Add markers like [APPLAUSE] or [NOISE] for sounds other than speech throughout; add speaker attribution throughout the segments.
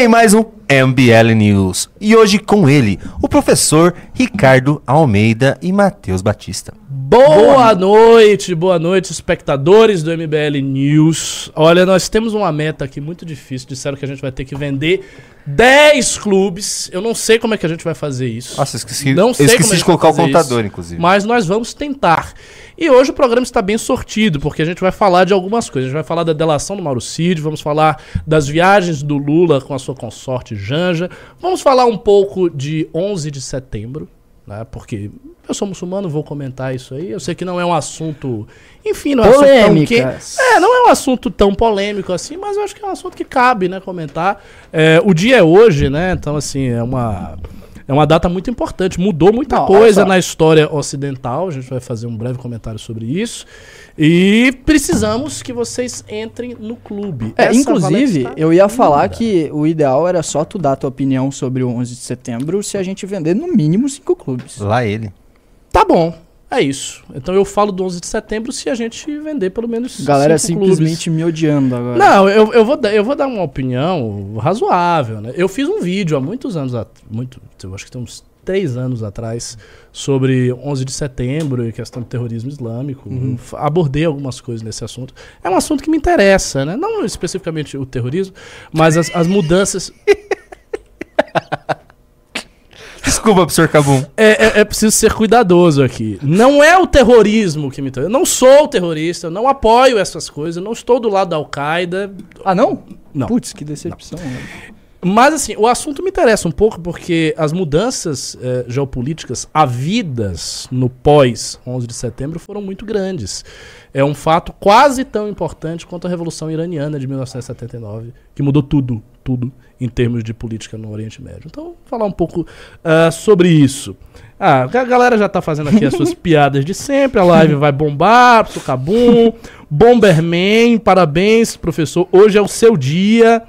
Speaker 1: em mais um MBL News. E hoje com ele, o professor Ricardo Almeida e Matheus Batista.
Speaker 2: Boa noite, boa noite, espectadores do MBL News. Olha, nós temos uma meta aqui muito difícil. Disseram que a gente vai ter que vender 10 clubes. Eu não sei como é que a gente vai fazer isso.
Speaker 1: Nossa, esqueci,
Speaker 2: não sei
Speaker 1: esqueci de colocar o contador,
Speaker 2: isso,
Speaker 1: inclusive.
Speaker 2: Mas nós vamos tentar. E hoje o programa está bem sortido, porque a gente vai falar de algumas coisas. A gente vai falar da delação do Mauro Cid, vamos falar das viagens do Lula com a sua consorte Janja, vamos falar um pouco de 11 de setembro, né? Porque eu sou muçulmano, vou comentar isso aí. Eu sei que não é um assunto, enfim, não é assunto tão que- é, não é um assunto tão polêmico assim, mas eu acho que é um assunto que cabe, né, comentar. É, o dia é hoje, né? Então, assim, é uma. É uma data muito importante, mudou muita
Speaker 3: Não,
Speaker 2: coisa na história ocidental. A gente vai fazer um breve comentário sobre isso. E precisamos que vocês entrem no clube.
Speaker 3: É,
Speaker 2: Essa
Speaker 3: inclusive,
Speaker 2: tá
Speaker 3: eu ia falar
Speaker 2: linda.
Speaker 3: que o ideal era só tu dar tua opinião sobre o 11 de setembro se a gente vender no mínimo cinco clubes.
Speaker 1: Lá ele.
Speaker 2: Tá bom, é isso. Então eu falo do 11 de setembro se a gente vender pelo menos.
Speaker 3: Galera
Speaker 2: cinco
Speaker 3: simplesmente
Speaker 2: clubes.
Speaker 3: me odiando agora.
Speaker 2: Não, eu, eu, vou dar, eu vou dar uma opinião razoável, né? Eu fiz um vídeo há muitos anos, muito, eu acho que tem uns três anos atrás, sobre 11 de setembro e questão de terrorismo islâmico. F- abordei algumas coisas nesse assunto. É um assunto que me interessa, né? Não especificamente o terrorismo, mas as, as mudanças. [LAUGHS]
Speaker 1: Desculpa, professor Cabum.
Speaker 2: É, é- é preciso ser cuidadoso aqui. Não é o terrorismo que me interessa. Eu não sou terrorista, eu não apoio essas coisas, eu não estou do lado da Al-Qaeda.
Speaker 3: Ah, não?
Speaker 2: Não.
Speaker 3: Putz, que decepção. né?
Speaker 2: Mas assim, o assunto me interessa um pouco porque as mudanças eh, geopolíticas havidas no pós 11 de setembro foram muito grandes. É um fato quase tão importante quanto a Revolução Iraniana de 1979, que mudou tudo, tudo em termos de política no Oriente Médio. Então, vou falar um pouco ah, sobre isso. Ah, a galera já tá fazendo aqui as suas [LAUGHS] piadas de sempre, a live vai bombar, professor Cabum, Bomberman, parabéns, professor, hoje é o seu dia.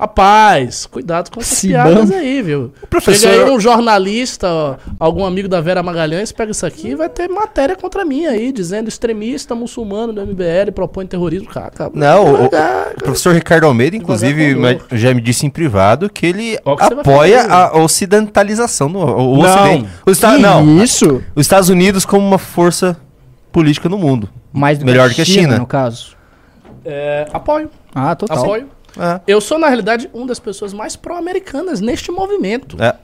Speaker 2: Rapaz, cuidado com essas piadas aí, viu?
Speaker 1: professor-
Speaker 2: Chega aí um jornalista, ó, algum amigo da Vera Magalhães, pega isso aqui e vai ter matéria contra mim aí, dizendo extremista muçulmano do MBL propõe terrorismo. Cara, cara,
Speaker 1: Não, o, o professor Ricardo Almeida, inclusive, já me disse em privado que ele
Speaker 2: que
Speaker 1: apoia
Speaker 2: fazer.
Speaker 1: a ocidentalização do o
Speaker 2: Não.
Speaker 1: Ocidente. Os Esta-
Speaker 3: Que
Speaker 1: não,
Speaker 3: isso?
Speaker 1: os Estados Unidos como uma força política no mundo.
Speaker 3: Mais do
Speaker 1: Melhor do que a China.
Speaker 3: no caso.
Speaker 2: É, apoio,
Speaker 3: Ah, total.
Speaker 2: apoio.
Speaker 1: É.
Speaker 2: Eu sou, na realidade, uma das pessoas mais pró-americanas neste movimento.
Speaker 1: É.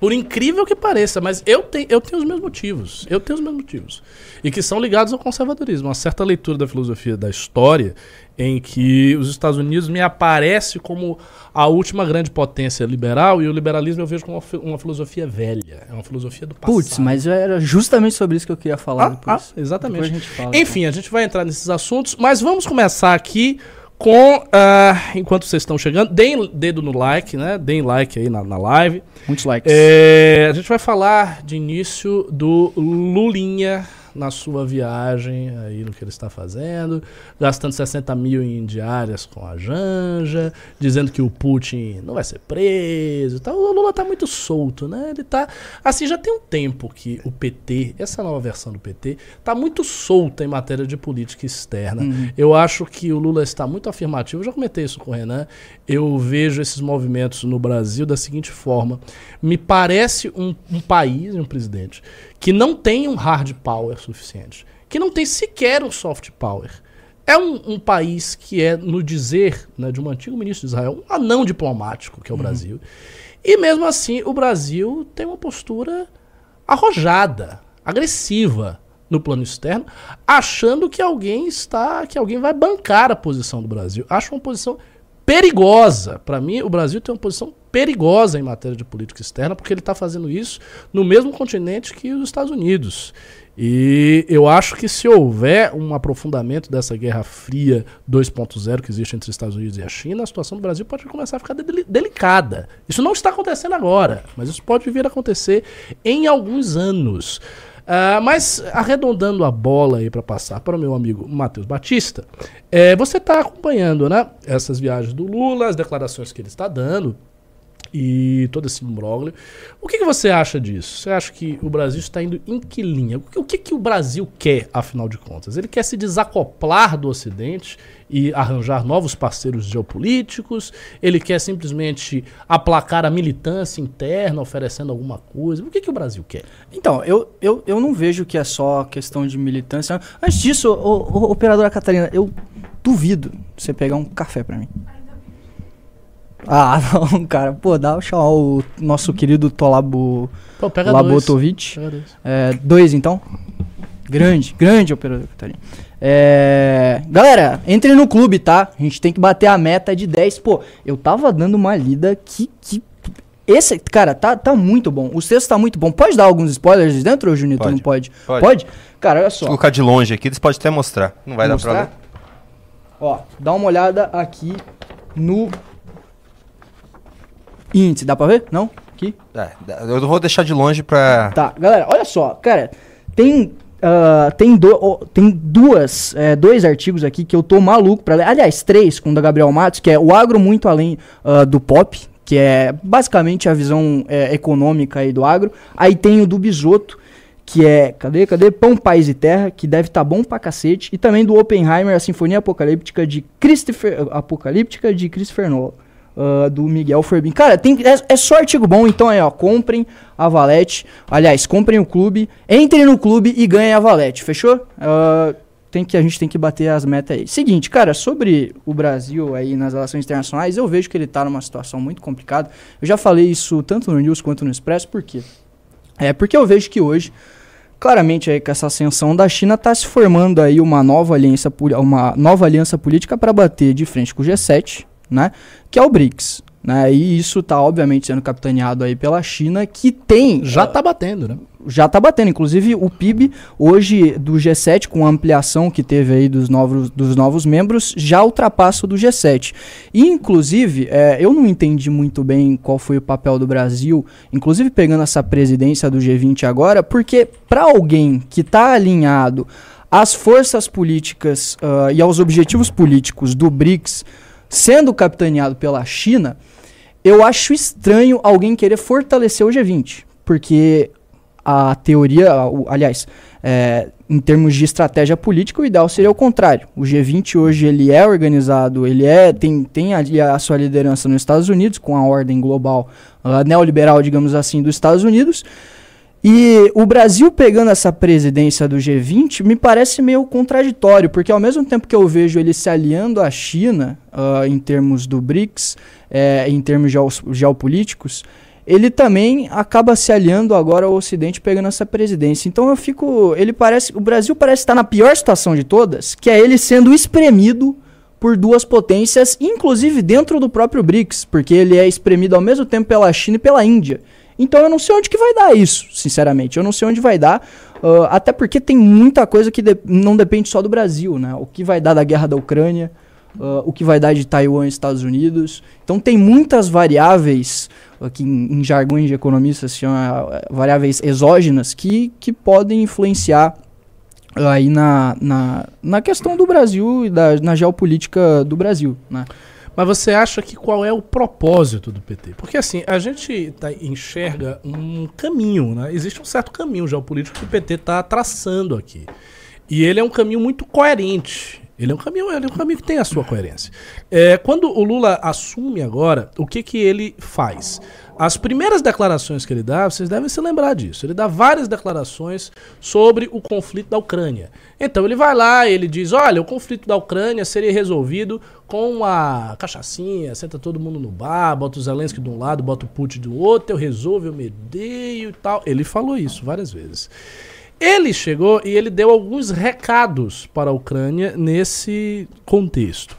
Speaker 2: Por incrível que pareça, mas eu, tenho eu tenho os meus motivos. Eu tenho os meus motivos. E que são ligados ao conservadorismo. Uma certa leitura da filosofia da história em que os Estados Unidos me aparece como a última grande potência liberal e o liberalismo eu vejo como uma, uma filosofia velha. É uma filosofia do passado.
Speaker 3: Putz, mas era justamente sobre isso que eu queria falar
Speaker 2: Ah,
Speaker 3: depois.
Speaker 2: ah, exatamente.
Speaker 3: Depois a gente fala.
Speaker 2: Enfim, a gente vai entrar nesses assuntos, mas vamos começar aqui com. ah, enquanto vocês estão chegando, deem dedo no like, né? Deem like aí na, na live.
Speaker 3: Muitos likes.
Speaker 2: É, a gente vai falar de início do Lulinha na sua viagem aí no que ele está fazendo, gastando 60 mil em diárias com a Janja, dizendo que o Putin não vai ser preso. e tal. O Lula tá muito solto, né? Ele tá. Assim, já tem um tempo que o PT, essa nova versão do PT, tá muito solta em matéria de política externa. Eu acho que o Lula está muito afirmativo. Eu já comentei isso com o Renan. Eu vejo esses movimentos no Brasil da seguinte forma: me parece um, um país, um presidente, que não tem um hard power suficiente, que não tem sequer um soft power. É um, um país que é, no dizer né, de um antigo ministro de Israel, um anão diplomático, que é o Brasil. E mesmo assim, o Brasil tem uma postura arrojada, agressiva no plano externo, achando que alguém está, que alguém vai bancar a posição do Brasil. Acho uma posição perigosa. Para mim, o Brasil tem uma posição perigosa em matéria de política externa, porque ele está fazendo isso no mesmo continente que os Estados Unidos. E eu acho que se houver um aprofundamento dessa Guerra Fria 2.0 que existe entre os Estados Unidos e a China, a situação do Brasil pode começar a ficar deli- delicada. Isso não está acontecendo agora, mas isso pode vir a acontecer em alguns anos. Ah, mas arredondando a bola aí para passar para o meu amigo Matheus Batista, é, você está acompanhando né, essas viagens do Lula, as declarações que ele está dando. E todo esse imbróglio. O que, que você acha disso? Você acha que o Brasil está indo em que linha? O que, o que, o Brasil quer, afinal de contas? Ele quer se desacoplar do Ocidente e arranjar novos parceiros geopolíticos? Ele quer simplesmente aplacar a militância interna, oferecendo alguma coisa? O que, que o Brasil quer?
Speaker 3: Então, eu, eu, eu não vejo que é só questão de militância. Antes disso, ô, ô, operadora Catarina, eu duvido você pegar um café pra mim. Ah, [LAUGHS] não, cara. Pô, dá o chamar o nosso querido Tolabo
Speaker 2: Pô, pega
Speaker 3: Labotovic.
Speaker 2: dois. Pega dois.
Speaker 3: É, dois, então. Grande, grande operador Catarina. É, galera, entre no clube, tá? A gente tem que bater a meta de 10. Pô, eu tava dando uma lida que. que esse, cara, tá, tá muito bom. O sexto tá muito bom. Pode dar alguns spoilers dentro, Junito?
Speaker 1: Pode.
Speaker 3: Não pode?
Speaker 1: Pode.
Speaker 3: Cara, olha só.
Speaker 1: colocar de longe aqui, eles podem até mostrar. Não vai dar pra ler.
Speaker 3: Ó, dá uma olhada aqui no índice. Dá pra ver? Não? Aqui?
Speaker 1: É, eu vou deixar de longe pra.
Speaker 3: Tá, galera, olha só, cara, tem ah, tem, do- ó, tem duas, é, dois artigos aqui que eu tô maluco pra ler. Aliás, três com o da Gabriel Matos, que é o agro muito além ah, do pop, que é basicamente a visão é, econômica aí do agro. Aí tem o do Bisoto, que é, cadê, cadê? Pão, Paz e Terra, que deve estar bom pra cacete. E também do Oppenheimer, a Sinfonia Apocalíptica de Christopher, Apocalíptica de Christopher Nolan. Ah, do Miguel Ferbin. Cara, tem, é, é só artigo bom, então aí, ó, comprem a Valete. Aliás, comprem o clube, entrem no clube e ganhem a Valete, fechou? Ah, tem que, a gente tem que bater as metas aí. Seguinte, cara, sobre o Brasil aí nas relações internacionais, eu vejo que ele tá numa situação muito complicada. Eu já falei isso tanto no News quanto no Expresso, por quê? É porque eu vejo que hoje, claramente aí com essa ascensão da China, está se formando aí uma nova aliança, uma nova aliança política para bater de frente com o G7, né? Que é o BRICS. Né? E isso está obviamente sendo capitaneado aí pela China, que tem
Speaker 2: Já tá batendo, né?
Speaker 3: já está batendo. Inclusive, o PIB hoje do G7, com a ampliação que teve aí dos novos, dos novos membros, já ultrapassa o do G7. E, inclusive, é, eu não entendi muito bem qual foi o papel do Brasil, inclusive pegando essa presidência do G20 agora, porque para alguém que está alinhado às forças políticas ah, e aos objetivos políticos do BRICS, sendo capitaneado pela China, eu acho estranho alguém querer fortalecer o G20, porque a teoria, aliás, é, em termos de estratégia política, o ideal seria o contrário. O G20 hoje ele é organizado, ele é tem, tem ali a sua liderança nos Estados Unidos com a ordem global ah, neoliberal, digamos assim, dos Estados Unidos. E o Brasil pegando essa presidência do G20 me parece meio contraditório, porque ao mesmo tempo que eu vejo ele se aliando à China, ah, em termos do BRICS, eh, em termos geopolíticos, ele também acaba se aliando agora ao Ocidente pegando essa presidência. Então eu fico. Ele parece. O Brasil parece estar na pior situação de todas, que é ele sendo espremido por duas potências, inclusive dentro do próprio BRICS, porque ele é espremido ao mesmo tempo pela China e pela Índia. Então eu não sei onde que vai dar isso, sinceramente. Eu não sei onde vai dar, ah, até porque tem muita coisa que de- não depende só do Brasil, né? O que vai dar da guerra da Ucrânia, ah, o que vai dar de Taiwan e Estados Unidos. Então tem muitas variáveis, ah, que em, em jargões de economistas se chama variáveis exógenas, que, que podem influenciar aí na, na, na questão do Brasil e da, na geopolítica do Brasil, né?
Speaker 2: Mas você acha que qual é o propósito do PT? Porque assim, a gente tá- enxerga um caminho, né? Existe um certo caminho geopolítico que o PT está traçando aqui. E ele é um caminho muito coerente. Ele é um caminho, é um caminho que tem a sua coerência. É, quando o Lula assume agora, o que, que ele faz? As primeiras declarações que ele dá, vocês devem se lembrar disso. Ele dá várias declarações sobre o conflito da Ucrânia. Então ele vai lá, ele diz: olha, o conflito da Ucrânia seria resolvido com uma cachaçinha, senta todo mundo no bar, bota o Zelensky de um lado, bota o Putin do outro, eu resolvo, eu medeio e tal. Ele falou isso várias vezes. Ele chegou e ele deu alguns recados para a Ucrânia nesse contexto.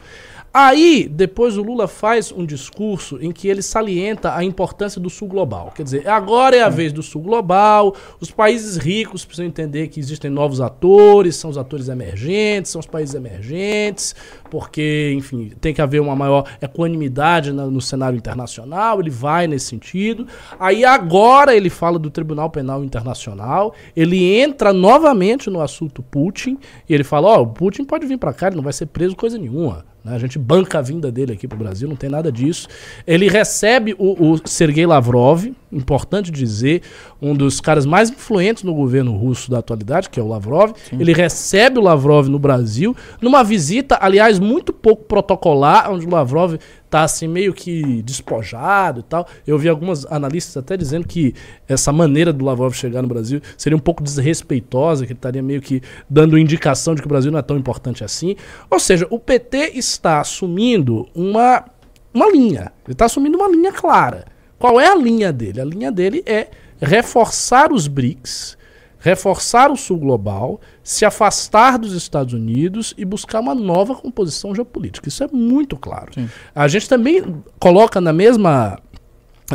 Speaker 2: Aí, depois o Lula faz um discurso em que ele salienta a importância do Sul Global. Quer dizer, agora é a vez do Sul Global, os países ricos precisam entender que existem novos atores, são os atores emergentes, são os países emergentes, porque, enfim, tem que haver uma maior equanimidade no cenário internacional, ele vai nesse sentido. Aí agora ele fala do Tribunal Penal Internacional, ele entra novamente no assunto Putin, e ele fala, ó, o Putin pode vir pra cá, ele não vai ser preso coisa nenhuma. né? A gente banca a vinda dele aqui pro Brasil, não tem nada disso. Ele recebe o, o Sergei Lavrov, importante dizer, um dos caras mais influentes no governo russo da atualidade, que é o Lavrov. Ele recebe o Lavrov no Brasil, numa visita, aliás, muito pouco protocolar, onde o Lavrov tá assim meio que despojado e tal. Eu vi algumas analistas até dizendo que essa maneira do Lavrov chegar no Brasil seria um pouco desrespeitosa, que ele estaria meio que dando indicação de que o Brasil não é tão importante assim. Ou seja, o PT está assumindo uma, uma linha. Ele está assumindo uma linha clara. Qual é a linha dele? A linha dele é reforçar os BRICS, reforçar o Sul Global, se afastar dos Estados Unidos e buscar uma nova composição geopolítica. Isso é muito claro. A gente também coloca na mesma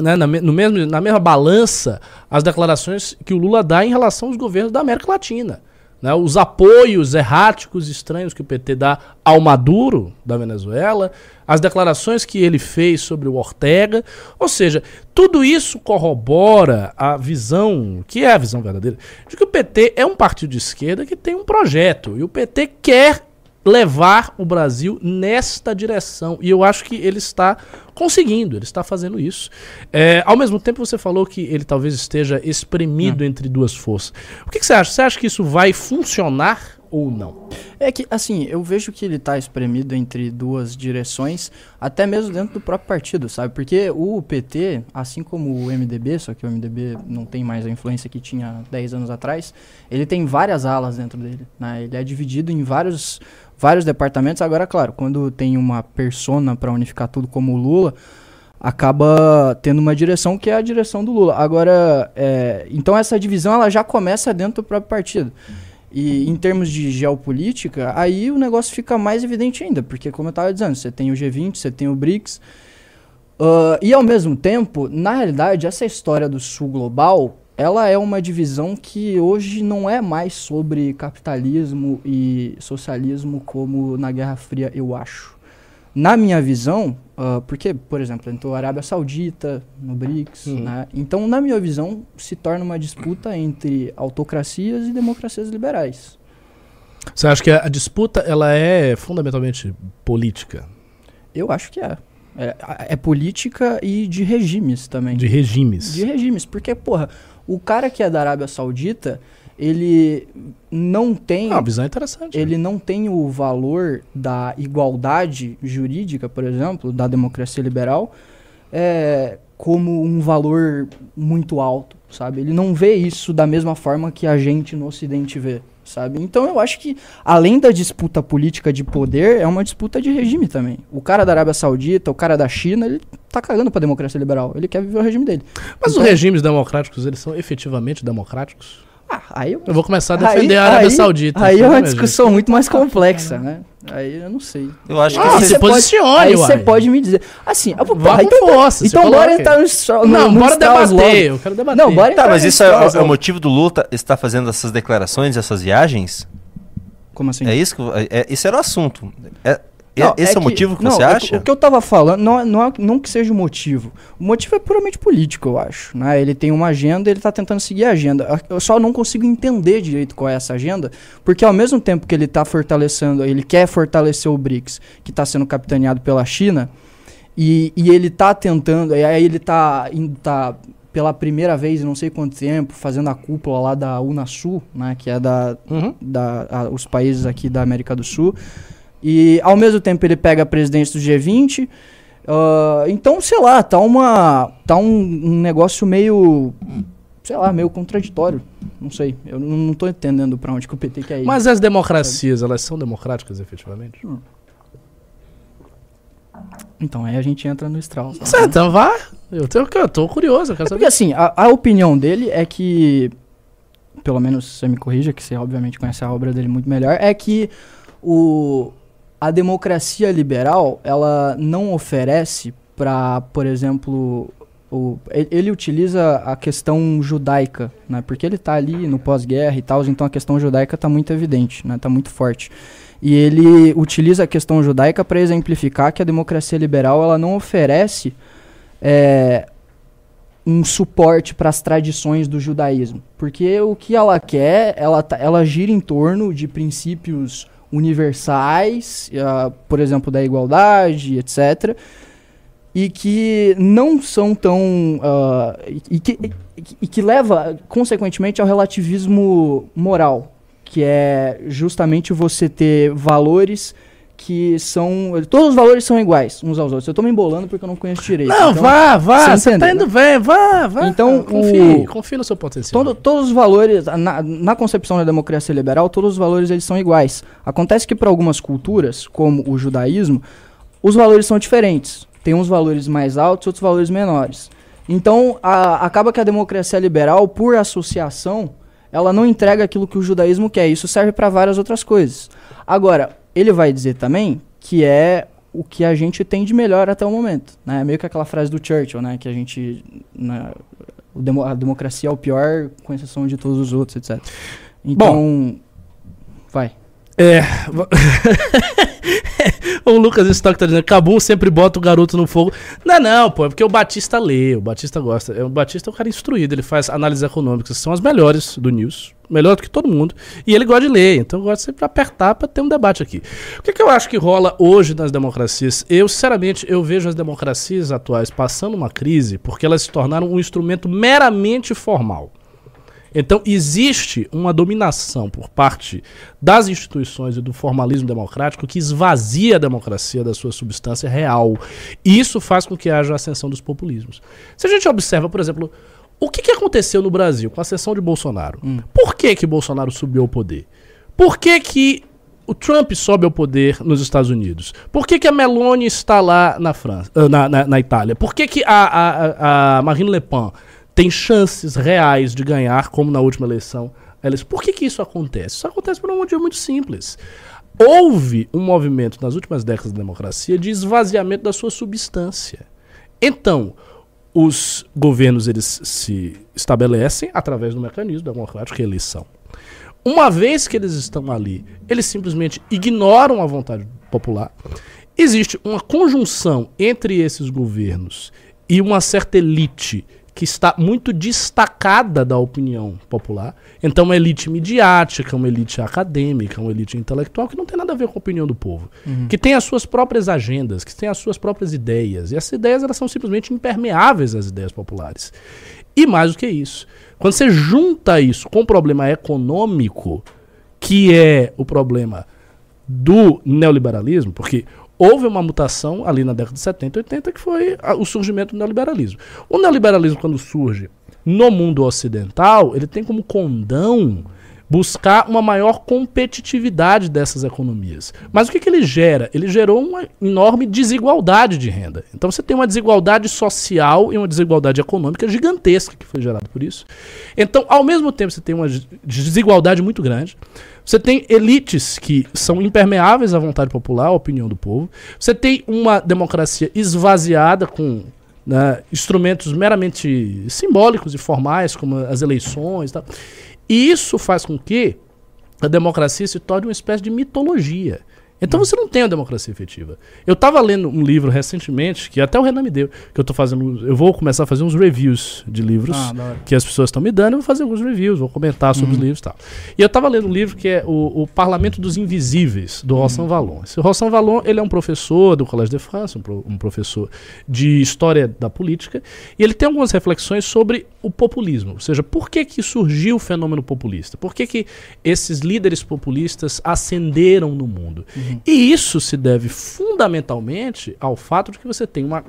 Speaker 2: né, na, no mesmo, na mesma balança as declarações que o Lula dá em relação aos governos da América Latina. Né, os apoios erráticos estranhos que o PT dá ao Maduro, da Venezuela, as declarações que ele fez sobre o Ortega. Ou seja, tudo isso corrobora a visão, que é a visão verdadeira, de que o PT é um partido de esquerda que tem um projeto. E o PT quer levar o Brasil nesta direção. E eu acho que ele está conseguindo, ele está fazendo isso. É, ao mesmo tempo, você falou que ele talvez esteja espremido entre duas forças. O que, que você acha? Você acha que isso vai funcionar ou não?
Speaker 3: É que, assim, eu vejo que ele tá espremido entre duas direções, até mesmo dentro do próprio partido, sabe? Porque o PT, assim como o MDB, só que o MDB não tem mais a influência que tinha 10 anos atrás, ele tem várias alas dentro dele, né? Ele é dividido em vários, vários departamentos. Agora, claro, quando tem uma persona para unificar tudo como o Lula, acaba tendo uma direção que é a direção do Lula. Agora, é, então essa divisão ela já começa dentro do próprio partido. E em termos de geopolítica, aí o negócio fica mais evidente ainda, porque como eu estava dizendo, você tem o G20, você tem o BRICS, ah, e ao mesmo tempo, na realidade, essa história do Sul Global, ela é uma divisão que hoje não é mais sobre capitalismo e socialismo como na Guerra Fria, eu acho. Na minha visão, ah, porque, por exemplo, entrou a Arábia Saudita no BRICS,
Speaker 2: Uhum.
Speaker 3: né? Então, na minha visão, se torna uma disputa entre autocracias e democracias liberais.
Speaker 2: Você acha que a, a disputa ela é fundamentalmente política,
Speaker 3: Eu acho que é. É, é política e de regimes também.
Speaker 2: de regimes?
Speaker 3: De regimes, porque, porra, o cara que é da Arábia Saudita, ele não tem.
Speaker 2: Ah, visão interessante.
Speaker 3: ele não tem o valor da igualdade jurídica, por exemplo, da democracia liberal, é, como um valor muito alto, sabe? Ele não vê isso da mesma forma que a gente no Ocidente vê, sabe? Então eu acho que, além da disputa política de poder, é uma disputa de regime também. O cara da Arábia Saudita, o cara da China, ele tá cagando pra democracia liberal. Ele quer viver o regime dele.
Speaker 2: Mas
Speaker 3: Então-
Speaker 2: os regimes democráticos, eles são efetivamente democráticos?
Speaker 3: Ah, aí eu
Speaker 2: Eu vou começar a defender a Arábia
Speaker 3: aí-
Speaker 2: Saudita.
Speaker 3: Aí é uma discussão muito mais complexa, né? Aí eu não sei.
Speaker 1: Eu acho que
Speaker 2: Ah,
Speaker 1: você-
Speaker 2: se posicione,
Speaker 3: Aí você pode me dizer. Assim, eu vou porra,
Speaker 2: com
Speaker 3: então,
Speaker 2: força,
Speaker 3: então bora entrar no, no
Speaker 2: Não,
Speaker 3: no
Speaker 2: bora debater.
Speaker 3: logo.
Speaker 2: Eu quero debater.
Speaker 3: Não, bora
Speaker 1: Tá, mas isso é, é o motivo do Lula estar fazendo essas declarações, essas viagens?
Speaker 3: Como assim?
Speaker 1: É isso que. É, é- esse era o assunto. É-
Speaker 3: Não,
Speaker 1: esse é, o
Speaker 3: que-
Speaker 1: motivo que
Speaker 3: não,
Speaker 1: você
Speaker 3: é
Speaker 1: acha?
Speaker 3: O que eu tava falando, não, é- não, é- não que seja o motivo. O motivo é puramente político, eu acho. Né? Ele tem uma agenda, ele tá tentando seguir a agenda. Eu só não consigo entender direito qual é essa agenda, porque ao mesmo tempo que ele tá fortalecendo, ele quer fortalecer o BRICS, que tá sendo capitaneado pela China, e, e ele tá tentando, e aí ele tá, tá pela primeira vez não sei quanto tempo, fazendo a cúpula lá da Unasul, né, que é da,
Speaker 2: Uhum.
Speaker 3: da, a- os países aqui da América do Sul. E ao mesmo tempo ele pega a presidência do G20. ah, então, sei lá, tá uma. tá um, um negócio meio. sei lá, meio contraditório. Não sei. Eu não, não tô entendendo pra onde que o PT quer ir.
Speaker 2: Mas as democracias, elas são democráticas efetivamente?
Speaker 3: Então, aí a gente entra no Strauss. né?
Speaker 2: Certo, então vá. Eu tô, eu tô curioso, eu quero
Speaker 3: É porque
Speaker 2: saber.
Speaker 3: assim, a, a opinião dele é que, pelo menos você me corrija, que você obviamente conhece a obra dele muito melhor, é que o, a democracia liberal, ela não oferece para, por exemplo, o, ele, utiliza a questão judaica, né? Porque ele está ali no pós-guerra e tal, então a questão judaica está muito evidente, né? Tá muito forte. E ele utiliza a questão judaica para exemplificar que a democracia liberal ela não oferece é, um suporte para as tradições do judaísmo. Porque o que ela quer, ela, tá, ela gira em torno de princípios universais, uh, por exemplo, da igualdade, etc., e que não são tão. Uh, e, que, e, e que leva, consequentemente, ao relativismo moral, que é justamente você ter valores que são. Todos os valores são iguais uns aos outros. Eu tô me embolando porque eu não conheço direito.
Speaker 2: Não,
Speaker 3: então,
Speaker 2: vá, vá,
Speaker 3: você
Speaker 2: você tá indo bem, vá, vá.
Speaker 3: Então,
Speaker 2: confie, confie no seu potencial.
Speaker 3: Todo, todos os valores, na, na concepção da democracia liberal, todos os valores eles são iguais. Acontece que para algumas culturas, como o judaísmo, os valores são diferentes. Tem uns valores mais altos, outros valores menores. Então, a- acaba que a democracia liberal, por associação, ela não entrega aquilo que o judaísmo quer. Isso serve para várias outras coisas. Agora, ele vai dizer também que é o que a gente tem de melhor até o momento. Né? Meio que aquela frase do Churchill, né? Que a gente. né, a democracia é o pior, com exceção de todos os outros, etc. Então. vai.
Speaker 2: É. [LAUGHS] o Lucas Stock tá dizendo: Cabum sempre bota o garoto no fogo. Não, não, pô, é porque o Batista lê, o Batista gosta. É, O Batista é um cara instruído, ele faz análises econômicas, que são as melhores do News. Melhor do que todo mundo. E ele gosta de ler, então eu gosto sempre de apertar pra ter um debate aqui. O que, que eu acho que rola hoje nas democracias? Eu, sinceramente, eu vejo as democracias atuais passando uma crise porque elas se tornaram um instrumento meramente formal. Então, existe uma dominação por parte das instituições e do formalismo democrático que esvazia a democracia da sua substância real. E isso faz com que haja a ascensão dos populismos. Se a gente observa, por exemplo, o que, que aconteceu no Brasil com a ascensão de Bolsonaro? Por que, que Bolsonaro subiu ao poder? Por que, que o Trump sobe ao poder nos Estados Unidos? Por que, que a Meloni está lá na França, ah, na, na, na Itália? Por que, que a, a, a- Marine Le Pen tem chances reais de ganhar, como na última eleição? Por que, que isso acontece? Isso acontece por um motivo muito simples. Houve um movimento nas últimas décadas da democracia de esvaziamento da sua substância. Então, os governos eles se estabelecem através do mecanismo democrático que é eleição. Uma vez que eles estão ali, eles simplesmente ignoram a vontade popular. Existe uma conjunção entre esses governos e uma certa elite que está muito destacada da opinião popular. Então, uma elite midiática, uma elite acadêmica, uma elite intelectual que não tem nada a ver com a opinião do povo, que tem as suas próprias agendas, que tem as suas próprias ideias. E essas ideias elas são simplesmente impermeáveis às ideias populares. E mais do que isso, quando você junta isso com o problema econômico, que é o problema do neoliberalismo, porque houve uma mutação ali na década de 70 e 80 que foi a- o surgimento do neoliberalismo. O neoliberalismo, quando surge no mundo ocidental, ele tem como condão buscar uma maior competitividade dessas economias. Mas o que, que ele gera? Ele gerou uma enorme desigualdade de renda. Então você tem uma desigualdade social e uma desigualdade econômica gigantesca que foi gerada por isso. Então, ao mesmo tempo, você tem uma des- desigualdade muito grande. Você tem elites que são impermeáveis à vontade popular, à opinião do povo. Você tem uma democracia esvaziada com né, instrumentos meramente simbólicos e formais, como as eleições tal. E isso faz com que a democracia se torne uma espécie de mitologia. Então você não tem uma democracia efetiva. Eu estava lendo um livro recentemente, que até o Renan me deu, que eu tô fazendo. Eu vou começar a fazer uns reviews de livros
Speaker 3: Ah,
Speaker 2: que as pessoas estão me dando, eu vou fazer alguns reviews, vou comentar sobre os livros e tal. E eu estava lendo um livro que é o, o Parlamento dos Invisíveis, do Rossan Valon. Esse Rossan Valon, ele é um professor do Collège de France, um, pro- um professor de História da Política, e ele tem algumas reflexões sobre o populismo, ou seja, por que que surgiu o fenômeno populista? Por que que esses líderes populistas ascenderam no mundo? E isso se deve fundamentalmente ao fato de que você tem uma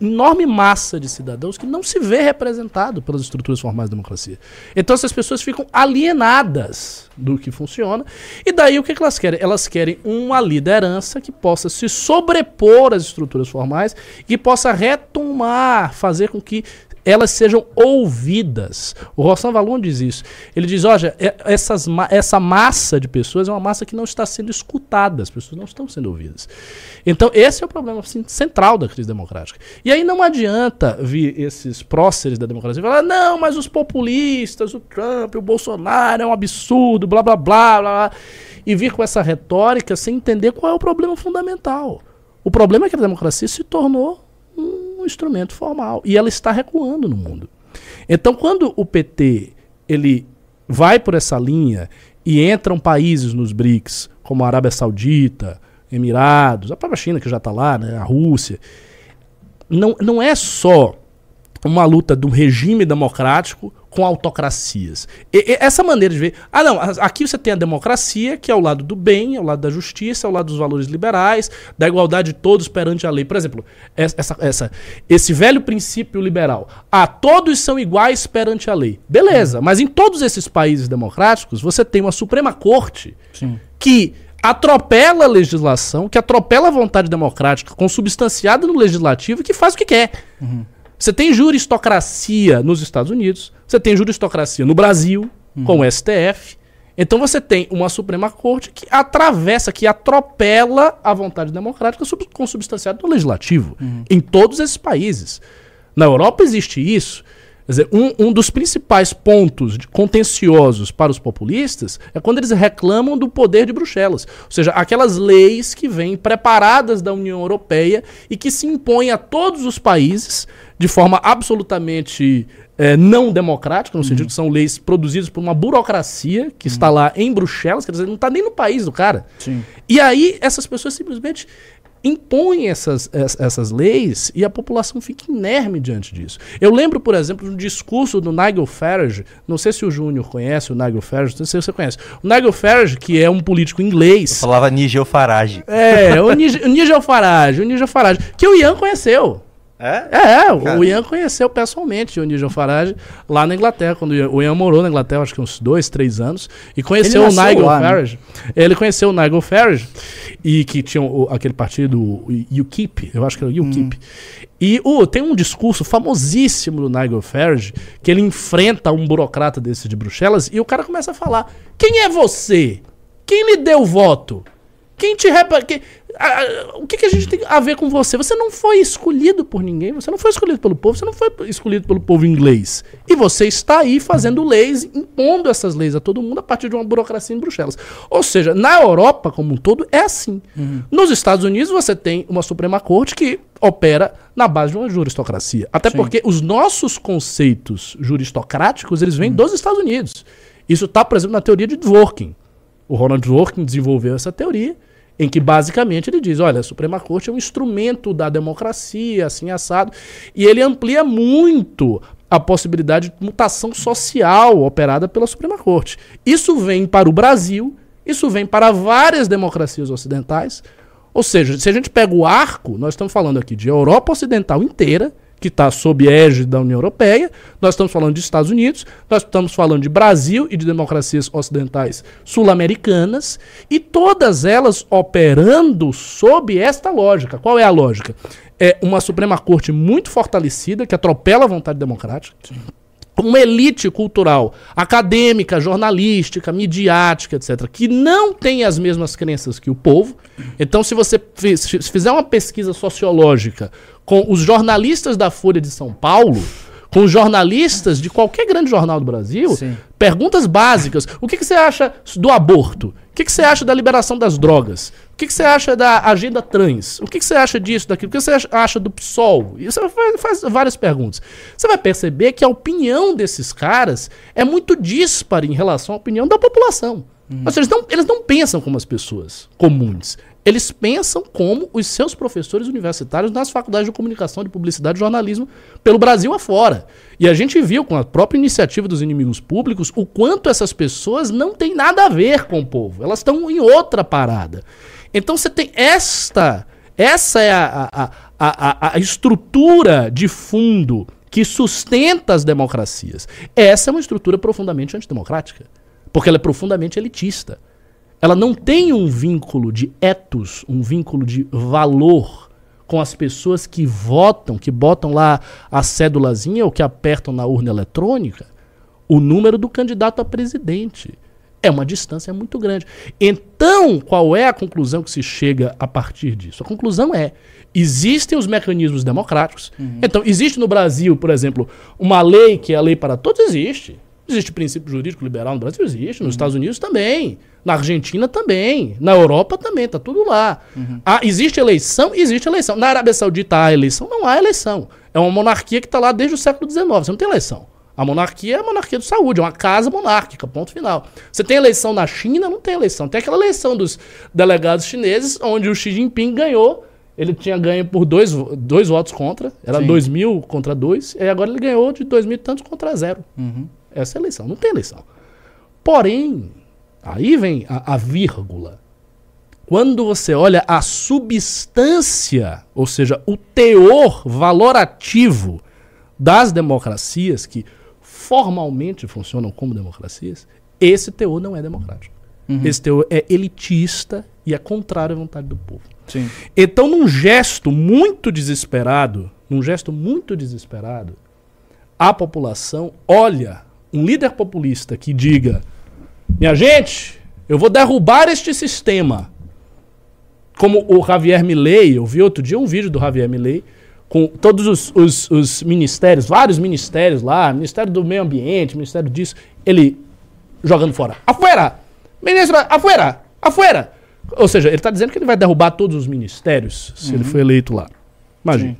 Speaker 2: enorme massa de cidadãos que não se vê representado pelas estruturas formais da democracia. Então essas pessoas ficam alienadas do que funciona. E daí o que, que elas querem? Elas querem uma liderança que possa se sobrepor às estruturas formais e possa retomar, fazer com que elas sejam ouvidas. O Rossan Valon diz isso. Ele diz, olha, é- essas, essa massa de pessoas é uma massa que não está sendo escutada, as pessoas não estão sendo ouvidas. Então, esse é o problema assim, central da crise democrática. E aí não adianta vir esses próceres da democracia falar, não, mas os populistas, o Trump, o Bolsonaro é um absurdo, blá blá blá, blá, blá e vir com essa retórica sem entender qual é o problema fundamental. O problema é que a democracia se tornou um instrumento formal e ela está recuando no mundo. Então, quando o PT ele vai por essa linha e entram países nos BRICS, como a Arábia Saudita, Emirados, a própria China que já está lá, né, a Rússia, não, não é só uma luta um regime democrático com autocracias. E- e essa maneira de ver. Ah, não, aqui você tem a democracia, que é ao lado do bem, ao lado da justiça, ao lado dos valores liberais, da igualdade de todos perante a lei. Por exemplo, essa, essa- esse velho princípio liberal. Ah, todos são iguais perante a lei. Beleza, mas em todos esses países democráticos, você tem uma Suprema Corte
Speaker 3: Sim.
Speaker 2: que atropela a legislação, que atropela a vontade democrática, consubstanciada no legislativo e que faz o que quer. Você tem juristocracia nos Estados Unidos, você tem juristocracia no Brasil, com o STF. Então você tem uma Suprema Corte que atravessa, que atropela a vontade democrática sub- consubstanciada no legislativo. Em todos esses países. Na Europa existe isso. Quer dizer, um, um dos principais pontos de- contenciosos para os populistas é quando eles reclamam do poder de Bruxelas. Ou seja, aquelas leis que vêm preparadas da União Europeia e que se impõem a todos os países de forma absolutamente eh, não democrática, no sentido que são leis produzidas por uma burocracia que está lá em Bruxelas, quer dizer, não está nem no país do cara.
Speaker 3: Sim.
Speaker 2: E aí essas pessoas simplesmente impõem essas, ess- essas leis e a população fica inerme diante disso. Eu lembro, por exemplo, de um discurso do Nigel Farage, não sei se o Júnior conhece o Nigel Farage, não sei se você conhece. O Nigel Farage, que é um político inglês,
Speaker 1: Falava Nigel Farage.
Speaker 2: é, o Nigel, o Nigel Farage, o Nigel Farage, que o Ian conheceu.
Speaker 1: É?
Speaker 2: É, o
Speaker 1: Cara.
Speaker 2: Ian conheceu pessoalmente o Nigel Farage lá na Inglaterra, quando o Ian, o morou na Inglaterra, acho que uns dois, três anos, e conheceu o Nigel
Speaker 3: lá, né?
Speaker 2: Farage. Ele conheceu o Nigel Farage, e que tinha o- aquele partido, o UKIP, eu acho que era o UKIP. E o, tem um discurso famosíssimo do Nigel Farage, que ele enfrenta um burocrata desse de Bruxelas, e o cara começa a falar: Quem é você? Quem lhe deu voto? Quem te repa... que- a- o que, que a gente tem a ver com você? Você não foi escolhido por ninguém, você não foi escolhido pelo povo, você não foi escolhido pelo povo inglês. E você está aí fazendo leis, impondo essas leis a todo mundo a partir de uma burocracia em Bruxelas. Ou seja, na Europa como um todo é assim. Nos Estados Unidos você tem uma Suprema Corte que opera na base de uma juristocracia. Até
Speaker 3: Sim.
Speaker 2: porque os nossos conceitos juristocráticos, eles vêm dos Estados Unidos. Isso está, por exemplo, na teoria de Dworkin. O Ronald Dworkin desenvolveu essa teoria, em que basicamente ele diz: olha, a Suprema Corte é um instrumento da democracia, assim assado, e ele amplia muito a possibilidade de mutação social operada pela Suprema Corte. Isso vem para o Brasil, isso vem para várias democracias ocidentais. Ou seja, se a gente pega o arco, nós estamos falando aqui de Europa Ocidental inteira, que está sob égide da União Europeia, nós estamos falando de Estados Unidos, nós estamos falando de Brasil e de democracias ocidentais sul-americanas, e todas elas operando sob esta lógica. Qual é a lógica? É uma Suprema Corte muito fortalecida, que atropela a vontade democrática, uma elite cultural, acadêmica, jornalística, midiática, etc., que não tem as mesmas crenças que o povo. Então, se você fizer uma pesquisa sociológica com os jornalistas da Folha de São Paulo, com os jornalistas de qualquer grande jornal do Brasil,
Speaker 3: Sim.
Speaker 2: perguntas básicas. O que, que você acha do aborto? O que, que você acha da liberação das drogas? O que, que você acha da agenda trans? O que, você acha disso, daquilo? O que você acha, do PSOL? E você faz, faz várias perguntas. Você vai perceber que a opinião desses caras é muito dispara em relação à opinião da população. Ou seja, eles não, eles não pensam como as pessoas comuns. Eles pensam como os seus professores universitários nas faculdades de comunicação, de publicidade e jornalismo pelo Brasil afora. E a gente viu com a própria iniciativa dos inimigos públicos o quanto essas pessoas não têm nada a ver com o povo. Elas estão em outra parada. Então você tem esta. Essa é a, a, a, a, estrutura de fundo que sustenta as democracias. Essa é uma estrutura profundamente antidemocrática. Porque ela é profundamente elitista. Ela não tem um vínculo de etos, um vínculo de valor com as pessoas que votam, que botam lá a cédulazinha ou que apertam na urna eletrônica, o número do candidato a presidente. É uma distância muito grande. Então, qual é a conclusão que se chega a partir disso? A conclusão é: existem os mecanismos democráticos. Uhum. Então, existe no Brasil, por exemplo, uma lei que é a lei para todos? Existe. Existe princípio jurídico liberal no Brasil? Existe. Nos uhum. Estados Unidos também. Na Argentina também. Na Europa também. Está tudo lá. Uhum. Ah, existe eleição? Existe eleição. Na Arábia Saudita há eleição? Não há eleição. É uma monarquia que está lá desde o século XIX. Você não tem eleição. A monarquia é a monarquia de saúde, é uma casa monárquica, ponto final. Você tem eleição na China? Não tem eleição. Tem aquela eleição dos delegados chineses, onde o Xi Jinping ganhou. Ele tinha ganho por dois, dois votos contra, era Sim. dois mil contra dois, e agora ele ganhou de dois mil e tantos contra zero. Uhum. Essa é eleição, não tem eleição. Porém, aí vem a, a vírgula. Quando você olha a substância, ou seja, o teor valorativo das democracias que formalmente funcionam como democracias, esse teor não é democrático. Uhum. Esse teor é elitista e é contrário à vontade do povo. Sim. Então, num gesto muito desesperado, num gesto muito desesperado, a população olha um líder populista que diga: minha gente, eu vou derrubar este sistema. Como o Javier Milei, eu vi outro dia um vídeo do Javier Milei com todos os, os, os, ministérios, vários ministérios lá, Ministério do Meio Ambiente, Ministério disso, ele jogando fora. Afuera! Ministro, afuera! Afuera! Ou seja, ele está dizendo que ele vai derrubar todos os ministérios se uhum. ele for eleito lá. Imagina.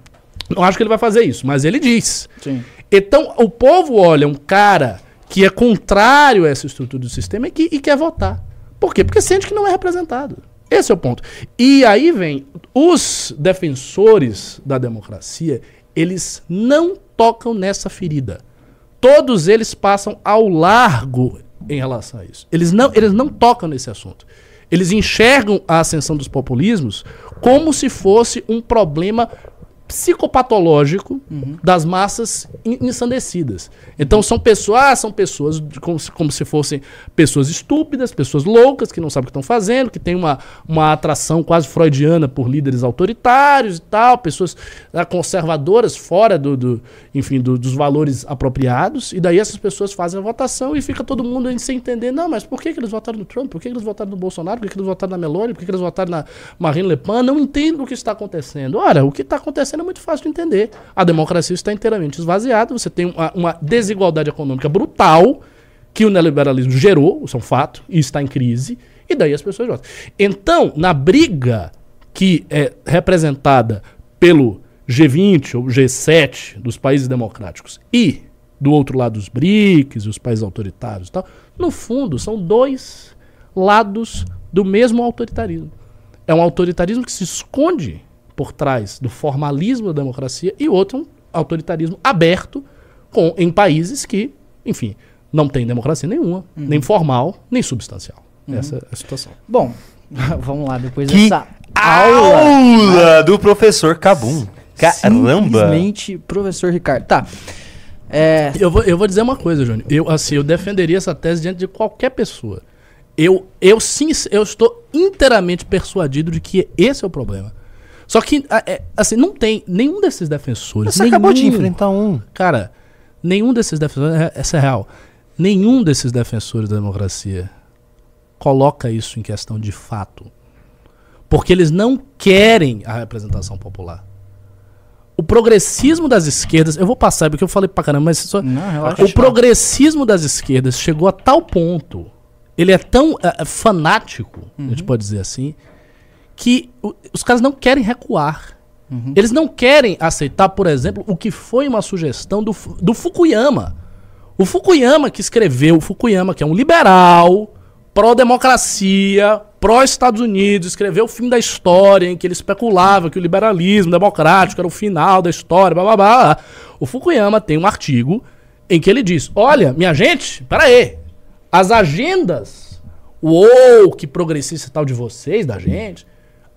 Speaker 2: Não acho que ele vai fazer isso, mas ele diz. Sim. Então, o povo olha um cara que é contrário a essa estrutura do sistema e, que, e quer votar. Por quê? Porque sente que não é representado. Esse é o ponto. E aí vem os defensores da democracia, eles não tocam nessa ferida. Todos eles passam ao largo em relação a isso. Eles não, eles não tocam nesse assunto. Eles enxergam a ascensão dos populismos como se fosse um problema psicopatológico uhum. das massas ensandecidas. Então são pessoas, ah, são pessoas como se, como se fossem pessoas estúpidas, pessoas loucas que não sabem o que estão fazendo, que tem uma, uma atração quase freudiana por líderes autoritários e tal, pessoas ah, conservadoras fora do, do enfim, do, dos valores apropriados. E daí essas pessoas fazem a votação e fica todo mundo sem entender, não, mas por que, que eles votaram no Trump? Por que, que eles votaram no Bolsonaro? Por que, que eles votaram na Meloni? Por que, que eles votaram na Marine Le Pen? Não entendo o que está acontecendo. Ora, o que está acontecendo é muito fácil de entender. A democracia está inteiramente esvaziada, você tem uma, uma desigualdade econômica brutal que o neoliberalismo gerou, isso é um fato, e está em crise, e daí as pessoas votam. Então, na briga que é representada pelo G20 ou G7 dos países democráticos e do outro lado os BRICS, os países autoritários e tal, no fundo são dois lados do mesmo autoritarismo. É um autoritarismo que se esconde por trás do formalismo da democracia e outro um autoritarismo aberto com, em países que, enfim, não tem democracia nenhuma, uhum. nem formal, nem substancial. Uhum. Essa é a situação.
Speaker 3: Bom, [LAUGHS] vamos lá, depois
Speaker 1: que dessa aula, aula do professor Cabum.
Speaker 3: Caramba! Simplesmente, professor Ricardo. Tá.
Speaker 2: É... Eu, vou, eu vou dizer uma coisa, Júnior. Eu, assim, eu defenderia essa tese diante de qualquer pessoa. Eu, eu sim, eu estou inteiramente persuadido de que esse é o problema. Só que, é, assim, não tem nenhum desses defensores.
Speaker 3: Você
Speaker 2: nenhum,
Speaker 3: acabou de enfrentar um.
Speaker 2: Cara, nenhum desses defensores. É, essa é real. Nenhum desses defensores da democracia coloca isso em questão de fato. Porque eles não querem a representação popular. O progressismo das esquerdas, eu vou passar porque eu falei pra caramba, mas só, não, o progressismo das esquerdas chegou a tal ponto, ele é tão uh, fanático, uhum. a gente uhum. pode dizer assim, que os caras não querem recuar. Uhum. Eles não querem aceitar, por exemplo, o que foi uma sugestão do, do Fukuyama. O Fukuyama que escreveu, o Fukuyama que é um liberal, pró-democracia, pró-Estados Unidos, escreveu o fim da história, em que ele especulava que o liberalismo democrático era o final da história, blá blá blá. O Fukuyama tem um artigo em que ele diz: Olha, minha gente, peraí, as agendas, o que progressista tal de vocês, da gente,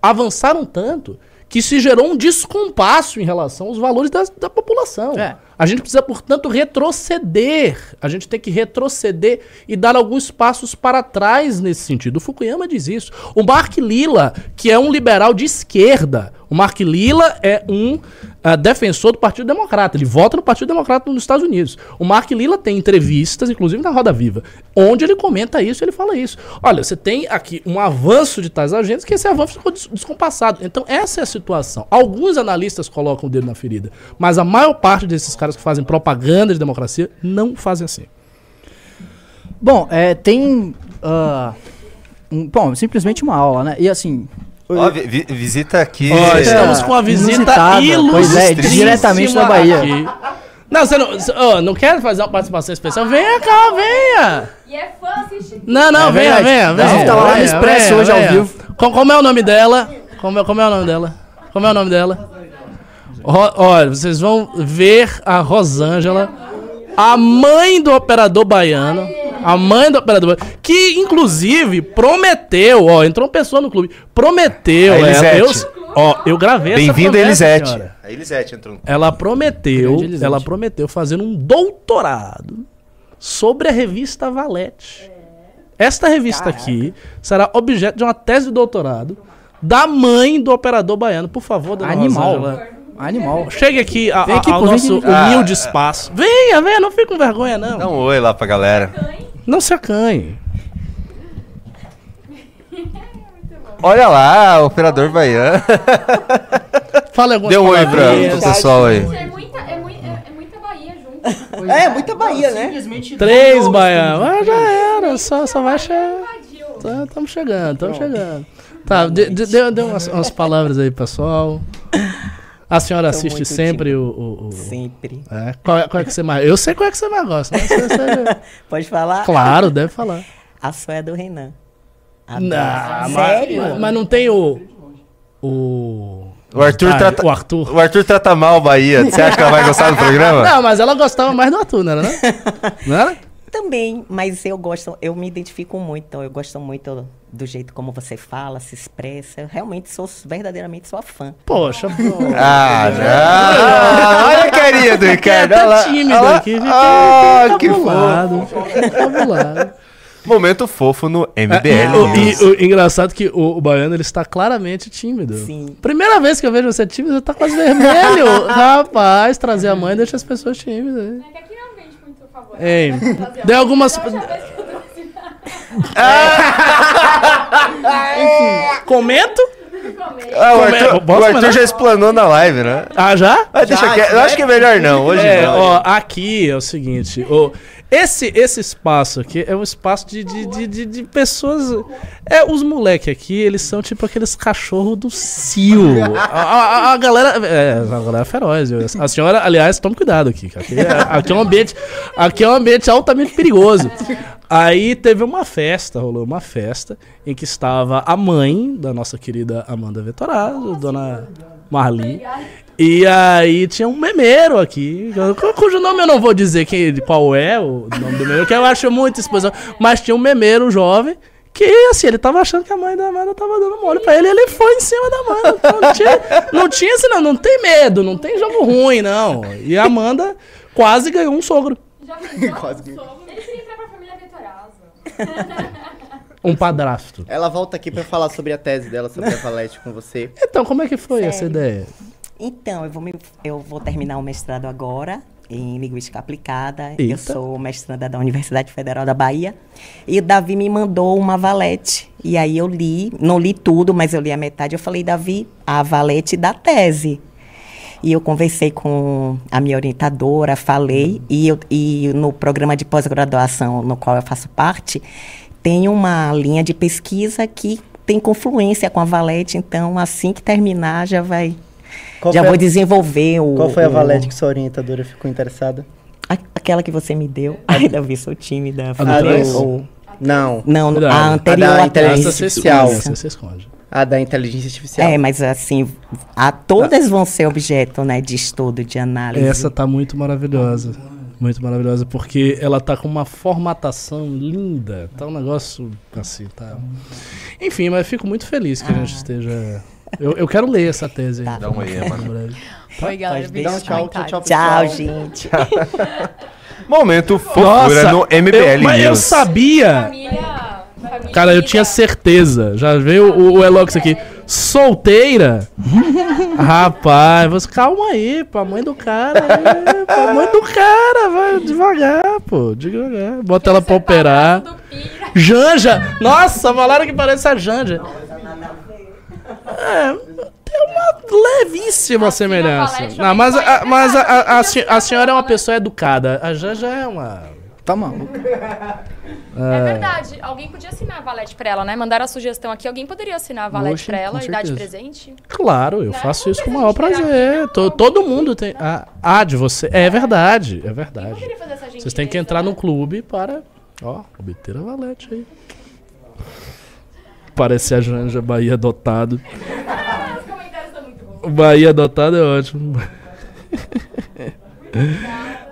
Speaker 2: avançaram tanto que se gerou um descompasso em relação aos valores da, da população. É. A gente precisa, portanto, retroceder. A gente tem que retroceder e dar alguns passos para trás nesse sentido. O Fukuyama diz isso. O Mark Lilla, que é um liberal de esquerda, O Mark Lilla é um ah, defensor do Partido Democrata. Ele vota no Partido Democrata nos Estados Unidos. O Mark Lilla tem entrevistas, inclusive na Roda Viva, onde ele comenta isso ele fala isso. Olha, você tem aqui um avanço de tais agentes que esse avanço ficou des- descompassado. Então, essa é a situação. Alguns analistas colocam o dedo na ferida, mas a maior parte desses caras que fazem propaganda de democracia não fazem assim.
Speaker 3: Bom, é, tem. ah, um- bom, simplesmente uma aula, né? E assim.
Speaker 1: Ó, vi- vi- visita aqui.
Speaker 2: Ó,
Speaker 1: é,
Speaker 2: estamos com a visita
Speaker 3: inusitada, pois é, diretamente da Bahia.
Speaker 2: aqui. Não, você não, ó, não quer fazer uma participação especial? Venha cá, venha!
Speaker 4: E é fã, assiste.
Speaker 2: Não, não,
Speaker 3: É
Speaker 2: venha, venha, venha.
Speaker 3: Nós tava lá no Expresso
Speaker 2: venha,
Speaker 3: hoje ao
Speaker 2: venha.
Speaker 3: vivo.
Speaker 2: Com- como é o nome dela? Como é, como é o nome dela? Como é o nome dela? Ro- olha, vocês vão ver a Rosângela, a mãe do operador baiano. A mãe do operador baiano. Que, inclusive, prometeu, ó, entrou uma pessoa no clube, prometeu
Speaker 1: A
Speaker 2: ela. Eu, ó, eu gravei essa
Speaker 1: Bem-vinda, Elisete.
Speaker 2: senhora.
Speaker 1: A Elisete entrou. no-
Speaker 2: Ela prometeu,
Speaker 3: Elisete.
Speaker 2: ela prometeu fazer um doutorado sobre a revista Valete. Esta revista aqui será objeto de uma tese de doutorado da mãe do operador baiano. Por favor, dona
Speaker 3: Animal.
Speaker 2: Rosângela.
Speaker 3: Animal.
Speaker 2: Chegue aqui, a- a-
Speaker 3: aqui,
Speaker 2: ao
Speaker 3: pô,
Speaker 2: nosso humilde
Speaker 1: Ah,
Speaker 2: espaço. Venha, venha, não fique com vergonha, não.
Speaker 1: Dá um oi lá pra galera.
Speaker 2: Não se acanhe.
Speaker 1: Olha lá, operador baiano.
Speaker 2: Fale algumas
Speaker 1: Dê um oi pra, pro pessoal aí.
Speaker 4: É muita, é, mui- é, é muita Bahia junto.
Speaker 5: É, muita Bahia, né?
Speaker 2: Três baianos. Ah, já era, só, só vai chegar. Estamos chegando, estamos chegando. Tá, dê, dê, dê- dê umas, umas palavras aí, pessoal. A senhora assiste sempre o. o- o-
Speaker 5: Sempre.
Speaker 2: é, qual, é, qual é que você mais. Eu sei qual é que você mais gosta. Mas você- você- [LAUGHS]
Speaker 5: Pode falar?
Speaker 2: claro, deve falar.
Speaker 5: A sua é do Renan.
Speaker 2: Não,
Speaker 5: Sério?
Speaker 2: mas, mas não tem o. O.
Speaker 1: O Arthur,
Speaker 2: Ah,
Speaker 1: trata,
Speaker 2: o Arthur.
Speaker 1: o Arthur trata mal Bahia. Você acha que ela vai gostar do programa?
Speaker 2: Não, mas ela gostava mais do Arthur, não era? Não, [LAUGHS] não era?
Speaker 5: Também, mas eu gosto, eu me identifico muito, então eu gosto muito do jeito como você fala, se expressa. Eu realmente sou verdadeiramente sua fã.
Speaker 2: Poxa, pô.
Speaker 1: Ah, já. Olha a carinha do Ricardo. Olha lá.
Speaker 2: Tá tímido
Speaker 1: Olha lá.
Speaker 2: aqui,
Speaker 1: Ah,
Speaker 2: fica
Speaker 1: que fofo.
Speaker 2: cabulado.
Speaker 1: Momento fofo no
Speaker 2: É,
Speaker 1: MBL
Speaker 2: e, o- e engraçado é que o, o baiano ele está claramente tímido.
Speaker 5: Sim.
Speaker 2: Primeira vez que eu vejo você tímido, você tá quase vermelho. [LAUGHS] Rapaz, trazer a mãe deixa as pessoas tímidas.
Speaker 4: É que aqui não vende muito favor.
Speaker 2: Ei, deu algumas.
Speaker 4: Trouxe [LAUGHS]
Speaker 2: Comento?
Speaker 1: Ah, o
Speaker 2: Como é?
Speaker 1: Arthur,
Speaker 2: Posso
Speaker 1: o Arthur
Speaker 2: mandar?
Speaker 1: já explanou na live, né?
Speaker 2: Ah, já?
Speaker 1: Mas deixa
Speaker 5: Já,
Speaker 1: quieto. Eu acho que é melhor não. Hoje
Speaker 2: É,
Speaker 1: não.
Speaker 2: ó, aqui é o seguinte, esse, esse espaço aqui é um espaço de, de, de, de- de pessoas. É, os moleque aqui, eles são tipo aqueles cachorros do cio. [LAUGHS] A, a- a galera. É, a galera é feroz. viu? A senhora, aliás, tome cuidado aqui. Aqui é, aqui é um ambiente. Aqui é um ambiente altamente perigoso. Aí teve uma festa, rolou uma festa, em que estava a mãe da nossa querida Amanda Vettorado, dona Marli. E aí tinha um memeiro aqui, cu- cujo nome eu não vou dizer quem, qual é o nome do memeiro, que eu acho muito exposição, mas tinha um memeiro jovem que, assim, ele tava achando que a mãe da Amanda tava dando mole pra ele e ele foi em cima da Amanda. Então, não tinha, não tinha assim, não, não tem medo, não tem jogo ruim, não. E a Amanda quase ganhou um sogro,
Speaker 4: Já pensou? Quase Ele queria entrar pra família Vetorazo.
Speaker 2: um padrasto.
Speaker 6: Ela volta aqui pra falar sobre a tese dela, sobre a Valete com você.
Speaker 2: Então, como é que foi essa
Speaker 5: Sério?
Speaker 2: ideia?
Speaker 5: Então, eu vou, me- eu vou terminar o mestrado agora em Linguística Aplicada.
Speaker 2: Eita.
Speaker 5: Eu sou mestranda da Universidade Federal da Bahia. E o Davi me mandou uma valete. E aí eu li, não li tudo, mas eu li a metade. Eu falei, Davi, a valete da tese. E eu conversei com a minha orientadora, falei, e, eu, e no programa de pós-graduação no qual eu faço parte, tem uma linha de pesquisa que tem confluência com a Valete, então assim que terminar já vai.
Speaker 6: Qual
Speaker 5: já
Speaker 6: foi
Speaker 5: vou
Speaker 6: a-
Speaker 5: desenvolver o.
Speaker 6: Qual foi a
Speaker 5: o-
Speaker 6: Valete que sua orientadora ficou interessada?
Speaker 5: a- aquela que você me deu. Ai, Davi, sou tímida.
Speaker 2: do
Speaker 5: Falei,
Speaker 2: três?
Speaker 5: ou-
Speaker 6: Não,
Speaker 5: Não,
Speaker 2: Verdade.
Speaker 5: a
Speaker 2: A
Speaker 5: anterior.
Speaker 6: da
Speaker 5: à
Speaker 6: inteligência artificial.
Speaker 2: Essa você esconde.
Speaker 6: a da inteligência artificial.
Speaker 5: É, mas assim, a, todas vão ser objeto né, de estudo, de análise.
Speaker 2: Essa tá muito maravilhosa. Muito maravilhosa, porque ela tá com uma formatação linda. Tá um negócio assim, tá. Enfim, mas fico muito feliz que a gente esteja. Eu, eu quero ler essa tese aí.
Speaker 1: Dá um oi, mano.
Speaker 4: Oi, galera.
Speaker 6: Dá um tchau, tchau, tchau,
Speaker 5: Tchau, gente. [LAUGHS]
Speaker 1: Momento fofura no MBL
Speaker 2: eu, mas eu sabia. Cara, eu tinha certeza. Já veio o, o Elox aqui. solteira. [LAUGHS] Rapaz, você calma aí, pra mãe do cara. Aí, pra mãe do cara, vai devagar, pô, devagar. Bota ela pra operar. Janja! Nossa, falaram que parece a Janja. É, tem uma levíssima semelhança. Não, mas, a,
Speaker 4: também
Speaker 2: mas a,
Speaker 4: foi
Speaker 2: a, a, a senhora é uma pessoa educada. A Janja é uma.
Speaker 3: Tá maluco.
Speaker 4: É verdade. Alguém podia assinar a valete pra ela, né? Mandaram a sugestão aqui. Alguém poderia assinar a valete
Speaker 3: Oxe,
Speaker 4: pra ela e dar de presente?
Speaker 2: Claro, eu
Speaker 4: Não,
Speaker 2: faço isso com o maior prazer. todo mundo tem. Ah, ah, de você. É verdade, é verdade.
Speaker 4: Poderia fazer essa gentileza,
Speaker 2: Vocês têm que entrar
Speaker 4: né?
Speaker 2: no clube para. Ó, obter a valete aí. Parece a Janja Bahia adotado. [LAUGHS]
Speaker 4: Os comentários são muito bons.
Speaker 2: O Bahia adotado é ótimo.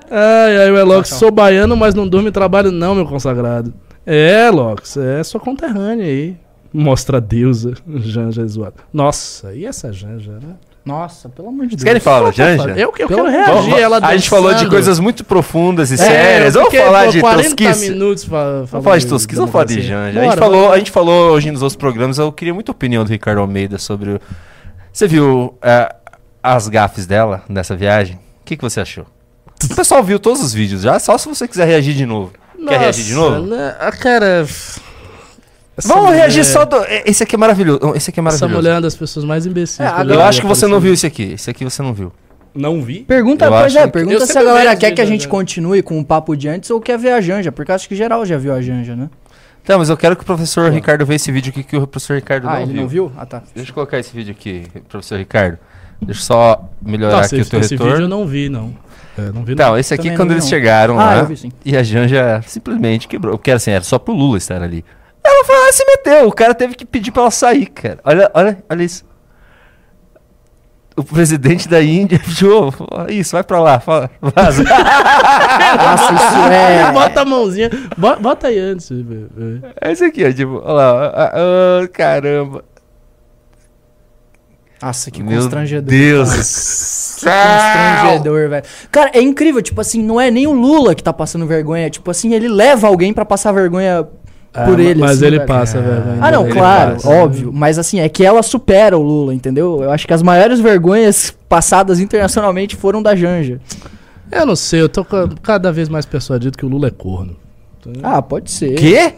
Speaker 2: ai, ai, o Elox, sou baiano, mas não durmo e trabalho não, meu consagrado. É, Elox, é sua conterrânea aí. Mostra a deusa, Janja é zoada. Nossa, e essa Janja, né?
Speaker 3: Nossa, pelo amor de
Speaker 1: Vocês
Speaker 3: Deus.
Speaker 1: querem falar da Janja?
Speaker 2: Eu, eu
Speaker 3: Pelo-
Speaker 2: quero reagir
Speaker 1: Vamos-
Speaker 2: ela
Speaker 1: a gente falou de
Speaker 2: dançando.
Speaker 1: coisas muito profundas e
Speaker 2: É,
Speaker 1: sérias. Vamos falar de
Speaker 2: 40
Speaker 1: tosquice.
Speaker 2: minutos
Speaker 1: Vamos falar de tosquice, vamos falar de. Janja. a, gente
Speaker 2: Bora,
Speaker 1: falou,
Speaker 2: bora.
Speaker 1: a gente falou hoje nos outros programas, eu queria muita opinião do Ricardo Almeida sobre. o- Você viu é, as gafes dela nessa viagem? O que, que você achou? O pessoal viu todos os vídeos já, só se você quiser reagir de novo. Quer reagir de
Speaker 2: Nossa,
Speaker 1: novo?
Speaker 2: né? Ah, cara. Essa
Speaker 1: Vamos
Speaker 2: mulher-
Speaker 1: reagir só do. é, Esse aqui é maravilhoso. Esse aqui é
Speaker 2: Essa
Speaker 1: maravilhoso.
Speaker 2: mulher é uma das pessoas mais imbecis.
Speaker 3: É,
Speaker 1: Eu acho que você não viu esse aqui. Esse aqui você não viu.
Speaker 2: Não vi?
Speaker 3: Pergunta,
Speaker 1: Eu
Speaker 3: pois é,
Speaker 1: que-
Speaker 3: pergunta se a galera quer que a gente continue com o papo de antes ou quer ver a Janja, porque eu acho que geral já viu a Janja, né?
Speaker 1: Tá, mas eu quero que o professor Ricardo veja esse vídeo aqui que o professor Ricardo
Speaker 3: ah,
Speaker 1: não
Speaker 3: ele
Speaker 1: viu.
Speaker 3: não viu? Ah, tá.
Speaker 1: Deixa eu colocar esse vídeo aqui, professor Ricardo. Deixa eu só melhorar
Speaker 2: Nossa,
Speaker 1: aqui o
Speaker 2: esse,
Speaker 1: teu
Speaker 2: esse vídeo eu
Speaker 1: retorno.
Speaker 2: não vi, não. É, não vi,
Speaker 1: Então,
Speaker 2: não.
Speaker 1: esse aqui
Speaker 3: Também
Speaker 1: quando eles
Speaker 3: não.
Speaker 1: chegaram
Speaker 3: Ah,
Speaker 1: lá
Speaker 3: eu vi sim.
Speaker 1: e a Janja simplesmente quebrou. Porque assim, era só pro Lula estar ali. Ela foi lá e se meteu. O cara teve que pedir pra ela sair, cara. Olha, olha, olha isso. O presidente da Índia [LAUGHS] pediu, "Ó, isso, vai pra lá, fala, vaza. [LAUGHS]
Speaker 3: Nossa, isso é.
Speaker 2: Bota a mãozinha. Bota, bota aí antes. velho.
Speaker 1: É isso aqui, ó, tipo, olha lá, ah, ah, caramba.
Speaker 3: Nossa, que
Speaker 1: Meu
Speaker 3: constrangedor.
Speaker 1: Deus.
Speaker 3: cara. Que constrangedor, velho. Cara, é incrível, tipo assim, não é nem o Lula que tá passando vergonha, tipo assim, ele leva alguém pra passar vergonha por
Speaker 2: Ah,
Speaker 3: ele.
Speaker 2: Mas
Speaker 3: assim,
Speaker 2: ele
Speaker 3: velho.
Speaker 2: passa, velho.
Speaker 3: Ah, não,
Speaker 1: Ele
Speaker 3: claro,
Speaker 1: passa.
Speaker 3: óbvio. Mas assim, é que ela supera o Lula, entendeu? Eu acho que as maiores vergonhas passadas internacionalmente foram da Janja.
Speaker 2: Eu não sei, eu tô ca- cada vez mais persuadido que o Lula é corno.
Speaker 3: Ah, pode ser.
Speaker 1: Quê?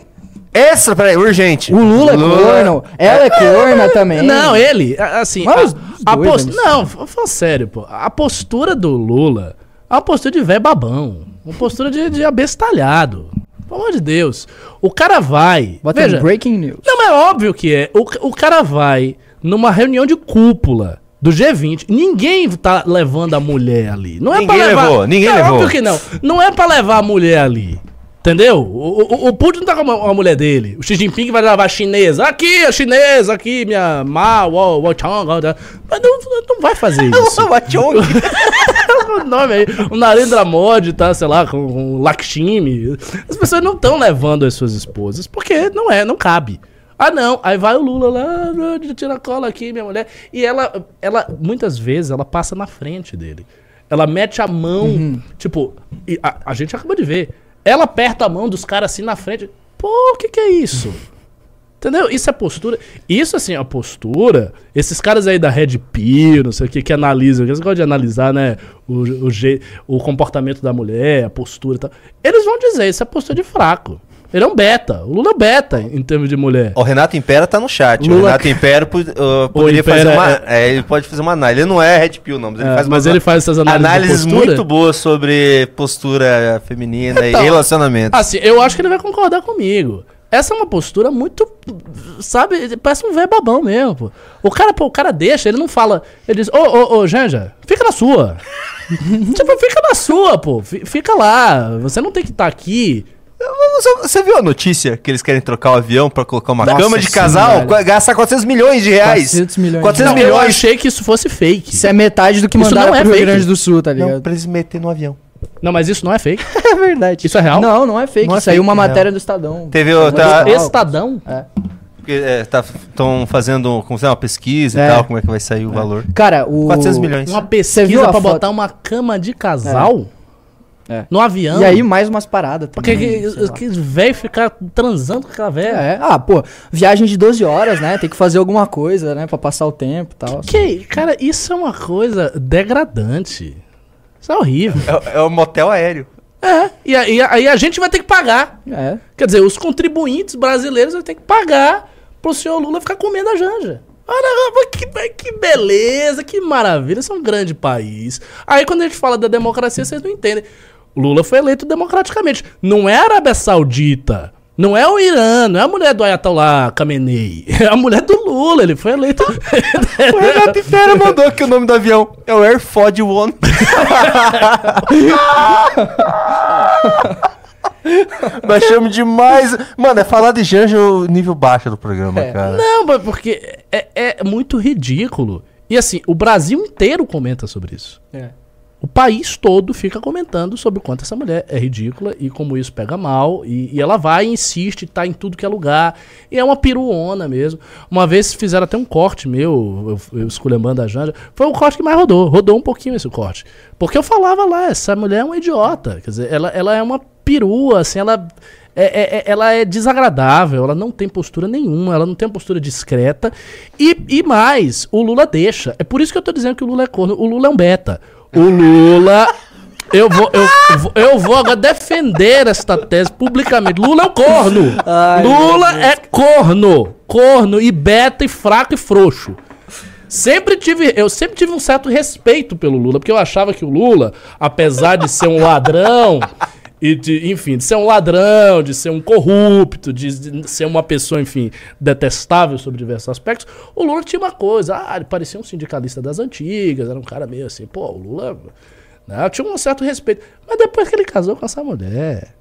Speaker 1: Essa, peraí, urgente.
Speaker 3: O Lula é corno, ela é corna também.
Speaker 2: Não, ele, assim.
Speaker 3: Mas
Speaker 2: a-
Speaker 3: os
Speaker 2: a
Speaker 3: dois,
Speaker 2: post-
Speaker 3: né?
Speaker 2: Não, fala sério, pô. A postura do Lula é uma postura de velho babão. Uma postura de, de abestalhado. Pelo amor de Deus. O cara vai.
Speaker 3: Bota
Speaker 2: veja,
Speaker 3: breaking news.
Speaker 2: Não, mas é óbvio que é. O, o cara vai numa reunião de cúpula do G20. Ninguém tá levando a mulher ali. Não é
Speaker 1: Ninguém
Speaker 2: pra levar.
Speaker 1: levou, ninguém
Speaker 2: é
Speaker 1: levou.
Speaker 2: óbvio que não. Não é pra levar a mulher ali. Entendeu? O, o, o Putin não tá com a, a mulher dele. O Xi Jinping vai levar a chinesa. Aqui, a chinesa, aqui, minha Ma, Wo, Wo Chong. Wo. Mas não, não vai fazer [LAUGHS] isso. [LAUGHS] o nome aí. O Narendra Modi tá, sei lá, com, com Lakshmi. As pessoas não estão levando as suas esposas, porque não é, não cabe. Ah, não. Aí vai o Lula lá, ah, tira a cola aqui, minha mulher. E ela, ela, muitas vezes, ela passa na frente dele. Ela mete a mão, tipo, e a, a gente acabou de ver. Ela aperta a mão dos caras assim na frente. Pô, o que que é isso? Entendeu? Isso é postura. Isso, assim, é a postura. Esses caras aí da Red Pill, não sei o que, que analisam, eles gostam de analisar, né? O, o, je- o comportamento da mulher, a postura e tal. Eles vão dizer, isso é postura de fraco. Ele é um beta. O Lula é beta em termos de mulher.
Speaker 1: O Renato Impera tá no chat. O
Speaker 2: Lula-
Speaker 1: Renato [LAUGHS] Impera uh, poderia
Speaker 2: Impera
Speaker 1: fazer uma.
Speaker 2: é-
Speaker 1: é, ele pode fazer uma análise. Ele não é Red Pill, não, mas ele
Speaker 2: É,
Speaker 1: faz
Speaker 2: mas
Speaker 1: umas
Speaker 2: ele faz essas análises
Speaker 1: análises muito boas sobre postura feminina
Speaker 2: Então,
Speaker 1: e relacionamento.
Speaker 2: Assim, eu acho que ele vai concordar comigo. Essa é uma postura muito, sabe, parece um velho babão mesmo, pô. O cara, pô, o cara deixa, ele não fala, ele diz, ô, ô, ô, Janja, fica na sua. [LAUGHS] tipo, fica na sua, pô, fi- fica lá, você não tem que estar aqui.
Speaker 1: Você, viu a notícia que eles querem trocar o avião pra colocar uma
Speaker 3: Nossa,
Speaker 1: cama de
Speaker 3: sim,
Speaker 1: casal? Qua- Gastar 400 milhões de reais.
Speaker 3: 400 milhões de
Speaker 1: 400
Speaker 2: Não, eu
Speaker 1: milhões.
Speaker 2: achei que isso fosse fake.
Speaker 3: Isso é metade do que
Speaker 2: Isso
Speaker 3: mandaram
Speaker 2: não é
Speaker 3: pro Rio
Speaker 2: fake.
Speaker 3: Grande do Sul, tá
Speaker 1: Não,
Speaker 3: ligado?
Speaker 1: pra eles meterem no avião.
Speaker 2: Não, mas isso não é fake. [LAUGHS]
Speaker 3: É verdade.
Speaker 2: Isso é real?
Speaker 3: Não, não é fake.
Speaker 1: Não é
Speaker 3: Isso aí é
Speaker 1: fake,
Speaker 3: uma
Speaker 1: é
Speaker 3: matéria do Estadão.
Speaker 1: Teve o- tá-
Speaker 3: Estadão.
Speaker 2: Estadão?
Speaker 3: É.
Speaker 1: Estão fazendo como se é, uma pesquisa e
Speaker 3: É.
Speaker 1: tal, como é que vai sair o valor.
Speaker 3: Cara, o...
Speaker 1: 400 milhões.
Speaker 2: Uma pesquisa pra
Speaker 3: foto?
Speaker 2: botar uma cama de casal?
Speaker 3: É.
Speaker 2: No avião.
Speaker 3: E aí mais umas paradas
Speaker 2: Porque
Speaker 3: também.
Speaker 2: que,
Speaker 3: sei lá.
Speaker 2: que velho ficar transando com aquela velha.
Speaker 3: É, ah, pô, viagem de 12 horas, né? Tem que fazer alguma coisa, né? Pra passar o tempo e tal.
Speaker 2: Que, cara, isso é uma coisa degradante. Isso é horrível.
Speaker 1: É, é o motel aéreo.
Speaker 2: É, e aí, aí a gente vai ter que pagar.
Speaker 3: É.
Speaker 2: Quer dizer, os contribuintes brasileiros vão ter que pagar pro senhor Lula ficar comendo a janja. Olha, que, que beleza, que maravilha, isso é um grande país. Aí quando a gente fala da democracia, vocês não entendem. O Lula foi eleito democraticamente. Não é a Arábia Saudita, não é o Irã, não é a mulher do Ayatollah Khamenei. [LAUGHS] É a mulher do Lula, ele foi eleito... [LAUGHS]
Speaker 1: O Renato Fera mandou que o nome do avião é o Air Force One. [LAUGHS] Baixamos demais. Mano, é falar de Janja o nível baixo do programa,
Speaker 3: É.
Speaker 1: cara.
Speaker 2: Não, mas porque é, é muito ridículo. E assim, o Brasil inteiro comenta sobre isso.
Speaker 3: É.
Speaker 2: O país todo fica comentando sobre o quanto essa mulher é ridícula e como isso pega mal. E, e ela vai e insiste, tá em tudo que é lugar. E é uma piruona mesmo. Uma vez fizeram até um corte meu, eu, eu esculhambando a Janja. Foi o corte que mais rodou. Rodou um pouquinho esse corte. Porque eu falava lá, essa mulher é uma idiota. Quer dizer, ela, ela é uma perua, assim, ela. É, é- é- ela é desagradável, ela não tem postura nenhuma, ela não tem uma postura discreta. E, e mais, o Lula deixa. É por isso que eu tô dizendo que o Lula é corno. O Lula é um beta. O Lula. Eu vou, eu, eu vou agora defender esta tese publicamente. Lula é um corno.
Speaker 3: Ai,
Speaker 2: Lula é corno. Corno e beta e fraco e frouxo. Sempre tive, eu sempre tive um certo respeito pelo Lula, porque eu achava que o Lula, apesar de ser um ladrão e de, enfim, de ser um ladrão, de ser um corrupto, de, de ser uma pessoa, enfim, detestável sobre diversos aspectos, o Lula tinha uma coisa, ah, ele parecia um sindicalista das antigas, era um cara meio assim, pô, o Lula, né, tinha um certo respeito. Mas depois que ele casou com essa mulher,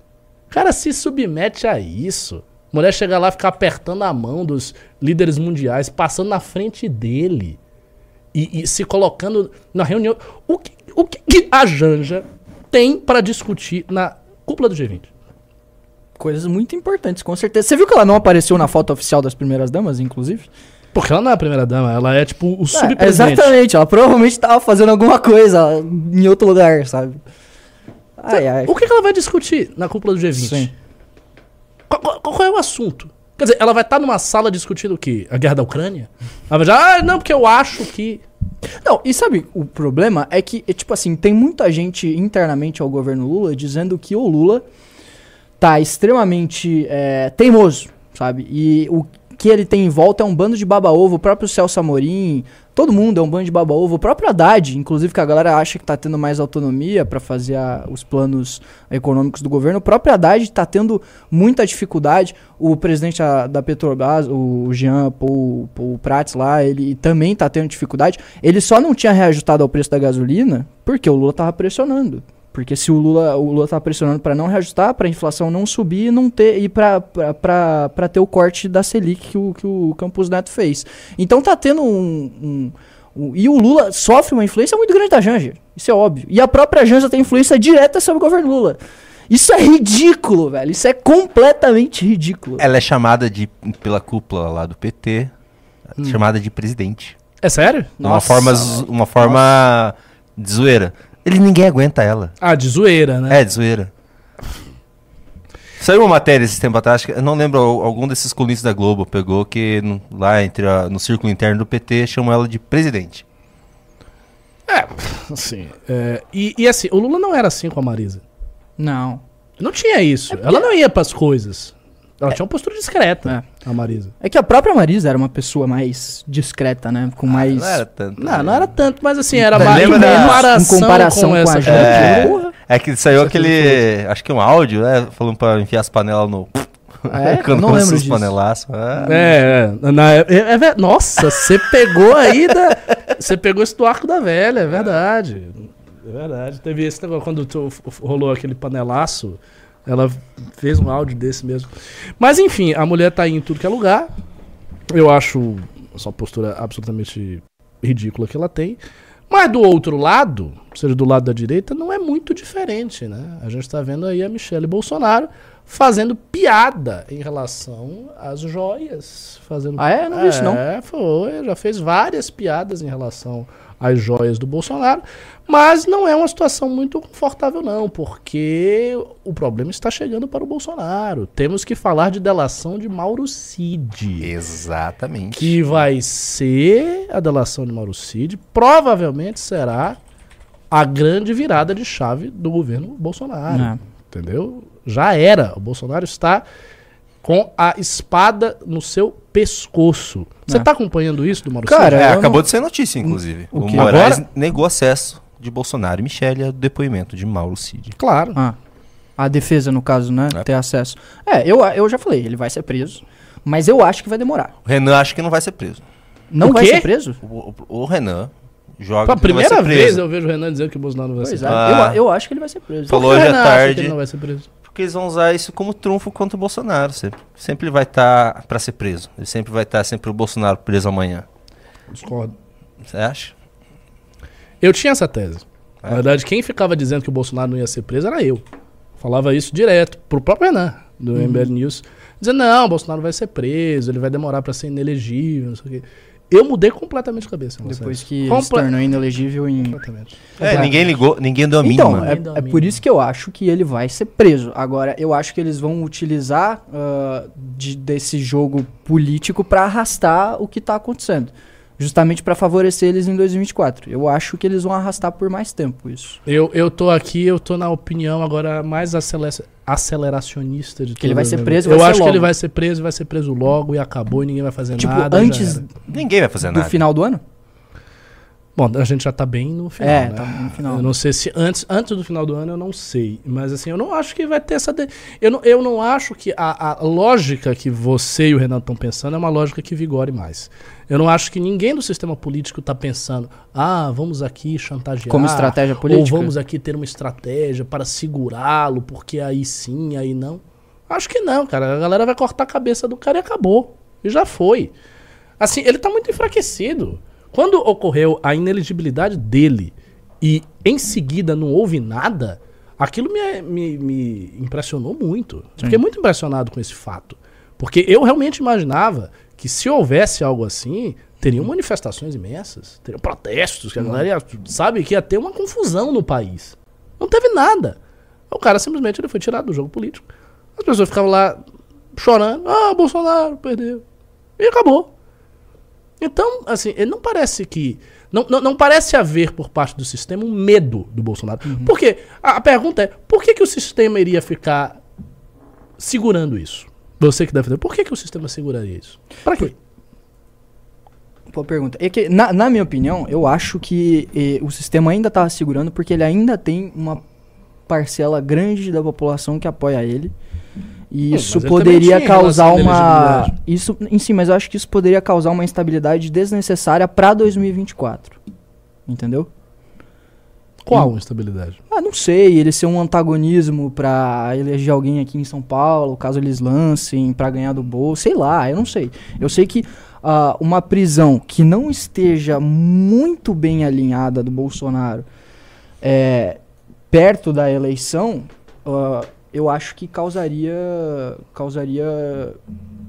Speaker 2: o cara se submete a isso. Mulher chega lá, fica apertando a mão dos líderes mundiais, passando na frente dele e, e se colocando na reunião. O que, o que a Janja tem pra discutir na cúpula do G20?
Speaker 3: Coisas muito importantes, com certeza. Você viu que ela não apareceu na foto oficial das primeiras damas, inclusive?
Speaker 2: Porque ela não é a primeira dama, ela é tipo o
Speaker 3: É,
Speaker 2: subpresidente.
Speaker 3: exatamente, ela provavelmente tava fazendo alguma coisa em outro lugar, sabe? Ai, ai.
Speaker 2: O que, que ela vai discutir na cúpula do G20?
Speaker 3: Sim.
Speaker 2: Qual, qual- qual é o assunto? Quer dizer, ela vai estar numa sala discutindo o quê? A guerra da Ucrânia? Ela vai dizer, ah, não, porque eu acho que.
Speaker 3: Não, e sabe, o problema é que, é, tipo assim, tem muita gente internamente ao governo Lula dizendo que o Lula tá extremamente é, teimoso, sabe? E o que ele tem em volta é um bando de baba-ovo, o próprio Celso Amorim, todo mundo é um bando de baba-ovo, o próprio Haddad, inclusive que a galera acha que tá tendo mais autonomia pra fazer a- os planos econômicos do governo, o próprio Haddad tá tendo muita dificuldade, o presidente da Petrobras, o Jean Paul, Paul Prats lá, ele também tá tendo dificuldade, ele só não tinha reajustado ao preço da gasolina porque o Lula tava pressionando. Porque se o Lula, o Lula tá pressionando para não reajustar, para a inflação não subir e não ter e para para ter o corte da Selic que o, que o Campos Neto fez. Então tá tendo um, um- um- e o Lula sofre uma influência muito grande da Janja. Isso é óbvio. E a própria Janja tem influência direta sobre o governo Lula. Isso é ridículo, velho. Isso é completamente ridículo.
Speaker 1: Ela é chamada de, pela cúpula lá do PT, chamada de presidente.
Speaker 2: É sério?
Speaker 1: uma
Speaker 3: Nossa,
Speaker 1: forma, zo- uma forma de zoeira. Ele ninguém aguenta ela.
Speaker 2: Ah, de zoeira, né?
Speaker 1: É, de zoeira. Saiu uma matéria esse tempo atrás, acho que- eu não lembro, al- algum desses colunistas da Globo pegou que no- lá entre a- no círculo interno do PT chamam ela de presidente.
Speaker 2: Assim, é, e, e assim, o Lula não era assim com a Marisa.
Speaker 3: Não.
Speaker 2: Não tinha isso. Ela não ia pras coisas. Ela tinha uma postura discreta, a Marisa.
Speaker 3: É que a própria Marisa era uma pessoa mais discreta, né? Com mais.
Speaker 1: Não era tanto.
Speaker 2: Não,
Speaker 1: né?
Speaker 2: não era tanto, mas assim, era mais
Speaker 1: lembra
Speaker 2: em
Speaker 1: da-
Speaker 2: comparação,
Speaker 3: em comparação
Speaker 2: com,
Speaker 3: com
Speaker 2: essa
Speaker 3: a
Speaker 2: gente.
Speaker 1: É, é que saiu
Speaker 3: é
Speaker 1: aquele, acho que um áudio, né, falando pra enfiar as panelas no...
Speaker 3: É? [LAUGHS]
Speaker 1: Quando
Speaker 3: Não lembro disso.
Speaker 1: panelaços. ah.
Speaker 2: É, é, na- é, é nossa, você pegou aí da. Você pegou isso do arco da velha, é verdade. É verdade. Teve esse negócio, quando tu- rolou aquele panelaço, ela fez um áudio desse mesmo. Mas enfim, a mulher tá aí em tudo que é lugar. Eu acho essa postura absolutamente ridícula que ela tem. Mas do outro lado, ou seja, do lado da direita, não é muito diferente, né? A gente tá vendo aí a Michelle Bolsonaro fazendo piada em relação às joias. Fazendo...
Speaker 3: Ah, é? Não vi isso, não.
Speaker 2: É, foi. Já fez várias piadas em relação às joias do Bolsonaro. Mas não é uma situação muito confortável, não, porque o problema está chegando para o Bolsonaro. Temos que falar de delação de Mauro Cid.
Speaker 1: Exatamente.
Speaker 2: Que vai ser a delação de Mauro Cid, provavelmente será a grande virada de chave do governo Bolsonaro.
Speaker 3: É.
Speaker 2: Entendeu? Já era. O Bolsonaro está com a espada no seu pescoço. Você
Speaker 3: É.
Speaker 2: está acompanhando isso do Mauro
Speaker 3: Cara,
Speaker 2: Cid?
Speaker 1: É, acabou
Speaker 3: não-
Speaker 1: de ser notícia, inclusive.
Speaker 3: O
Speaker 1: O? Moraes
Speaker 2: Agora?
Speaker 1: negou acesso de Bolsonaro e Michele ao depoimento de Mauro Cid.
Speaker 2: Claro.
Speaker 3: Ah, a defesa, no caso, né?
Speaker 1: É.
Speaker 3: Ter acesso. É, eu, eu já falei, ele vai ser preso. Mas eu acho que vai demorar.
Speaker 1: O Renan acha que não vai ser preso.
Speaker 3: Não
Speaker 2: O
Speaker 3: vai
Speaker 2: quê?
Speaker 3: ser preso?
Speaker 1: O, o- o Renan joga
Speaker 2: Pela
Speaker 1: ser
Speaker 2: primeira vez eu vejo o Renan dizendo que o Bolsonaro não vai
Speaker 3: Pois
Speaker 2: ser
Speaker 3: é,
Speaker 2: preso.
Speaker 1: Ah.
Speaker 3: eu, eu acho que ele vai ser preso.
Speaker 1: Falou hoje à
Speaker 2: Renan acha que
Speaker 1: tarde.
Speaker 2: ele não vai ser preso?
Speaker 1: Porque eles vão usar isso como trunfo contra o Bolsonaro. Sempre, sempre ele vai estar pra ser preso. Ele sempre vai estar sempre o Bolsonaro preso amanhã.
Speaker 2: Discordo.
Speaker 1: Você acha?
Speaker 2: Eu tinha essa tese.
Speaker 1: É.
Speaker 2: Na verdade, quem ficava dizendo que o Bolsonaro não ia ser preso era eu. Falava isso direto pro próprio Renan, do
Speaker 3: Uhum.
Speaker 2: MBL News. Dizendo, não, o Bolsonaro vai ser preso, ele vai demorar pra ser inelegível, não sei o quê. Eu mudei completamente de cabeça.
Speaker 3: Depois que ele se
Speaker 2: Comple-
Speaker 3: tornou inelegível em.
Speaker 2: Completamente.
Speaker 1: É, ninguém ligou, ninguém deu a
Speaker 3: Então,
Speaker 1: mínima.
Speaker 3: é,
Speaker 2: Ainda a
Speaker 3: é por isso que eu acho que ele vai ser preso. Agora, eu acho que eles vão utilizar ah, de- desse jogo político pra arrastar o que tá acontecendo. Justamente pra favorecer eles em 2024. Eu acho que eles vão arrastar por mais tempo isso.
Speaker 2: Eu, eu tô aqui, eu tô na opinião agora mais acele- aceleracionista de
Speaker 3: Que ele vai ser preso,
Speaker 2: Eu
Speaker 3: vai ser
Speaker 2: acho que ele
Speaker 3: logo.
Speaker 2: vai ser preso, vai ser preso logo e acabou e ninguém vai fazer
Speaker 3: Tipo,
Speaker 2: nada. já
Speaker 3: antes.
Speaker 1: Ninguém vai fazer
Speaker 3: do
Speaker 1: nada.
Speaker 3: final do ano?
Speaker 2: Bom, a gente já tá bem no final,
Speaker 3: É,
Speaker 2: né?
Speaker 3: tá no final.
Speaker 2: Eu não sei se antes, antes do final do ano eu não sei, mas assim, eu não acho que vai ter essa de- eu não, eu não acho que a, a lógica que você e o Renato estão pensando é uma lógica que vigore mais. Eu não acho que ninguém do sistema político tá pensando, ah, vamos aqui chantagear
Speaker 3: Como estratégia política?
Speaker 2: ou vamos aqui ter uma estratégia para segurá-lo, porque aí sim, aí não. Acho que não, cara. A galera vai cortar a cabeça do cara e acabou. E já foi. Assim, ele tá muito enfraquecido. Quando ocorreu a ineligibilidade dele e em seguida não houve nada, aquilo me, me, me impressionou muito. Fiquei muito impressionado com esse fato. Porque eu realmente imaginava que se houvesse algo assim, teriam manifestações imensas, teriam protestos, que a galera ia, sabe que ia ter uma confusão no país. Não teve nada. O cara simplesmente ele foi tirado do jogo político. As pessoas ficavam lá chorando, ah, Bolsonaro perdeu. E acabou. Então, assim, ele não parece que. Não, não, não parece haver por parte do sistema um medo do Bolsonaro. Por quê? A, a pergunta é: por que, que o sistema iria ficar segurando isso? Você que deve ter. Por que, que o sistema seguraria isso? Pra quê?
Speaker 3: Boa pergunta. É que, na, na minha opinião, eu acho que eh, o sistema ainda tá segurando porque ele ainda tem uma parcela grande da população que apoia ele. E
Speaker 2: Hum,
Speaker 3: isso poderia causar uma. Isso em si, mas eu acho que isso poderia causar uma instabilidade desnecessária pra 2024. Entendeu?
Speaker 2: Qual instabilidade?
Speaker 3: Ah, não sei, ele ser um antagonismo pra eleger alguém aqui em São Paulo, caso eles lancem pra ganhar do bolso, sei lá, eu não sei. Eu sei que ah, uma prisão que não esteja muito bem alinhada do Bolsonaro é, perto da eleição, ah, eu acho que causaria, causaria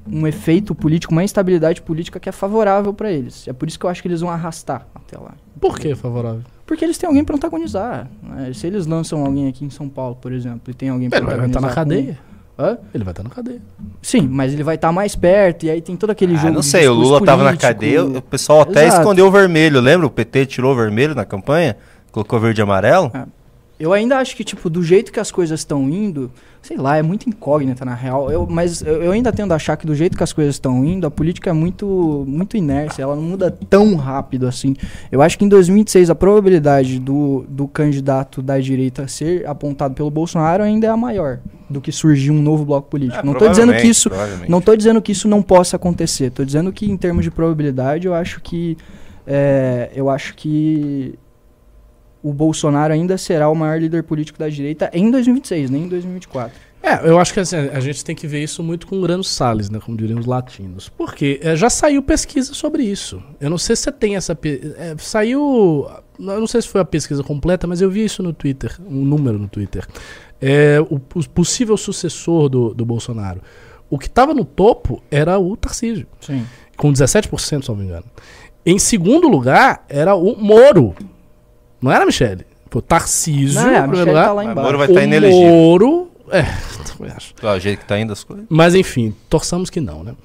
Speaker 3: um efeito político, uma instabilidade política que é favorável pra eles. É por isso que eu acho que eles vão arrastar até lá.
Speaker 2: Por que favorável?
Speaker 3: Porque eles têm alguém pra antagonizar. né? Se eles lançam alguém aqui em São Paulo, por exemplo, e tem alguém pra
Speaker 2: Ele vai estar
Speaker 3: antagonizar.
Speaker 2: na cadeia.
Speaker 3: com- Hã?
Speaker 2: Ele vai estar na cadeia.
Speaker 3: Sim, mas ele vai estar mais perto, e aí tem todo aquele
Speaker 1: Ah,
Speaker 3: jogo.
Speaker 1: não
Speaker 3: de
Speaker 1: sei, o Lula tava na cadeia, o pessoal até
Speaker 3: Exato.
Speaker 1: escondeu o vermelho, lembra? O PT tirou o vermelho na campanha, colocou verde e amarelo.
Speaker 3: Eu ainda acho que, tipo, do jeito que as coisas estão indo, sei lá, é muito incógnita na real. Eu, mas eu, eu ainda tendo a achar que do jeito que as coisas estão indo, a política é muito, muito inércia, ela não muda tão rápido assim. Eu acho que em 2026 a probabilidade do, do candidato da direita ser apontado pelo Bolsonaro ainda é a maior do que surgir um novo bloco político.
Speaker 1: É,
Speaker 3: não tô dizendo que isso. Não tô dizendo que isso não possa acontecer. Tô dizendo que em termos de probabilidade, eu acho que é, eu acho que o Bolsonaro ainda será o maior líder político da direita em 2026, nem em 2024.
Speaker 2: É, eu acho que assim, a gente tem que ver isso muito com granos sales, né? Como diriam os latinos. Porque é, já saiu pesquisa sobre isso. Eu não sei se você tem essa. pe- é, saiu. Eu não sei se foi a pesquisa completa, mas eu vi isso no Twitter, um número no Twitter. é, o, o possível sucessor do, do Bolsonaro. O que estava no topo era o Tarcísio,
Speaker 3: Sim.
Speaker 2: com 17%, se não me engano. Em segundo lugar, era o Moro. Não era a Michele. Foi o Tarcísio.
Speaker 3: Não, é, a Michelle tá lá embaixo.
Speaker 1: Moro vai estar
Speaker 2: o
Speaker 1: inelegível.
Speaker 2: Moro. É, [LAUGHS] também acho.
Speaker 1: Ah, O jeito que tá indo as coisas.
Speaker 2: Mas enfim, torçamos que não, né?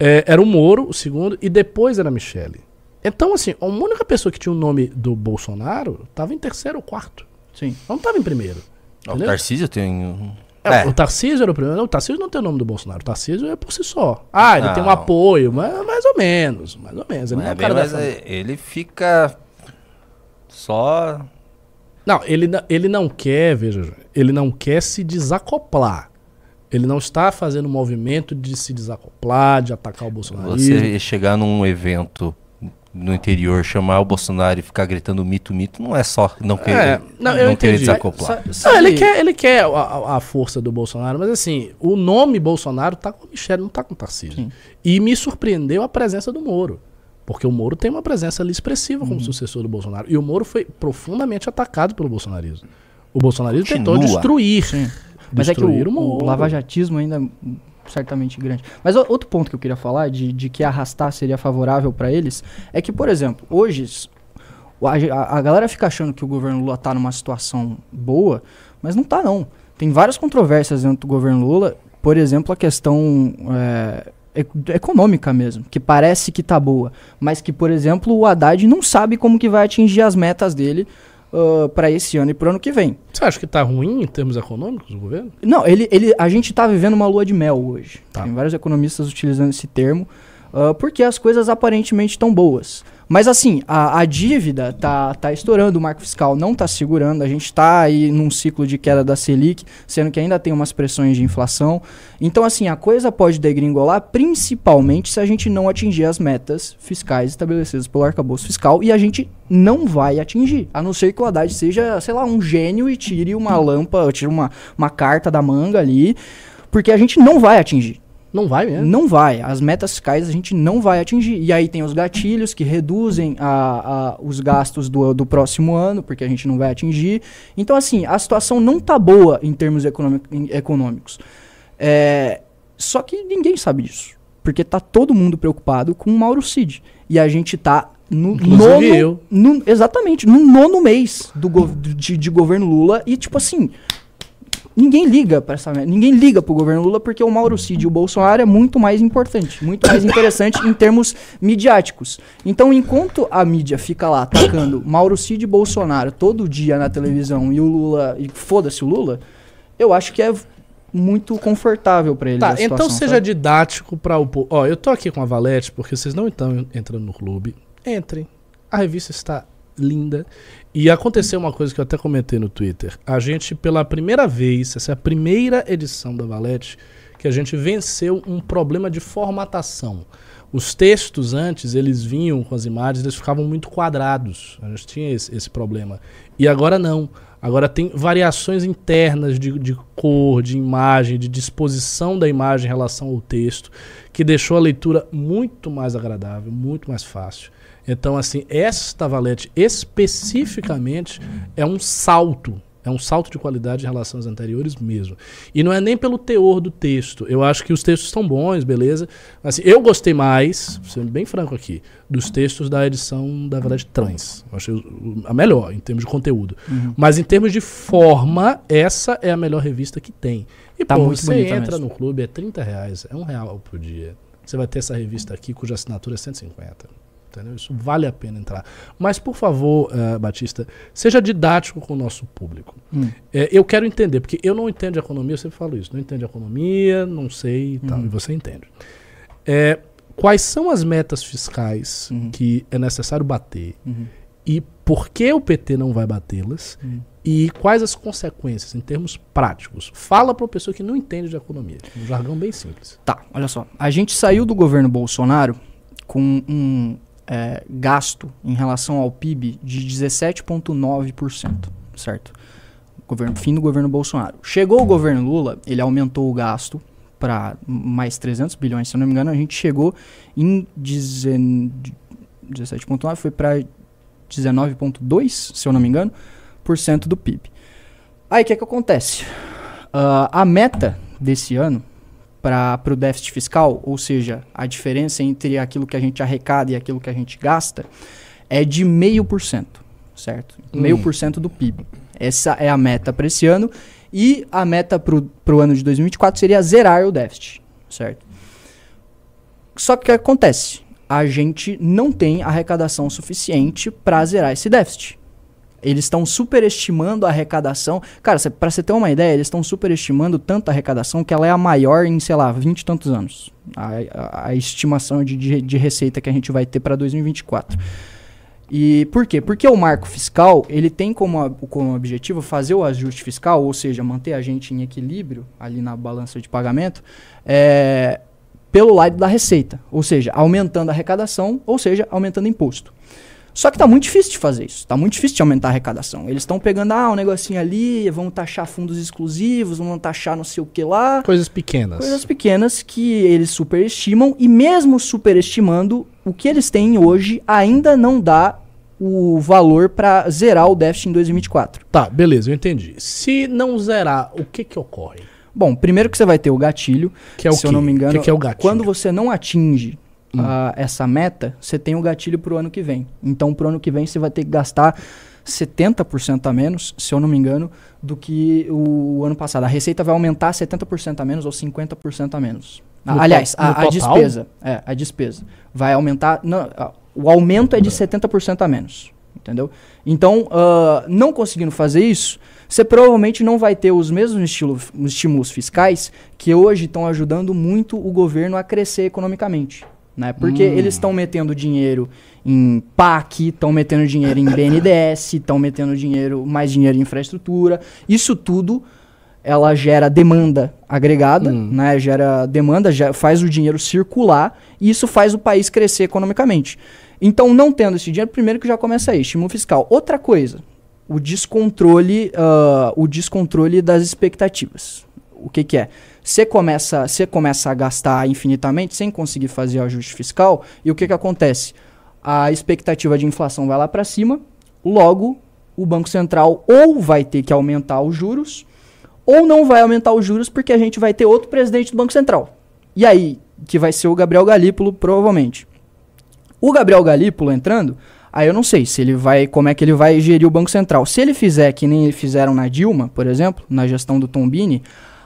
Speaker 2: É, era o Moro, o segundo, e depois era a Michele. Então, assim, a única pessoa que tinha o nome do Bolsonaro estava em terceiro ou quarto.
Speaker 3: Sim.
Speaker 2: Não estava em primeiro.
Speaker 1: Ah, O? Tarcísio tem. um-
Speaker 2: É,
Speaker 1: É,
Speaker 2: O Tarcísio era o primeiro. Não, o Tarcísio não tem o nome do Bolsonaro. O Tarcísio é por si só. Ah, ele tem um
Speaker 1: Não.
Speaker 2: apoio, mas mais ou menos. Mais ou menos. Ele não é,
Speaker 1: é bem,
Speaker 2: cara da
Speaker 1: mas é- ele fica só.
Speaker 2: Não, ele, não- ele não quer, veja, ele não quer se desacoplar. Ele não está fazendo um movimento de se desacoplar, de atacar o Bolsonaro.
Speaker 1: Você chegar num evento no interior, chamar o Bolsonaro e ficar gritando mito, mito, não é só não querer,
Speaker 2: não, eu
Speaker 1: não querer desacoplar.
Speaker 2: Não, ele quer, ele quer a, a- a força do Bolsonaro, mas assim, o nome Bolsonaro tá com o Michel, não tá com o Tarcísio.
Speaker 3: Sim.
Speaker 2: E me surpreendeu a presença do Moro. Porque o Moro tem uma presença ali expressiva
Speaker 3: Uhum.
Speaker 2: como sucessor do Bolsonaro. E o Moro foi profundamente atacado pelo bolsonarismo. O bolsonarismo tentou
Speaker 1: Continua.
Speaker 2: destruir.
Speaker 3: Sim. [LAUGHS] Mas é que
Speaker 2: destruir
Speaker 3: o, o lavajatismo ainda é certamente grande. Mas o- outro ponto que eu queria falar, de, de que arrastar seria favorável para eles, é que, por exemplo, hoje o- a, a- galera fica achando que o governo Lula tá numa situação boa, mas não tá não. Tem várias controvérsias dentro do governo Lula, por exemplo, a questão é, econômica mesmo, que parece que tá boa, mas que, por exemplo, o Haddad não sabe como que vai atingir as metas dele para esse ano e pro ano que vem.
Speaker 2: Você acha que tá ruim em termos econômicos o governo?
Speaker 3: Não, ele, ele, a gente tá vivendo uma lua de mel hoje.
Speaker 2: Tá.
Speaker 3: Tem vários economistas utilizando esse termo, ah, porque as coisas aparentemente estão boas. Mas assim, a, a dívida tá, tá estourando, o marco fiscal não tá segurando, a gente tá aí num ciclo de queda da Selic, sendo que ainda tem umas pressões de inflação. Então assim, a coisa pode degringolar principalmente se a gente não atingir as metas fiscais estabelecidas pelo arcabouço fiscal e a gente não vai atingir, a não ser que o Haddad seja, sei lá, um gênio e tire uma lâmpada, tire uma, uma carta da manga ali, porque a gente não vai atingir.
Speaker 2: Não vai mesmo.
Speaker 3: Não vai. As metas fiscais a gente não vai atingir. E aí tem os gatilhos que reduzem a, a- os gastos do, do próximo ano, porque a gente não vai atingir. Então, assim, a situação não tá boa em termos econômico- em- econômicos. É, só que ninguém sabe disso. Porque tá todo mundo preocupado com o Mauro Cid. E a gente tá no
Speaker 2: Inclusive
Speaker 3: nono.
Speaker 2: eu.
Speaker 3: no- exatamente, no nono mês do de, de governo Lula. E, tipo assim, Ninguém liga para essa merda. Ninguém liga pro governo Lula porque o Mauro Cid e o Bolsonaro é muito mais importante, muito mais interessante em termos midiáticos. Então, enquanto a mídia fica lá atacando Mauro Cid e Bolsonaro todo dia na televisão e o Lula e foda-se o Lula, eu acho que é muito confortável para eles. a
Speaker 2: Tá, então
Speaker 3: situação,
Speaker 2: seja
Speaker 3: sabe?
Speaker 2: didático para o povo. Ó, eu tô aqui com a Valete porque vocês não estão entrando no clube. Entrem. A revista está linda. E aconteceu uma coisa que eu até comentei no Twitter. A gente, pela primeira vez, essa é a primeira edição da Valete, que a gente venceu um problema de formatação. Os textos antes, eles vinham com as imagens, eles ficavam muito quadrados. A gente tinha esse, esse problema. E agora não. Agora tem variações internas de, de cor, de imagem, de disposição da imagem em relação ao texto, que deixou a leitura muito mais agradável, muito mais fácil. Então, assim, esta valete especificamente é um salto. É um salto de qualidade em relação às anteriores mesmo. E não é nem pelo teor do texto. Eu acho que os textos estão bons, beleza. Mas, assim, eu gostei mais, sendo bem franco aqui, dos textos da edição da Valete Trans. Eu achei a melhor em termos de conteúdo. Mas em termos de forma, essa é a melhor revista que tem. E
Speaker 3: Tá
Speaker 2: pô,
Speaker 3: muito
Speaker 2: você entra
Speaker 3: mesmo.
Speaker 2: no clube, é 30 reais, é um real por dia. Você vai ter essa revista aqui, cuja assinatura é 150. Entendeu? Isso vale a pena entrar. Mas, por favor, eh, Batista, seja didático com o nosso público.
Speaker 3: Hum.
Speaker 2: Eh, eu quero entender, porque eu não entendo de economia, eu sempre falo isso. Não entendo de economia, não sei e tal,
Speaker 3: Uhum.
Speaker 2: e você entende. Eh, quais são as metas fiscais
Speaker 3: Uhum.
Speaker 2: que é necessário bater?
Speaker 3: Uhum.
Speaker 2: E por que o PT não vai batê-las?
Speaker 3: Uhum.
Speaker 2: E quais as consequências em termos práticos? Fala para uma pessoa que não entende de economia. Um jargão bem simples.
Speaker 3: Tá, olha só. A gente saiu do governo Bolsonaro com um é, gasto em relação ao PIB de 17,9%, certo? Governo, fim do governo Bolsonaro. Chegou o governo Lula, ele aumentou o gasto para mais 300 bilhões, se eu não me engano, a gente chegou em dezen- 17,9, foi para 19,2, se eu não me engano, por cento do PIB. Aí o que, que acontece? Ah, a meta desse ano para o déficit fiscal, ou seja, a diferença entre aquilo que a gente arrecada e aquilo que a gente gasta, é de meio por cento, certo? Meio por cento do PIB. Essa é a meta para esse ano. E a meta para o ano de 2024 seria zerar o déficit, certo? Só que o que acontece? A gente não tem arrecadação suficiente para zerar esse déficit. Eles estão superestimando a arrecadação. Cara, cê, pra você ter uma ideia, eles estão superestimando tanto a arrecadação que ela é a maior em, sei lá, 20 e tantos anos. A, a- a estimação de, de, de receita que a gente vai ter para 2024. E por quê? Porque o marco fiscal, ele tem como, a- como objetivo fazer o ajuste fiscal, ou seja, manter a gente em equilíbrio ali na balança de pagamento, é, pelo lado da receita. Ou seja, aumentando a arrecadação, ou seja, aumentando imposto. Só que tá muito difícil de fazer isso. Tá muito difícil de aumentar a arrecadação. Eles estão pegando, ah, um negocinho ali, vamos taxar fundos exclusivos, vamos taxar não sei o que lá.
Speaker 2: Coisas pequenas.
Speaker 3: Coisas pequenas que eles superestimam e mesmo superestimando, o que eles têm hoje ainda não dá o valor para zerar o déficit em 2024.
Speaker 2: Tá, beleza, eu entendi. Se não zerar, o que que ocorre?
Speaker 3: Bom, primeiro que você vai ter o gatilho,
Speaker 2: Que é o
Speaker 3: se eu
Speaker 2: quê?
Speaker 3: não me engano,
Speaker 2: Que que é o gatilho?
Speaker 3: quando você não atinge
Speaker 2: Hum.
Speaker 3: ah, essa meta, você tem o gatilho pro ano que vem. Então, pro ano que vem, você vai ter que gastar 70% a menos, se eu não me engano, do que o ano passado. A receita vai aumentar 70% a menos ou 50% a menos.
Speaker 2: No
Speaker 3: Aliás,
Speaker 2: to-
Speaker 3: a, a despesa. É, a despesa. Vai aumentar. não, a- o aumento é de 70% a menos. Entendeu? Então, ah, não conseguindo fazer isso, você provavelmente não vai ter os mesmos estilo- estímulos fiscais que hoje estão ajudando muito o governo a crescer economicamente. Né? Porque eles estão metendo dinheiro em PAC, estão metendo dinheiro em BNDES, estão [LAUGHS] metendo dinheiro, mais dinheiro em infraestrutura. Isso tudo ela gera demanda agregada, né? Gera demanda, já faz o dinheiro circular e isso faz o país crescer economicamente. Então, não tendo esse dinheiro, primeiro que já começa aí, estímulo fiscal. Outra coisa, o descontrole, ah, o descontrole das expectativas. O que, que é? Você começa, você começa a gastar infinitamente sem conseguir fazer ajuste fiscal, e o que, que acontece? A expectativa de inflação vai lá para cima, logo o Banco Central ou vai ter que aumentar os juros, ou não vai aumentar os juros porque a gente vai ter outro presidente do Banco Central. E aí, que vai ser o Gabriel Galípolo, provavelmente. O Gabriel Galípolo entrando, aí eu não sei se ele vai, como é que ele vai gerir o Banco Central. Se ele fizer que nem fizeram na Dilma, por exemplo, na gestão do Tombini,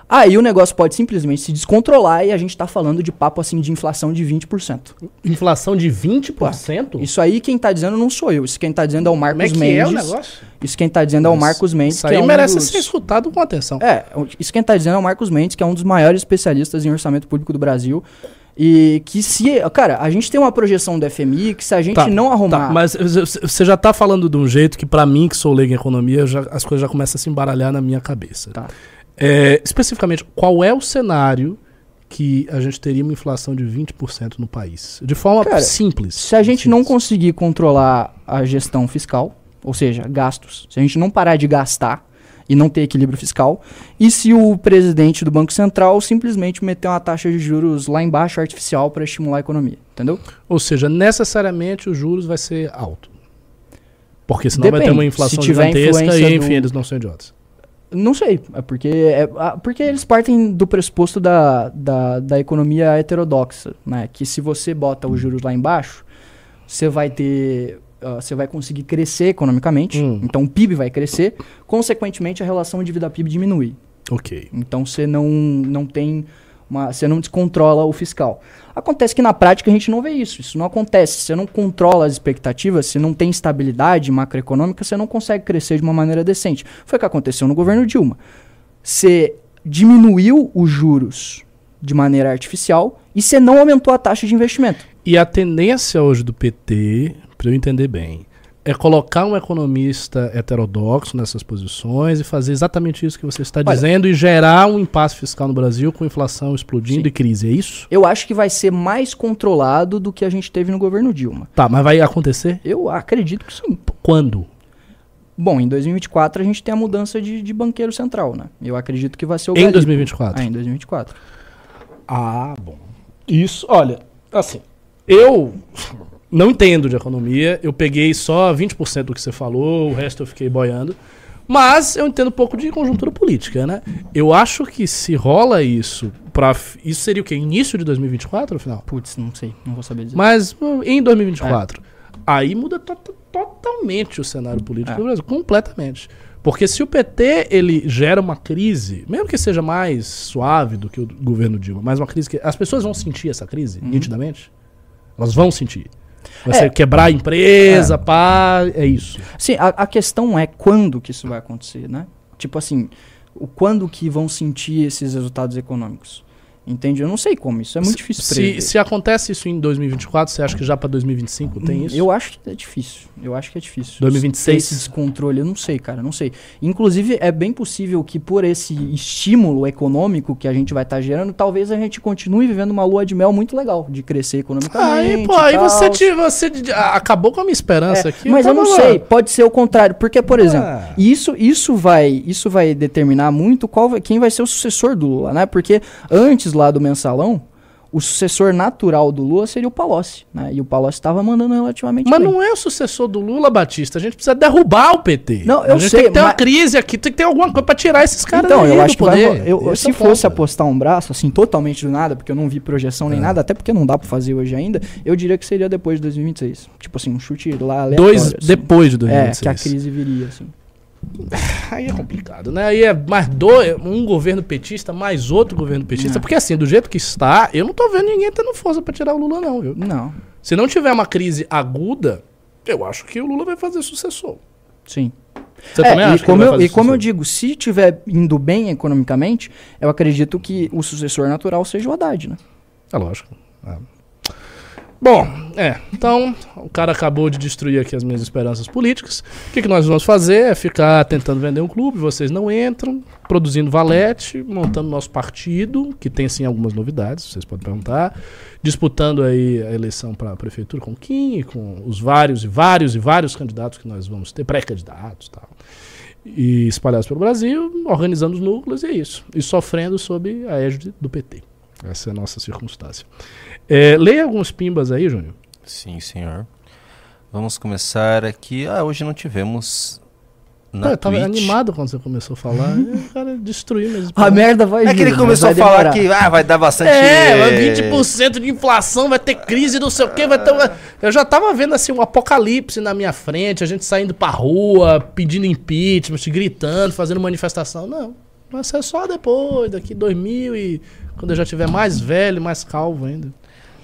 Speaker 3: aí o negócio pode simplesmente se descontrolar e a gente tá falando de papo assim de inflação de 20%.
Speaker 2: Inflação de 20%?
Speaker 3: Isso aí quem tá dizendo não sou eu, isso quem tá dizendo é o
Speaker 2: Como é
Speaker 3: Marcos Mendes.
Speaker 2: é o negócio?
Speaker 3: Isso quem tá dizendo é o Marcos Mendes,
Speaker 2: Isso aí
Speaker 3: é um
Speaker 2: merece
Speaker 3: dos...
Speaker 2: ser escutado com atenção.
Speaker 3: É, isso quem tá dizendo é o Marcos Mendes, que é um dos maiores especialistas em orçamento público do Brasil. E que se. Cara, a gente tem uma projeção do FMI que se a gente
Speaker 2: Tá,
Speaker 3: não arrumar.
Speaker 2: Tá, mas você já tá falando de um jeito que, pra mim, que sou leigo em economia, já- as coisas já começam a se embaralhar na minha cabeça.
Speaker 3: Tá.
Speaker 2: É, especificamente, qual é o cenário que a gente teria uma inflação de 20% no país? De forma
Speaker 3: Cara,
Speaker 2: simples.
Speaker 3: Se a gente não
Speaker 2: Simples.
Speaker 3: conseguir controlar a gestão fiscal, ou seja, gastos, se a gente não parar de gastar e não ter equilíbrio fiscal, e se o presidente do Banco Central simplesmente meter uma taxa de juros lá embaixo artificial para estimular a economia, entendeu?
Speaker 2: Ou seja, necessariamente os juros vai ser alto. Porque senão vai ter
Speaker 3: Depende.
Speaker 2: uma inflação gigantesca e, enfim,
Speaker 3: do-
Speaker 2: eles não são idiotas.
Speaker 3: Não sei, é porque, é, porque eles partem do pressuposto da, da, da economia heterodoxa, né? Que se você bota os juros lá embaixo, você vai ter. ah, Você vai conseguir crescer economicamente,
Speaker 2: Hum.
Speaker 3: então o PIB vai crescer, consequentemente a relação dívida-PIB diminui.
Speaker 2: Ok.
Speaker 3: Então você não, não tem. Uma, você não descontrola o fiscal. Acontece que na prática a gente não vê isso. Isso não acontece. Você não controla as expectativas, se não tem estabilidade macroeconômica, você não consegue crescer de uma maneira decente. Foi o que aconteceu no governo Dilma. Você diminuiu os juros de maneira artificial e você não aumentou a taxa de investimento.
Speaker 2: E a tendência hoje do PT, para eu entender bem, é colocar um economista heterodoxo nessas posições e fazer exatamente isso que você está
Speaker 3: Olha-
Speaker 2: dizendo e gerar um impasse fiscal no Brasil com inflação explodindo
Speaker 3: Sim.
Speaker 2: e crise, é isso?
Speaker 3: Eu acho que vai ser mais controlado do que a gente teve no governo Dilma.
Speaker 2: Tá, mas vai acontecer
Speaker 3: Eu acredito que sim.
Speaker 2: Quando?
Speaker 3: Bom, em 2024 a gente tem a mudança de, de banqueiro central, né? Eu acredito que vai ser o
Speaker 2: Em
Speaker 3: Galípolo.
Speaker 2: 2024?
Speaker 3: Ah, em 2024.
Speaker 2: Ah, bom. Isso, olha, assim, eu não entendo de economia, eu peguei só 20% do que você falou, o resto eu fiquei boiando, Mas eu entendo um pouco de conjuntura política, né? Eu acho que se rola isso para isso seria o quê? Início de 2024, afinal?
Speaker 3: Putz, não sei, não vou saber dizer.
Speaker 2: Mas uh, em 2024, aí muda to- totalmente o cenário político
Speaker 3: É.
Speaker 2: do Brasil, completamente. Porque se o PT ele gera uma crise, mesmo que seja mais suave do que o governo Dilma, mas uma crise que as pessoas vão sentir essa crise nitidamente, elas vão sentir. Vai
Speaker 3: Uhum. É.
Speaker 2: quebrar a empresa, pá, é isso.
Speaker 3: Sim, a, a questão é quando que isso vai acontecer, né? Tipo assim, o quando que vão sentir esses resultados econômicos. Entende? Eu não sei como, isso é muito difícil
Speaker 2: Se, se acontece isso em 2024, você acha que já pra 2025 tem isso?
Speaker 3: Eu acho que é difícil. Eu acho que é difícil.
Speaker 2: 2026?
Speaker 3: Esse descontrole, eu não sei, cara, não sei. Inclusive, é bem possível que por esse estímulo econômico que a gente vai estar gerando, talvez a gente continue vivendo uma lua de mel muito legal, de crescer economicamente.
Speaker 2: Aí, pô, aí você, te, você acabou com a minha esperança
Speaker 3: É,
Speaker 2: aqui.
Speaker 3: mas eu
Speaker 2: tava
Speaker 3: não
Speaker 2: lá.
Speaker 3: sei, pode ser o contrário, porque por exemplo,
Speaker 2: Ah.
Speaker 3: isso isso vai isso vai determinar muito qual quem vai ser o sucessor do Lula, né? Porque antes lá do mensalão, o sucessor natural do Lula seria o Palocci, né? E o Palocci estava mandando relativamente
Speaker 2: Mas
Speaker 3: bem.
Speaker 2: não é o sucessor do Lula, Batista. A gente precisa derrubar o PT.
Speaker 3: Não,
Speaker 2: a
Speaker 3: eu
Speaker 2: gente
Speaker 3: sei,
Speaker 2: tem que ter uma
Speaker 3: mas-
Speaker 2: crise aqui, tem que ter alguma coisa pra tirar esses caras
Speaker 3: Então, eu acho que vai, eu, se
Speaker 2: é
Speaker 3: fosse apostar um braço, assim, totalmente do nada, porque eu não vi projeção
Speaker 2: É.
Speaker 3: nem nada, até porque não dá pra fazer hoje ainda, eu diria que seria depois de 2026. Tipo assim, um chute lá aleatório,
Speaker 2: Dois
Speaker 3: assim.
Speaker 2: depois de
Speaker 3: É,
Speaker 2: 2026.
Speaker 3: que a crise viria, assim.
Speaker 2: Aí é complicado, né? Aí é mais dois, um governo petista, mais outro governo petista.
Speaker 3: É.
Speaker 2: Porque assim, do jeito que está, eu não tô vendo ninguém tendo força pra tirar o Lula, não, viu?
Speaker 3: Não,
Speaker 2: Se não tiver uma crise aguda, eu acho que o Lula vai fazer sucessor.
Speaker 3: sim.
Speaker 2: Você
Speaker 3: É,
Speaker 2: também
Speaker 3: e
Speaker 2: acha que
Speaker 3: como, eu, e como eu digo, se estiver indo bem economicamente, eu acredito que o sucessor natural seja o Haddad, né?
Speaker 2: É lógico. É. Bom, é. Então, o cara acabou de destruir aqui as minhas esperanças políticas. O que, que nós vamos fazer é ficar tentando vender um clube, vocês não entram, produzindo valete, montando nosso partido, que tem sim algumas novidades, vocês podem perguntar, disputando aí a eleição para a prefeitura com Kim, e com os vários e vários e vários candidatos que nós vamos ter, pré-candidatos e tal. E espalhados pelo Brasil, organizando os núcleos e é isso. E sofrendo sob a égide do PT. Essa é a nossa circunstância. É, leia alguns pimbas aí, Júnior.
Speaker 1: Sim, senhor. Vamos começar aqui. Ah, hoje não tivemos. Na
Speaker 2: eu tava
Speaker 1: Twitch.
Speaker 2: animado quando você começou a falar. [LAUGHS] e o cara destruiu mesmo.
Speaker 3: A merda vai
Speaker 1: É que ele começou a falar
Speaker 3: demorar.
Speaker 1: que ah, vai dar bastante.
Speaker 2: É, mas 20% de inflação, vai ter crise, não sei o quê, vai ter uma... Eu já tava vendo assim um apocalipse na minha frente, a gente saindo pra rua, pedindo impeachment, gritando, fazendo manifestação. Não, vai ser só depois, daqui 2000 e... Quando eu já tiver mais velho, mais calvo ainda.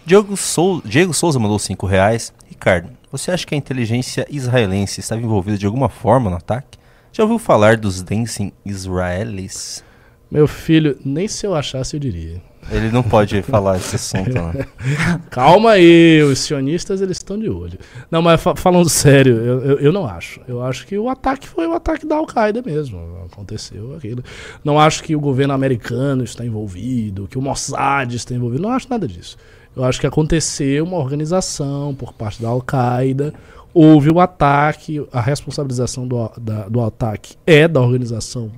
Speaker 1: Diego, Sou... Diego Souza mandou 5 reais. Ricardo, você acha que a inteligência israelense estava envolvida de alguma forma no ataque? Já ouviu falar dos Dancing Israelis?
Speaker 2: Meu filho, nem se eu achasse eu diria.
Speaker 1: Ele não pode falar esse assunto, não. [LAUGHS]
Speaker 2: Calma aí, os sionistas eles estão de olho. Não, mas fa- falando sério, eu, eu, eu não acho. Eu acho que o ataque foi o ataque da Al-Qaeda mesmo. Aconteceu aquilo. Não acho que o governo americano está envolvido, que o Mossad está envolvido. Não acho nada disso. Eu acho que aconteceu uma organização por parte da Al-Qaeda. Houve o ataque, a responsabilização do, da- do ataque é da organização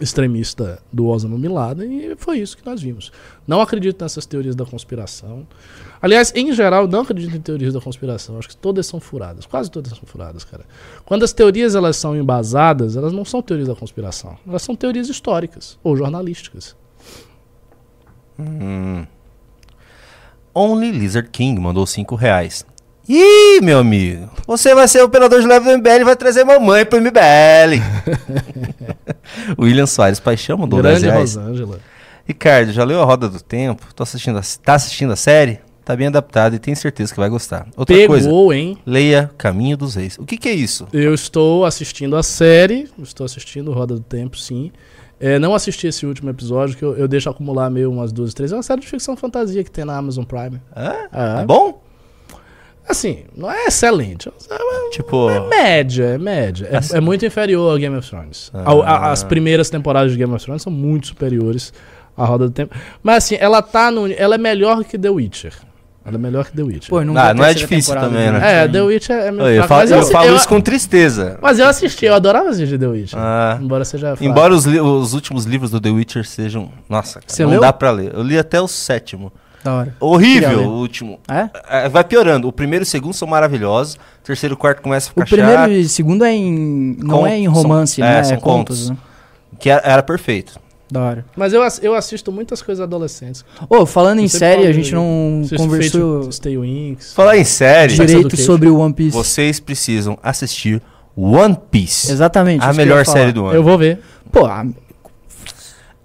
Speaker 2: extremista do Osama Bin Laden e foi isso que nós vimos. Não acredito nessas teorias da conspiração. Aliás, em geral, não acredito em teorias da conspiração. Acho que todas são furadas. Quase todas são furadas, cara. Quando as teorias elas são embasadas, elas não são teorias da conspiração. Elas são teorias históricas ou jornalísticas.
Speaker 1: Hum. Only Lizard King mandou 5 reais. Ih, meu amigo, você vai ser operador de leve do MBL e vai trazer mamãe pro MBL. [LAUGHS] William Soares Paixão mandou 10
Speaker 2: Grande
Speaker 1: reais.
Speaker 2: Rosângela.
Speaker 1: Ricardo, já leu A Roda do Tempo? Tô assistindo a, tá assistindo a série? Tá bem adaptado e tenho certeza que vai gostar. Outra
Speaker 2: Pegou,
Speaker 1: coisa,
Speaker 2: hein?
Speaker 1: leia Caminho dos Reis. O que que é isso?
Speaker 2: Eu estou assistindo a série, estou assistindo Roda do Tempo, sim. É, não assisti esse último episódio, que eu, eu deixo acumular meio umas duas, três. É uma série de ficção fantasia que tem na Amazon Prime.
Speaker 1: Hã?
Speaker 2: É.
Speaker 1: É bom?
Speaker 2: Assim, não é excelente. É,
Speaker 1: Tipo,
Speaker 2: é média, é média. É,
Speaker 1: Assim.
Speaker 2: é muito inferior a Game of Thrones.
Speaker 1: Ah.
Speaker 2: Ao- a- as primeiras temporadas de Game of Thrones são muito superiores à Roda do Tempo. Mas assim, ela tá no. Ela é melhor que The Witcher. Ela é melhor que The Witcher.
Speaker 3: Pô, eu não
Speaker 1: Ah, não é difícil também, né?
Speaker 2: é, The
Speaker 3: ainda.
Speaker 2: Witcher é meio
Speaker 1: eu,
Speaker 2: fraco,
Speaker 1: falo, eu
Speaker 2: assi-
Speaker 1: falo
Speaker 2: eu-
Speaker 1: isso com tristeza.
Speaker 2: Mas eu assisti, eu adorava assistir The Witcher.
Speaker 1: Ah.
Speaker 2: Embora seja fraco.
Speaker 1: Embora os, os últimos livros do The Witcher sejam. Nossa, cara,
Speaker 2: Você
Speaker 1: não
Speaker 2: leu?
Speaker 1: dá pra ler. Eu li até o sétimo.
Speaker 3: Da hora.
Speaker 1: Horrível o último.
Speaker 3: É?
Speaker 1: É, Vai piorando. O primeiro e o segundo são maravilhosos. O terceiro e o quarto começa a
Speaker 3: O
Speaker 1: ficar
Speaker 3: primeiro
Speaker 1: chato.
Speaker 3: e segundo é em. Não
Speaker 1: Con-
Speaker 3: é em
Speaker 1: são-
Speaker 3: romance,
Speaker 1: é,
Speaker 3: né?
Speaker 1: são
Speaker 3: é contos,
Speaker 1: contos.
Speaker 3: né?
Speaker 1: Que era, era perfeito.
Speaker 3: Da hora.
Speaker 2: Mas eu, eu assisto muitas coisas adolescentes.
Speaker 3: Ô, falando em
Speaker 2: Você
Speaker 3: série, a gente não conversou
Speaker 2: Fate Stay Winks.
Speaker 1: Falar em série,
Speaker 3: direito sobre o One Piece.
Speaker 1: vocês precisam assistir One Piece.
Speaker 3: Exatamente.
Speaker 1: A
Speaker 3: eu
Speaker 1: melhor série do ano.
Speaker 2: Eu vou ver.
Speaker 3: Pô, a-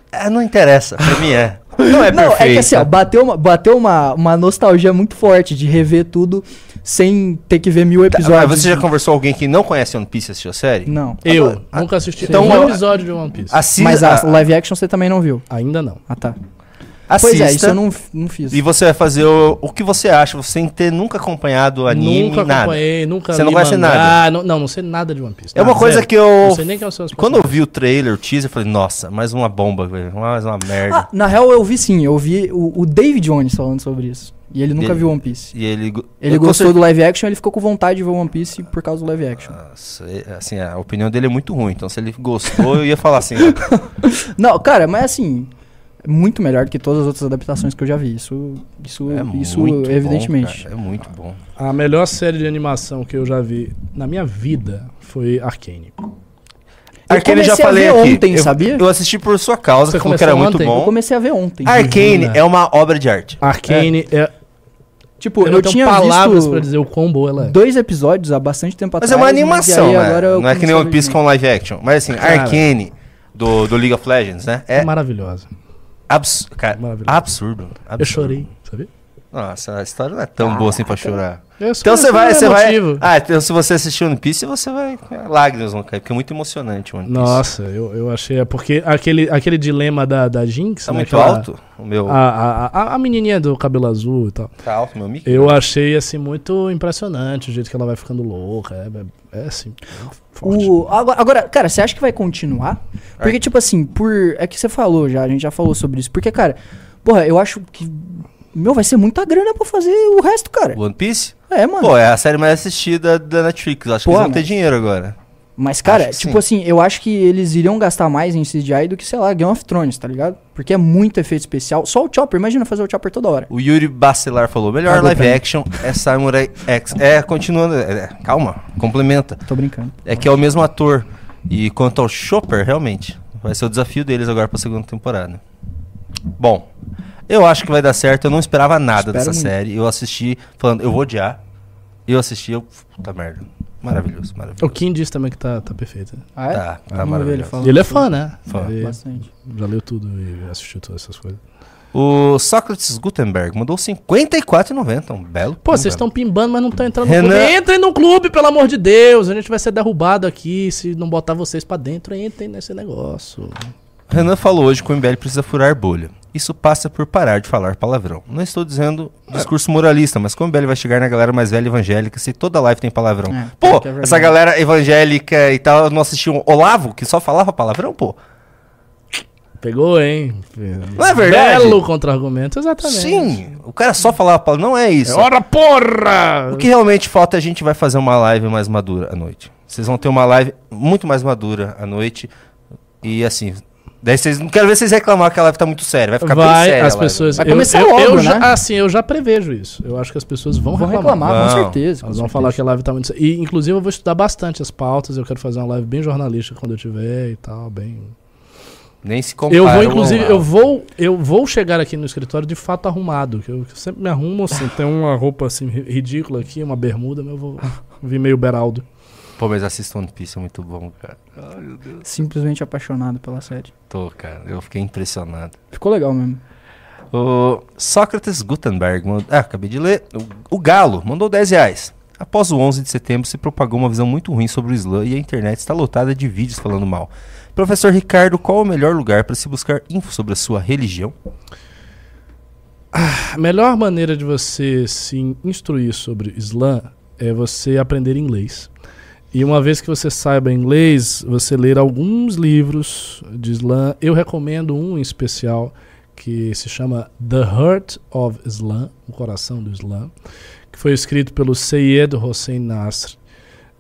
Speaker 1: É, não interessa, pra mim é. [LAUGHS] Não é
Speaker 3: não,
Speaker 1: perfeito.
Speaker 3: é que assim, ó, bateu, uma, bateu uma, uma nostalgia muito forte de rever tudo sem ter que ver mil
Speaker 1: Mas
Speaker 3: episódios.
Speaker 1: você já conversou com alguém que não conhece One Piece e assistiu a série?
Speaker 3: Não.
Speaker 2: Eu nunca assisti
Speaker 1: Então,
Speaker 2: um episódio de One Piece.
Speaker 1: Assista,
Speaker 3: Mas a live action você também não viu.
Speaker 2: Ainda não.
Speaker 3: Ah, tá.
Speaker 1: Assista
Speaker 3: Pois é, isso eu não, não fiz.
Speaker 1: e você vai fazer o, o que você acha, sem ter nunca acompanhado o anime,
Speaker 2: nunca
Speaker 1: nada.
Speaker 2: acompanhei, nunca
Speaker 1: Você não conhece
Speaker 2: mangá,
Speaker 1: nada?
Speaker 2: Não, não, não sei nada de One Piece.
Speaker 1: É uma coisa que eu...
Speaker 2: Não sei nem quem são os
Speaker 1: Quando eu vi o trailer, o teaser, eu falei, nossa, mais uma bomba, velho. Mais uma merda.
Speaker 3: Ah, na real eu vi sim, eu vi o, o David Jones falando sobre isso. E ele nunca
Speaker 1: Ele-
Speaker 3: viu One Piece.
Speaker 1: E ele...
Speaker 3: Ele gostou do live action, ele ficou com vontade de ver One Piece por causa do live action.
Speaker 1: Nossa, assim, a opinião dele é muito ruim. Então, se ele gostou, eu ia falar assim... ó, [LAUGHS]
Speaker 3: Não, cara, mas assim, muito melhor do que todas as outras adaptações que eu já vi. Isso, isso,
Speaker 1: é
Speaker 3: isso
Speaker 1: muito
Speaker 3: evidentemente.
Speaker 1: Bom, cara, é muito bom.
Speaker 2: A melhor série de animação que eu já vi na minha vida foi Arcane.
Speaker 1: Arcane já
Speaker 3: comecei a
Speaker 1: falei
Speaker 3: ver
Speaker 1: aqui.
Speaker 3: ontem,
Speaker 1: eu,
Speaker 3: sabia?
Speaker 1: Eu assisti por sua causa,
Speaker 2: Você
Speaker 1: que falou que era
Speaker 2: começou
Speaker 1: muito
Speaker 2: ontem?
Speaker 3: eu
Speaker 1: bom.
Speaker 3: comecei a ver ontem.
Speaker 1: Arcane é uma obra de arte.
Speaker 2: Arcane é.
Speaker 3: Tipo,
Speaker 2: Eu,
Speaker 3: eu,
Speaker 2: não tenho
Speaker 3: tinha
Speaker 2: palavras
Speaker 3: visto
Speaker 2: pra dizer o quão boa ela é.
Speaker 3: dois episódios há bastante tempo
Speaker 1: Mas
Speaker 3: atrás.
Speaker 1: é uma animação, né?
Speaker 3: agora eu
Speaker 1: Não é que nem One Piece com live action. Mas assim,
Speaker 2: Cara.
Speaker 1: Arcane do, do League of Legends, né?
Speaker 2: É
Speaker 1: É
Speaker 2: maravilhosa.
Speaker 1: Abs cara, absurdo, absurdo.
Speaker 2: Eu chorei, sabia?
Speaker 1: Nossa, a história não é tão boa assim pra chorar.
Speaker 2: Sou-
Speaker 1: Então você vai, você vai. Ah, então se você assistir One Piece, você vai. Lágrimas vão cair, porque é muito emocionante One Piece.
Speaker 2: Nossa, eu, eu achei. É porque aquele, aquele dilema da, da Jinx.
Speaker 1: Tá
Speaker 2: né,
Speaker 1: muito
Speaker 2: aquela-
Speaker 1: alto? O meu.
Speaker 2: A, a, a, menininha do cabelo azul e tal.
Speaker 1: Tá alto, meu mic?
Speaker 2: Eu achei, assim, muito impressionante o jeito que ela vai ficando louca. É, é, é assim, forte.
Speaker 3: O, agora, agora, cara, você acha que vai continuar? Porque,
Speaker 1: Ar-
Speaker 3: tipo assim, por. É que você falou já, a gente já falou sobre isso. Porque, cara, porra, eu acho que. Meu, vai ser muita grana pra fazer o resto, cara.
Speaker 1: One Piece?
Speaker 3: É, mano.
Speaker 1: Pô, é a série mais assistida da Netflix. Acho que
Speaker 3: Pô,
Speaker 1: eles vão ter dinheiro agora.
Speaker 3: Mas, cara, tipo assim, eu acho que eles iriam gastar mais em CGI do que, sei lá, Game of Thrones, tá ligado? Porque é muito efeito especial. Só o Chopper, imagina fazer o Chopper toda hora.
Speaker 1: O Yuri Bacelar falou: melhor
Speaker 3: Pagou
Speaker 1: live action é Samurai X. É, continuando. é, é, calma, complementa.
Speaker 3: Tô brincando.
Speaker 1: É que é o mesmo ator. E quanto ao Chopper, realmente, vai ser o desafio deles agora pra segunda temporada. Bom, eu acho que vai dar certo. Eu não esperava nada
Speaker 3: Espero
Speaker 1: dessa
Speaker 3: muito.
Speaker 1: série. Eu assisti falando, eu vou odiar. Eu assisti, eu. Puta merda. Maravilhoso,
Speaker 2: O
Speaker 1: maravilhoso.
Speaker 2: Kim disse também que tá, tá perfeito.
Speaker 3: Ah, é?
Speaker 1: Tá, tá
Speaker 3: Vamos ver ele
Speaker 1: maravilhoso.
Speaker 3: falando
Speaker 2: E ele é fã, né?
Speaker 1: Fã.
Speaker 2: Ele
Speaker 3: Bastante.
Speaker 2: já leu tudo e assistiu todas essas coisas.
Speaker 1: O Sócrates Gutenberg mandou 54,90. Um belo.
Speaker 2: Pô, vocês estão pimbando, mas não estão entrando
Speaker 1: Renan-
Speaker 2: no clube. Entrem no clube, pelo amor de Deus. A gente vai ser derrubado aqui se não botar vocês pra dentro. Entrem nesse negócio.
Speaker 1: Renan falou hoje que o MBL precisa furar bolha. Isso passa por parar de falar palavrão. Não estou dizendo discurso moralista, mas como MBL vai chegar na galera mais velha evangélica se toda live tem palavrão?
Speaker 3: É,
Speaker 1: pô,
Speaker 3: é
Speaker 1: essa galera evangélica e tal, não assistiu Olavo, que só falava palavrão, pô?
Speaker 2: Pegou, hein?
Speaker 1: Não é verdade?
Speaker 2: Belo contra-argumento, exatamente.
Speaker 1: Sim, o cara só falava palavrão. Não é
Speaker 2: É
Speaker 1: isso.
Speaker 2: hora, porra!
Speaker 1: O que realmente falta é a gente vai fazer uma live mais madura à noite. Vocês vão ter uma live muito mais madura à noite. E assim. Daí vocês. Não quero ver vocês reclamar que a live tá muito séria. Vai ficar bem
Speaker 2: vai,
Speaker 1: séria.
Speaker 2: as pessoas.
Speaker 3: Vai
Speaker 2: eu-
Speaker 3: começar
Speaker 2: eu,
Speaker 3: logo,
Speaker 2: eu
Speaker 3: né?
Speaker 2: já, assim, eu já prevejo isso. Eu acho que as pessoas vão,
Speaker 3: Vão
Speaker 2: reclamar.
Speaker 3: reclamar, com certeza.
Speaker 2: Elas vão falar que
Speaker 3: certeza.
Speaker 2: a live tá muito. E, inclusive, eu vou estudar bastante as pautas. Eu quero fazer uma live bem jornalística quando eu tiver e tal, bem.
Speaker 1: Nem se compara.
Speaker 2: Eu vou, inclusive, eu vou, eu vou chegar aqui no escritório de fato arrumado. Que eu sempre me arrumo assim. Tem uma roupa assim ri- ridícula aqui, uma bermuda, mas eu vou vir meio Beraldo.
Speaker 1: Pô, mas assista One Piece, é muito bom, cara.
Speaker 3: Simplesmente apaixonado pela série.
Speaker 1: Tô, cara. Eu fiquei impressionado.
Speaker 3: Ficou legal mesmo.
Speaker 1: O Sócrates Gutenberg, mandou, ah, acabei de ler. O, o Galo mandou 10 reais. Após o 11 de setembro, se propagou uma visão muito ruim sobre o Islã e a internet está lotada de vídeos falando mal. Professor Ricardo, qual o melhor lugar para se buscar info sobre a sua religião?
Speaker 2: A melhor maneira de você se instruir sobre Islã é você aprender inglês. E uma vez que você saiba inglês, você ler alguns livros de Islã. Eu recomendo um em especial que se chama The Heart of Islam, o coração do Islã, que foi escrito pelo Seyed Hossein Nasr.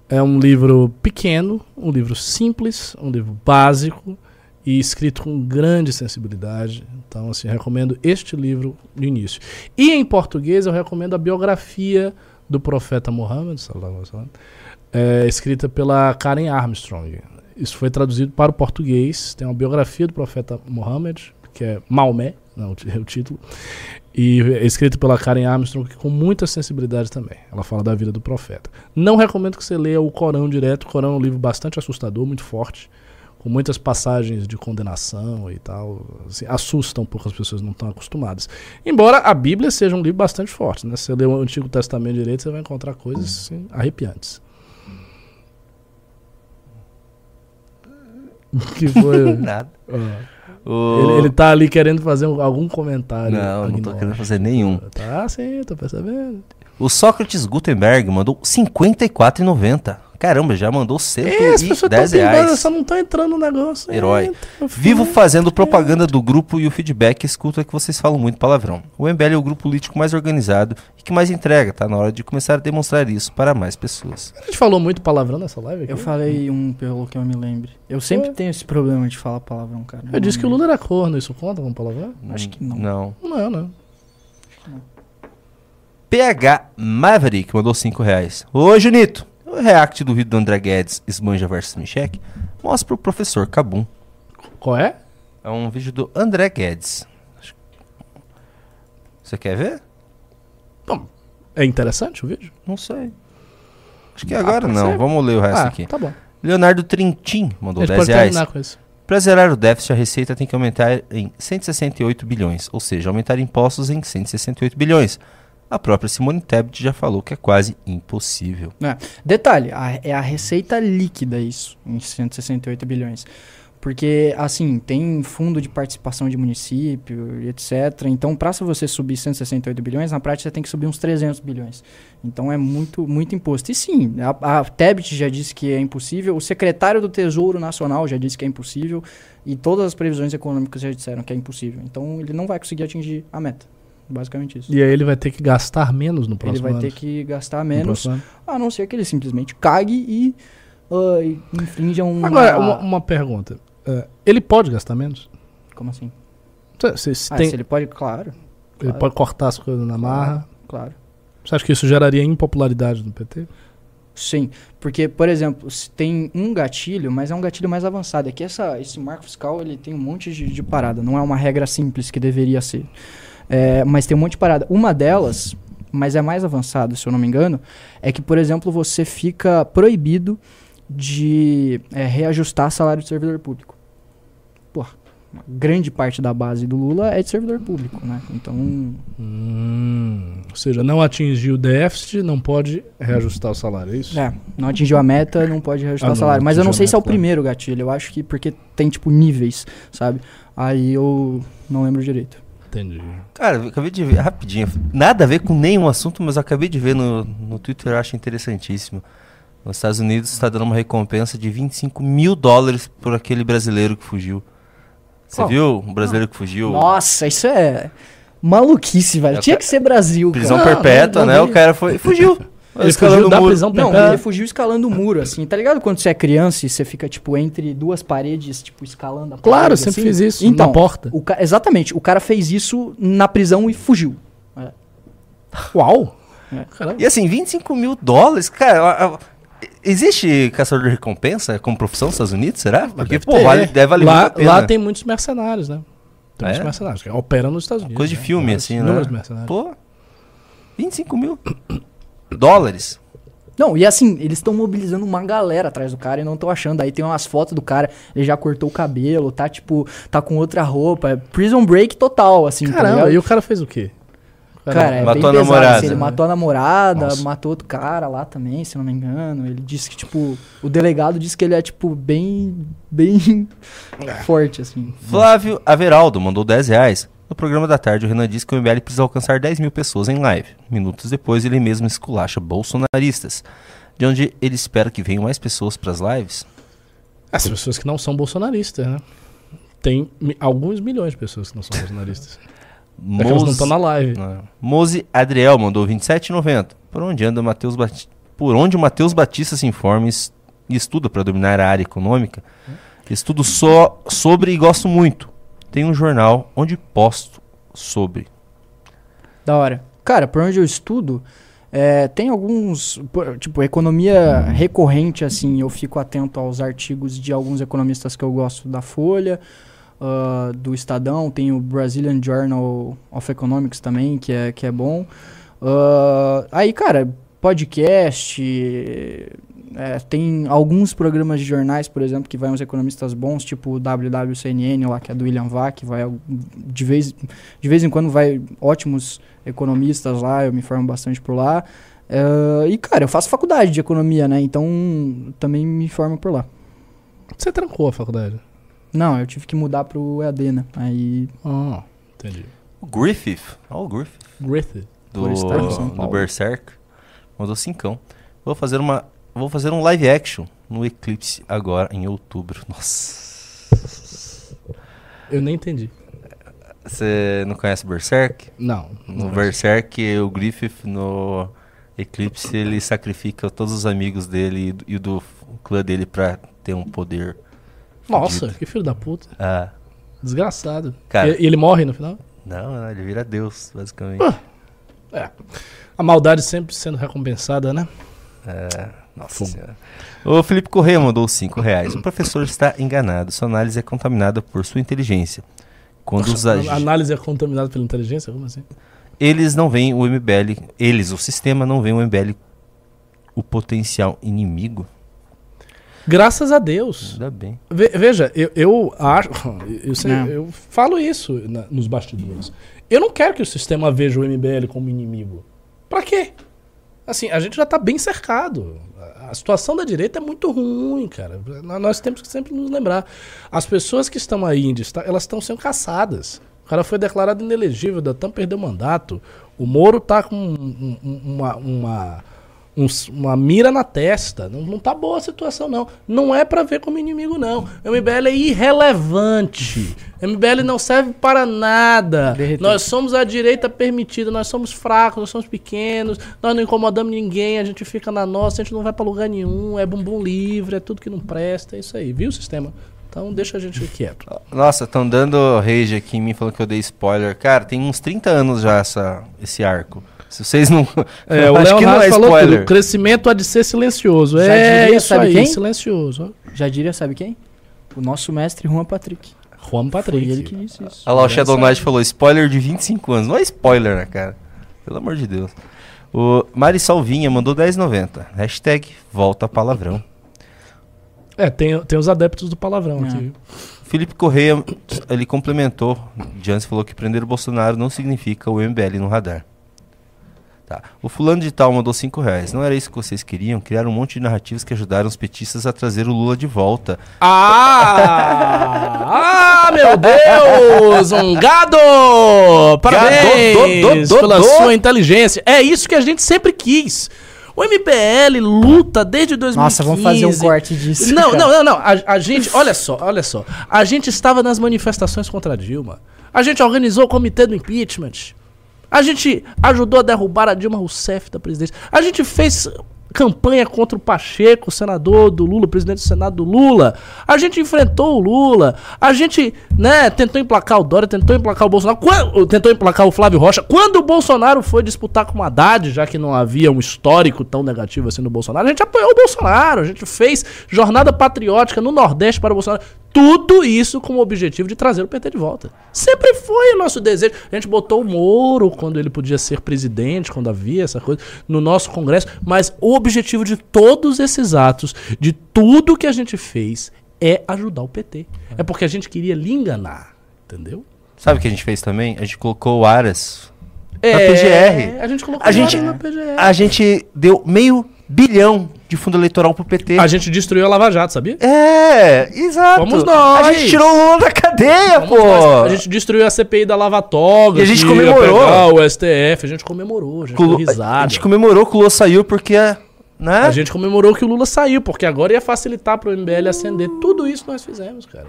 Speaker 2: É um livro pequeno, um livro simples, um livro básico e escrito com grande sensibilidade. Então, assim, recomendo este livro no início. E em português eu recomendo a biografia do profeta Muhammad, é, escrita pela Karen Armstrong. Isso foi traduzido para o português. Tem uma biografia do profeta Muhammad, que é Maomé, não, ti- é o título. E é escrito pela Karen Armstrong com muita sensibilidade também. Ela fala da vida do profeta. Não recomendo que você leia o Corão direto. O Corão é um livro bastante assustador, muito forte, com muitas passagens de condenação e tal. Assim, assusta um pouco as pessoas não estão acostumadas. Embora a Bíblia seja um livro bastante forte, né? Se você ler o Antigo Testamento direito, você vai encontrar coisas assim, arrepiantes. [LAUGHS] que foi? [LAUGHS]
Speaker 1: Nada.
Speaker 2: Ah.
Speaker 1: O-
Speaker 2: Ele, ele tá ali querendo fazer um- algum comentário.
Speaker 1: Não, não tô querendo fazer nenhum.
Speaker 2: Tá, sim, tô percebendo.
Speaker 1: O Sócrates Gutenberg mandou R$ 54,90. Caramba, já mandou
Speaker 2: É, as pessoas
Speaker 1: 110
Speaker 2: estão
Speaker 1: reais.
Speaker 2: só não estão entrando no negócio.
Speaker 1: Herói.
Speaker 2: Entra, filho.
Speaker 1: Vivo fazendo propaganda do grupo e o feedback escuta que vocês falam muito palavrão. O MBL é o grupo político mais organizado e que mais entrega, tá na hora de começar a demonstrar isso para mais pessoas.
Speaker 2: A gente falou muito palavrão nessa live aqui?
Speaker 3: Eu falei um pelo que eu me lembre. Eu sempre
Speaker 2: Foi?
Speaker 3: tenho esse problema de falar palavrão, cara.
Speaker 2: Eu disse que o Lula era corno, isso conta como palavrão?
Speaker 3: Acho que não.
Speaker 1: Não.
Speaker 2: Não, não.
Speaker 1: PH Maverick mandou 5 reais. Ô, Junito, o react do vídeo do André Guedes, Esmanja vs Michek, mostra o professor Cabum.
Speaker 2: Qual é?
Speaker 1: É um vídeo do André Guedes. Você quer ver?
Speaker 2: É interessante o vídeo?
Speaker 1: Não sei. Acho que agora
Speaker 2: pode
Speaker 1: não.
Speaker 2: ser.
Speaker 1: Vamos ler o resto
Speaker 2: ah,
Speaker 1: aqui.
Speaker 2: tá bom.
Speaker 1: Leonardo Trintim mandou
Speaker 2: gente
Speaker 1: 10
Speaker 2: pode
Speaker 1: reais.
Speaker 2: com isso.
Speaker 1: Para zerar o déficit, a receita tem que aumentar em 168 bilhões, ou seja, aumentar impostos em 168 bilhões. A própria Simone Tebet já falou que é quase impossível.
Speaker 3: Detalhe, a- é a receita líquida isso, em 168 bilhões. Porque, assim, tem fundo de participação de município etc. Então, para você subir 168 bilhões, na prática você tem que subir uns 300 bilhões. Então, é muito, muito imposto. E sim, a, a Tebet já disse que é impossível, o secretário do Tesouro Nacional já disse que é impossível, e todas as previsões econômicas já disseram que é impossível. Então, ele não vai conseguir atingir a meta. Basicamente isso.
Speaker 2: E aí ele vai ter que gastar menos no
Speaker 3: Ele
Speaker 2: próximo
Speaker 3: vai
Speaker 2: ano.
Speaker 3: ter que gastar
Speaker 2: No
Speaker 3: menos
Speaker 2: ano.
Speaker 3: a não ser que ele simplesmente cague e e infrinja um.
Speaker 2: Agora, uma, uma pergunta. É, ele pode gastar menos?
Speaker 3: Como assim?
Speaker 2: Você, você
Speaker 3: Ah,
Speaker 2: tem-
Speaker 3: se ele pode, claro.
Speaker 2: Ele
Speaker 3: claro.
Speaker 2: pode cortar as coisas na marra?
Speaker 3: Claro.
Speaker 2: Você acha que isso geraria impopularidade no PT?
Speaker 3: Sim, porque, por exemplo, se tem um gatilho, mas é um gatilho mais avançado. É que essa, esse marco fiscal ele tem um monte de, de parada, não é uma regra simples que deveria ser. É, mas tem um monte de parada. Uma delas, mas é mais avançado, se eu não me engano, é que, por exemplo, você fica proibido de é, reajustar salário de servidor público. Porra, uma grande parte da base do Lula é de servidor público, né? Então,
Speaker 2: Hum, ou seja, não atingiu o déficit, não pode reajustar o salário, é isso?
Speaker 3: É, não atingiu a meta, não pode reajustar
Speaker 2: Ah,
Speaker 3: o salário. Mas eu não sei
Speaker 2: a
Speaker 3: se é o
Speaker 2: meta,
Speaker 3: primeiro gatilho. Eu acho que porque tem, tipo, níveis, sabe? Aí eu não lembro direito.
Speaker 2: Entendi.
Speaker 1: Cara, eu acabei de ver, rapidinho, nada a ver com nenhum assunto, mas acabei de ver no, no Twitter, eu acho interessantíssimo. Nos Estados Unidos está dando uma recompensa de 25 mil dólares por aquele brasileiro que fugiu. Você
Speaker 3: Qual?
Speaker 1: viu? Um brasileiro que fugiu.
Speaker 3: Nossa, isso é maluquice, velho.
Speaker 1: É,
Speaker 3: Tinha
Speaker 1: ca-
Speaker 3: que ser Brasil,
Speaker 1: Prisão
Speaker 3: cara.
Speaker 1: perpétua,
Speaker 3: não
Speaker 1: né?
Speaker 3: vi.
Speaker 1: O cara foi. Fugiu. [LAUGHS]
Speaker 2: Ele
Speaker 1: Escalando
Speaker 2: fugiu da
Speaker 1: o muro.
Speaker 2: prisão
Speaker 3: Não, ele fugiu escalando o muro, assim. Tá ligado quando você é criança e você fica, tipo, entre duas paredes, tipo, escalando a
Speaker 2: Claro,
Speaker 3: parede,
Speaker 2: sempre
Speaker 3: assim?
Speaker 2: fiz isso,
Speaker 3: Então,
Speaker 2: na porta.
Speaker 3: o ca- Exatamente. O cara fez isso na prisão e fugiu.
Speaker 2: Uau!
Speaker 3: É.
Speaker 1: E assim, 25 mil dólares, cara. a- a- Existe caçador de recompensa como profissão nos Estados Unidos, será? Porque,
Speaker 2: Deve
Speaker 1: pô, vale, deve valer muito
Speaker 2: lá,
Speaker 1: a pena.
Speaker 2: lá tem muitos mercenários, né? Tem muitos
Speaker 1: é?
Speaker 2: mercenários que operam nos Estados Unidos.
Speaker 1: Coisa de
Speaker 2: né?
Speaker 1: filme, assim, né?
Speaker 2: inúmeros mercenários.
Speaker 1: Pô, 25 mil dólares.
Speaker 3: Não, e assim, eles estão mobilizando uma galera atrás do cara e não estão achando. Aí tem umas fotos do cara, ele já cortou o cabelo, tá tipo, tá com outra roupa. É Prison break total, assim, tá
Speaker 2: Caramba,
Speaker 3: ligado?
Speaker 2: e o cara fez o quê?
Speaker 3: Cara, é
Speaker 1: Matou
Speaker 3: bem
Speaker 1: a
Speaker 3: pesado,
Speaker 1: namorada,
Speaker 3: assim, ele
Speaker 1: né?
Speaker 3: matou a namorada,
Speaker 2: Nossa.
Speaker 3: matou outro cara lá também, se não me engano. Ele disse que, tipo, o delegado disse que ele é, tipo, bem, bem forte, assim.
Speaker 1: Flávio Averaldo mandou 10 reais. No programa da tarde, o Renan disse que o MBL precisa alcançar 10 mil pessoas em live. Minutos depois, ele mesmo esculacha bolsonaristas. De onde ele espera que venham mais pessoas para as lives.
Speaker 2: As pessoas que não são bolsonaristas, né? Tem mi- alguns milhões de pessoas que não são [LAUGHS] bolsonaristas. É que elas não
Speaker 1: Mose-
Speaker 2: estão na live.
Speaker 1: Não. Mose Adriel mandou 27,90. Por onde anda Matheus Bati... Por onde o Matheus Batista se informa e e estuda para dominar a área econômica, Estudo só sobre e gosto muito. Tem um jornal onde posto sobre.
Speaker 3: Da hora. Cara, por onde eu estudo, é, tem alguns. Tipo, economia recorrente, assim. Eu fico atento aos artigos de alguns economistas que eu gosto da Folha, ah, do Estadão. Tem o Brazilian Journal of Economics também, que é, que é bom. Ah, aí, cara, podcast. É, tem alguns programas de jornais, por exemplo, que vai uns economistas bons, tipo o WWCNN lá, que é do William Vac, vai de vez, de vez em quando vai ótimos economistas lá, eu me formo bastante por lá. É, e, cara, eu faço faculdade de economia, né? Então também me formo por lá.
Speaker 2: Você trancou a faculdade?
Speaker 3: Não, eu tive que mudar pro EAD, né? Aí.
Speaker 2: Ah, entendi.
Speaker 1: O Griffith, ó o Griffith,
Speaker 2: Griffith.
Speaker 1: do, do. Berserk, mandou cincão. Vou fazer uma, vou fazer um live action no Eclipse agora em outubro. Nossa.
Speaker 2: Eu nem entendi.
Speaker 1: Você não conhece Berserk?
Speaker 2: Não.
Speaker 1: No
Speaker 2: não
Speaker 1: Berserk, o Griffith no Eclipse, ele sacrifica todos os amigos dele e do, clã dele pra ter um poder.
Speaker 2: Nossa,
Speaker 1: fudido.
Speaker 2: que filho da puta.
Speaker 1: Ah,
Speaker 2: Desgraçado.
Speaker 1: Cara.
Speaker 2: E, e ele morre no final?
Speaker 1: não, não, ele vira Deus, basicamente.
Speaker 2: É. A maldade sempre sendo recompensada, né?
Speaker 1: É, nossa senhora. O Felipe Correia mandou 5 reais. O professor [COUGHS] está enganado. Sua análise é contaminada por sua inteligência. Quando os
Speaker 2: A
Speaker 1: ag-
Speaker 2: análise é contaminada pela inteligência? Como assim?
Speaker 1: Eles não veem o MBL, eles, o sistema, não veem o MBL o potencial inimigo.
Speaker 2: Graças a Deus.
Speaker 1: Ainda bem.
Speaker 2: Ve- veja, eu, eu acho. Eu, sei- eu falo isso na- nos bastidores. Eu não quero que o sistema veja o MBL como inimigo. Pra quê? Assim, a gente já tá bem cercado. A- situação da direita é muito ruim, cara. Nó- Nós temos que sempre nos lembrar. As pessoas que estão aí elas estão sendo caçadas. O cara foi declarado inelegível, o Datan perdeu o mandato. O Moro tá com um- um- uma, uma, um uma mira na testa. Não, não tá boa a situação, não. Não é pra ver como inimigo, não. O MBL é irrelevante. O MBL não serve para nada.
Speaker 3: Derreteu.
Speaker 2: Nós somos a direita permitida, nós somos fracos, nós somos pequenos, nós não incomodamos ninguém, a gente fica na nossa, a gente não vai pra lugar nenhum, é bumbum livre, é tudo que não presta, é isso aí, viu, sistema? Então deixa a gente quieto.
Speaker 1: Nossa, estão dando rage aqui em mim falando que eu dei spoiler. Cara, tem uns 30 anos já essa, esse arco. Se vocês não.
Speaker 2: É, [LAUGHS] o
Speaker 1: que não
Speaker 2: Leonardo
Speaker 1: é
Speaker 2: falou tudo. O crescimento há de ser silencioso.
Speaker 3: Já
Speaker 2: é
Speaker 3: diria,
Speaker 2: isso
Speaker 3: sabe
Speaker 2: aí,
Speaker 3: quem?
Speaker 2: silencioso.
Speaker 3: Já diria, sabe quem? O nosso mestre Juan Patrick.
Speaker 2: Juan Patrick.
Speaker 3: Foi ele que disse isso.
Speaker 1: Olha lá, o Shadow. Knight falou spoiler de 25 anos. Não é spoiler, né, cara? Pelo amor de Deus. O Mari Salvinha mandou 10,90. Hashtag volta palavrão.
Speaker 2: É, tem, tem os adeptos do palavrão
Speaker 3: É.
Speaker 2: aqui. viu?
Speaker 1: Felipe Correia, ele complementou. Jansen falou que prender o Bolsonaro não significa o MBL no radar. Tá. O fulano de tal mandou 5 reais. Não era isso que vocês queriam? Criar um monte de narrativas que ajudaram os petistas a trazer o Lula de volta.
Speaker 2: Ah! [LAUGHS] ah, meu Deus! Um gado! Parabéns
Speaker 1: Gado, do, do, do,
Speaker 2: pela
Speaker 1: do.
Speaker 2: sua inteligência. É isso que a gente sempre quis. O MBL luta desde 2015.
Speaker 3: Nossa, vamos fazer um corte disso.
Speaker 2: Não,
Speaker 3: cara.
Speaker 2: não, não, não. A, a gente, olha só, olha só. A gente estava nas manifestações contra a Dilma. A gente organizou o comitê do impeachment. A gente ajudou a derrubar a Dilma Rousseff da presidência. A gente fez campanha contra o Pacheco, senador do Lula, presidente do Senado do Lula. A gente enfrentou o Lula. A gente, né, tentou emplacar o Dória, tentou emplacar o Bolsonaro, quan- tentou emplacar o Flávio Rocha. Quando o Bolsonaro foi disputar com o Haddad, já que não havia um histórico tão negativo assim no Bolsonaro, a gente apoiou o Bolsonaro. A gente fez jornada patriótica no Nordeste para o Bolsonaro. Tudo isso com o objetivo de trazer o PT de volta. Sempre foi o nosso desejo. A gente botou o Moro quando ele podia ser presidente, quando havia essa coisa, no nosso Congresso. Mas o objetivo de todos esses atos, de tudo que a gente fez, é ajudar o PT. É porque a gente queria lhe enganar. Entendeu?
Speaker 1: Sabe o que a gente fez também? A gente colocou o Aras.
Speaker 2: É,
Speaker 1: PGR.
Speaker 2: A gente colocou
Speaker 1: A gente,
Speaker 2: na PGR.
Speaker 1: a gente deu meio bilhão de fundo eleitoral pro PT.
Speaker 2: A gente destruiu a Lava Jato, sabia?
Speaker 1: É, exato.
Speaker 2: Fomos nós.
Speaker 1: A gente tirou o Lula da cadeia,
Speaker 2: Vamos
Speaker 1: pô.
Speaker 2: nós. A gente destruiu a CPI da Lava Toga.
Speaker 1: E a gente comemorou.
Speaker 2: O STF, a gente comemorou, a gente
Speaker 1: Cu-
Speaker 2: deu
Speaker 1: a
Speaker 2: risada.
Speaker 1: gente comemorou que o Lula saiu porque, né?
Speaker 2: A gente comemorou que o Lula saiu, porque agora ia facilitar pro MBL ascender. Tudo isso nós fizemos, cara.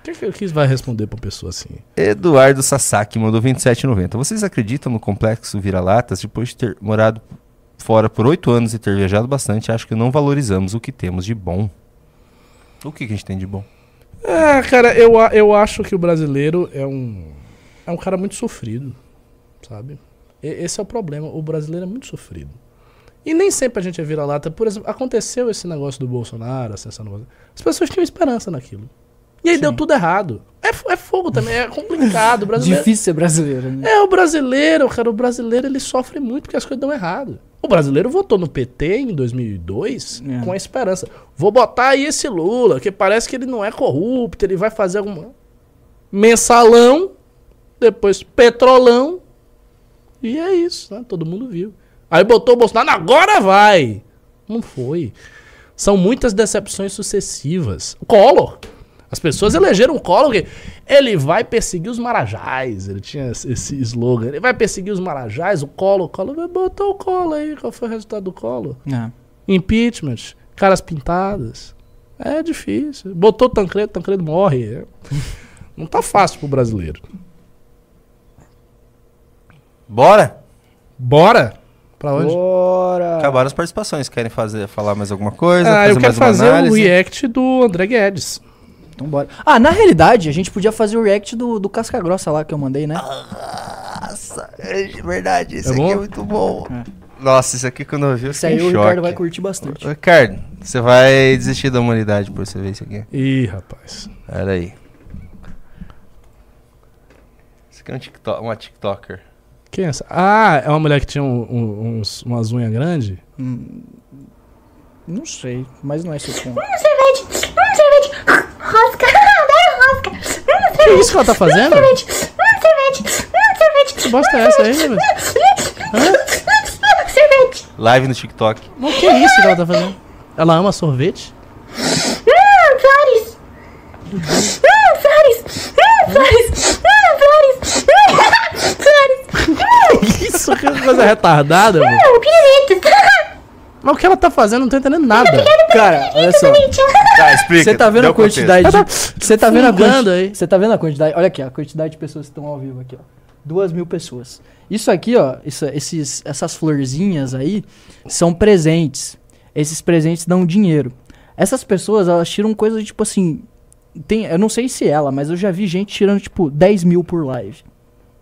Speaker 2: O que, que vai responder pra pessoa assim?
Speaker 1: Eduardo Sasaki mandou 27,90. Vocês acreditam no complexo vira-latas depois de ter morado fora por oito anos e ter viajado bastante? Acho que não valorizamos o que temos de bom. O que, que a gente tem de bom?
Speaker 2: É, cara, eu, eu acho que o brasileiro é um. É um cara muito sofrido, sabe? E- esse é o problema. O brasileiro é muito sofrido. E nem sempre a gente é vira-lata. Por exemplo, aconteceu esse negócio do Bolsonaro, ascensão do Bolsonaro. As pessoas tinham esperança naquilo. E aí deu tudo errado. É, é fogo também, é complicado. O brasileiro,
Speaker 3: Difícil ser brasileiro, né?
Speaker 2: é, o brasileiro, cara, o brasileiro ele sofre muito porque as coisas dão errado. O brasileiro votou no PT em 2002
Speaker 3: É.
Speaker 2: com a esperança. Vou botar aí esse Lula, que parece que ele não é corrupto, ele vai fazer alguma. Mensalão, depois petrolão. E é isso, né? Todo mundo viu. Aí botou o Bolsonaro, agora vai! Não foi. São muitas decepções sucessivas. O Collor. As pessoas elegeram o Collor porque ele vai perseguir os marajás. Ele tinha esse slogan. Ele vai perseguir os marajás, o Collor. O Collor botou o Collor aí. Qual foi o resultado do Collor?
Speaker 3: É.
Speaker 2: Impeachment, caras pintadas. É difícil. Botou Tancredo, Tancredo morre. É. Não tá fácil pro brasileiro.
Speaker 1: Bora?
Speaker 2: Bora? Pra onde?
Speaker 3: Bora!
Speaker 1: Acabaram as participações. Querem fazer, falar mais alguma coisa?
Speaker 2: Ah, eu quero fazer o react do André Guedes.
Speaker 3: Então bora. Ah, na realidade, a gente podia fazer o react do, do Casca Grossa lá que eu mandei, né?
Speaker 1: Nossa, é verdade. Esse
Speaker 2: É
Speaker 1: aqui
Speaker 2: bom?
Speaker 1: é muito bom. Nossa, isso aqui quando eu vi eu
Speaker 3: Isso aí
Speaker 1: em
Speaker 3: o
Speaker 1: choque.
Speaker 3: Ricardo vai curtir bastante.
Speaker 1: Ô, Ricardo, você vai desistir da humanidade por você ver isso aqui.
Speaker 2: Ih, rapaz.
Speaker 1: Pera aí. Isso aqui é um TikTok, uma TikToker.
Speaker 2: Quem é essa? Ah, é uma mulher que tinha um- um- uns, umas unhas grandes?
Speaker 3: Hum, não sei, mas não é seu ponto.
Speaker 7: sorvete, um sorvete, rosca, [LAUGHS] adoro rosca, um
Speaker 2: Que isso que ela tá fazendo?
Speaker 7: sorvete, um sorvete, um sorvete,
Speaker 2: Que bosta é essa aí, velho?
Speaker 7: sorvete,
Speaker 1: Live no TikTok.
Speaker 2: Mas que isso que ela tá fazendo? Ela ama sorvete?
Speaker 7: hum, flores, hum, flores, hum, flores, hum, flores, hum, flores, [LAUGHS]
Speaker 2: Isso, que coisa retardada, mano.
Speaker 7: hum, pirulitos, [LAUGHS]
Speaker 2: Mas o que ela tá fazendo? Não tô entendendo nada.
Speaker 3: Cara, olha só.
Speaker 1: Tá, explica.
Speaker 3: Você tá vendo
Speaker 1: dê
Speaker 3: a quantidade de. Você tá vendo a quantidade.
Speaker 2: aí.
Speaker 3: Você tá vendo a quantidade. Olha aqui, a quantidade de pessoas que estão ao vivo aqui, ó. Duas mil pessoas. Isso aqui, ó, isso- esses, essas florzinhas aí são presentes. Esses presentes dão dinheiro. Essas pessoas, elas tiram coisas tipo assim. Tem, eu não sei se ela, mas eu já vi gente tirando tipo 10 mil por live.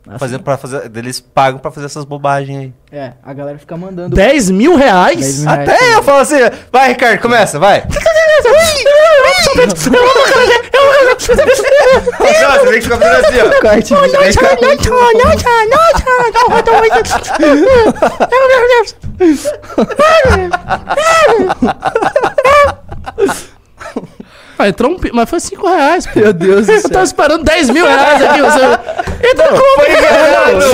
Speaker 3: Assim,
Speaker 1: Fazer, pra fazer, eles pagam pra fazer essas bobagens aí.
Speaker 3: É, a galera fica mandando.
Speaker 2: 10 mil reais?
Speaker 3: 10 mil reais.
Speaker 1: Até eu falo assim, vai Ricardo, começa, vai. Não, você tem que ficar fazendo assim, ó.
Speaker 3: Corte,
Speaker 2: Ah, entrou um Mas foi 5 reais, pô.
Speaker 3: Meu Deus do
Speaker 2: Eu tava
Speaker 3: céu.
Speaker 2: esperando 10 mil reais aqui. Você... [LAUGHS] Entra
Speaker 1: Foi enganado.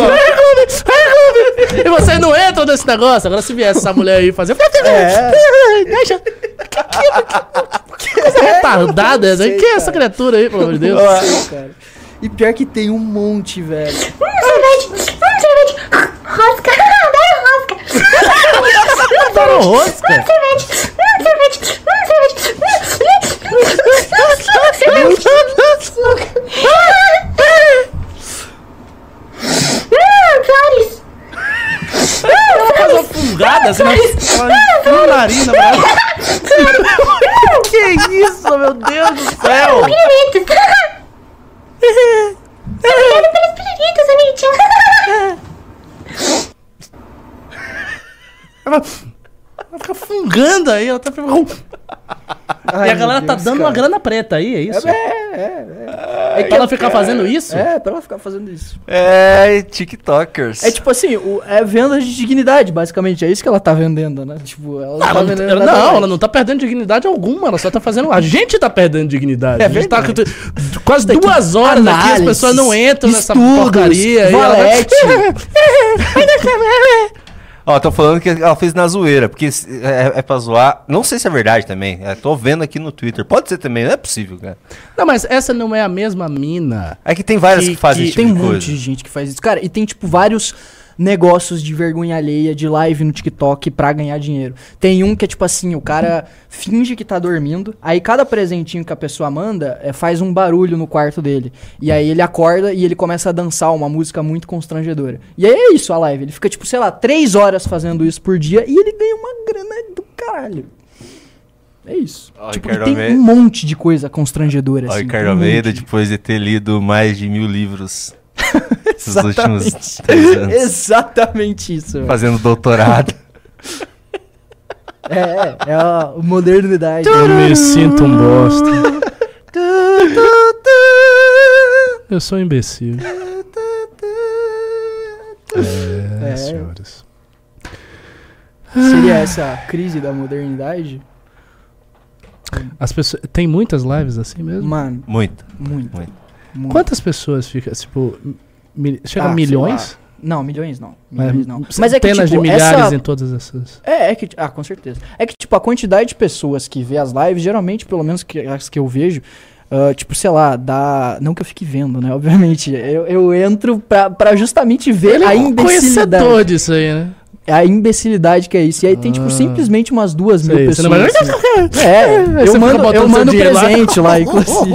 Speaker 2: E vocês não entram nesse negócio. Agora se viesse essa mulher aí fazer.
Speaker 3: É. [LAUGHS]
Speaker 2: Deixa. Que coisa [LAUGHS] retardada essa?
Speaker 3: sei,
Speaker 2: Quem é essa
Speaker 3: cara.
Speaker 2: criatura aí, pelo amor de Deus?
Speaker 3: cara. E pior que tem um monte, velho.
Speaker 7: um sorvete, um sorvete, rosca, adoro rosca,
Speaker 2: Adoro rosca.
Speaker 7: um sorvete, um sorvete, um sorvete, hum, flores,
Speaker 2: Faz uma fungada assim na na narina, mano. Que isso, meu Deus do céu?
Speaker 7: pirulitos, obrigado pelos pirulitos, amiga.
Speaker 2: Ela ela fica fungando aí, ela tá. E a galera tá dando uma grana preta aí, é isso?
Speaker 3: É
Speaker 2: pra ela ficar fazendo isso?
Speaker 3: É, pra ela ficar fazendo isso.
Speaker 1: É, TikTokers.
Speaker 3: É tipo assim, o, é venda de dignidade, basicamente. É isso que ela tá vendendo, né? Tipo, ela não
Speaker 2: Ah,
Speaker 3: tá
Speaker 2: ela não,
Speaker 3: vendendo
Speaker 2: ela- não, ela não tá perdendo dignidade alguma, ela só tá fazendo. A gente tá perdendo dignidade.
Speaker 3: É
Speaker 2: a gente tá quase duas horas aqui, as pessoas não entram nessa
Speaker 3: estudos,
Speaker 2: porcaria aí. ela [LAUGHS] vai-
Speaker 3: valete.
Speaker 1: Ó, tô falando que ela fez na zoeira, porque é, é pra zoar. Não sei se é verdade também. É, tô vendo aqui no Twitter. Pode ser também, não é possível, cara.
Speaker 2: Não, mas essa não é a mesma mina.
Speaker 1: É que tem várias que,
Speaker 2: Que-
Speaker 1: fazem
Speaker 2: que
Speaker 1: esse
Speaker 3: Tem
Speaker 1: tipo
Speaker 3: um monte de gente que faz isso. Cara, e tem, tipo, vários negócios de vergonha alheia, de live no TikTok pra ganhar dinheiro. Tem um que é tipo assim, o cara [LAUGHS] finge que tá dormindo, aí cada presentinho que a pessoa manda é, faz um barulho no quarto dele. E aí ele acorda e ele começa a dançar uma música muito constrangedora. E aí é isso a live. Ele fica, tipo, sei lá, três horas fazendo isso por dia e ele ganha uma grana do caralho. É isso.
Speaker 1: Ó,
Speaker 3: tipo, tem
Speaker 1: Almeida.
Speaker 3: um monte de coisa constrangedora,
Speaker 1: Ó,
Speaker 3: assim.
Speaker 1: Ricardo
Speaker 3: um
Speaker 1: Almeida, depois de ter lido mais de mil livros [LAUGHS] nos últimos
Speaker 3: Exatamente.
Speaker 1: três anos,
Speaker 3: Exatamente isso. velho.
Speaker 1: fazendo doutorado. [LAUGHS]
Speaker 3: É, é, é a modernidade.
Speaker 2: Eu me sinto um bosta. Eu sou um imbecil. É,
Speaker 3: É.
Speaker 2: senhores.
Speaker 3: Seria essa a crise da modernidade?
Speaker 2: As pessoas. Tem muitas lives assim mesmo?
Speaker 3: Mano,
Speaker 1: Muito.
Speaker 3: muito.
Speaker 1: Muito.
Speaker 3: Muito.
Speaker 2: Quantas pessoas ficam, tipo, mi- chega
Speaker 3: Ah,
Speaker 2: a milhões?
Speaker 3: Não, milhões não.
Speaker 2: Mas,
Speaker 3: Milhões não. Mas é que,
Speaker 2: centenas
Speaker 3: tipo,
Speaker 2: de milhares
Speaker 3: essa...
Speaker 2: em todas essas.
Speaker 3: É, é que, ah, com certeza. É que, tipo, a quantidade de pessoas que vê as lives, geralmente, pelo menos que, as que eu vejo, ah, tipo, sei lá, dá. Não que eu fique vendo, né? [LAUGHS] Obviamente. Eu, eu entro pra, pra justamente ver
Speaker 2: Ele
Speaker 3: a
Speaker 2: é um
Speaker 3: imbecilidade.
Speaker 2: conhecedor disso aí, né?
Speaker 3: A imbecilidade que é isso. E aí tem, tipo,
Speaker 2: Ah.
Speaker 3: simplesmente umas duas mil
Speaker 2: Sei, você
Speaker 3: pessoas.
Speaker 2: não vai-.
Speaker 3: É, [LAUGHS] eu mando, eu mando
Speaker 2: dinheiro lá.
Speaker 3: presente lá, [LAUGHS] inclusive.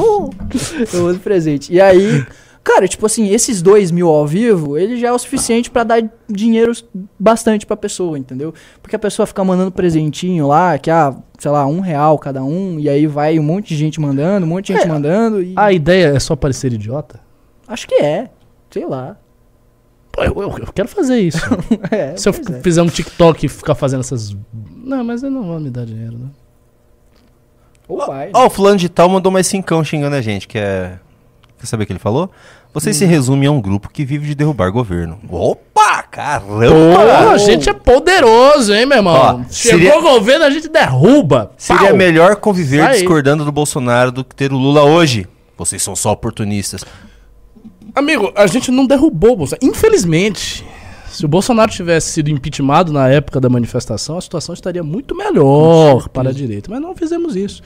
Speaker 3: eu mando presente. E aí, cara, tipo assim, esses dois mil ao vivo, ele já é o suficiente pra dar dinheiro bastante pra pessoa, entendeu? Porque a pessoa fica mandando presentinho lá, que ah, sei lá, um real cada um, e aí vai um monte de gente mandando, um monte de gente
Speaker 2: É,
Speaker 3: mandando. E...
Speaker 2: A ideia é só parecer idiota?
Speaker 3: Acho que é. Sei lá.
Speaker 2: Pô, eu, eu- eu quero fazer isso. [LAUGHS]
Speaker 3: É,
Speaker 2: Se eu
Speaker 3: é.
Speaker 2: fizer um TikTok e ficar fazendo essas. Não, mas eu não vou me dar dinheiro, né?
Speaker 3: Ou vai.
Speaker 1: Ó, o fulano de tal mandou mais cincão xingando a gente, que é... Quer saber o que ele falou? Vocês
Speaker 3: Hum.
Speaker 1: se resumem a um grupo que vive de derrubar governo. Opa,
Speaker 2: Pô,
Speaker 1: caramba!
Speaker 2: a gente é poderoso, hein, meu irmão?
Speaker 1: Ó,
Speaker 2: Chegou
Speaker 1: seria-
Speaker 2: o governo, a gente derruba.
Speaker 1: Seria
Speaker 2: Pau.
Speaker 1: melhor conviver discordando do Bolsonaro do que ter o Lula hoje. Vocês são só oportunistas.
Speaker 2: Amigo, a gente não derrubou o Bolsonaro. Infelizmente, se o Bolsonaro tivesse sido impeachmentado na época da manifestação, a situação estaria muito melhor para a direita. Mas não fizemos isso.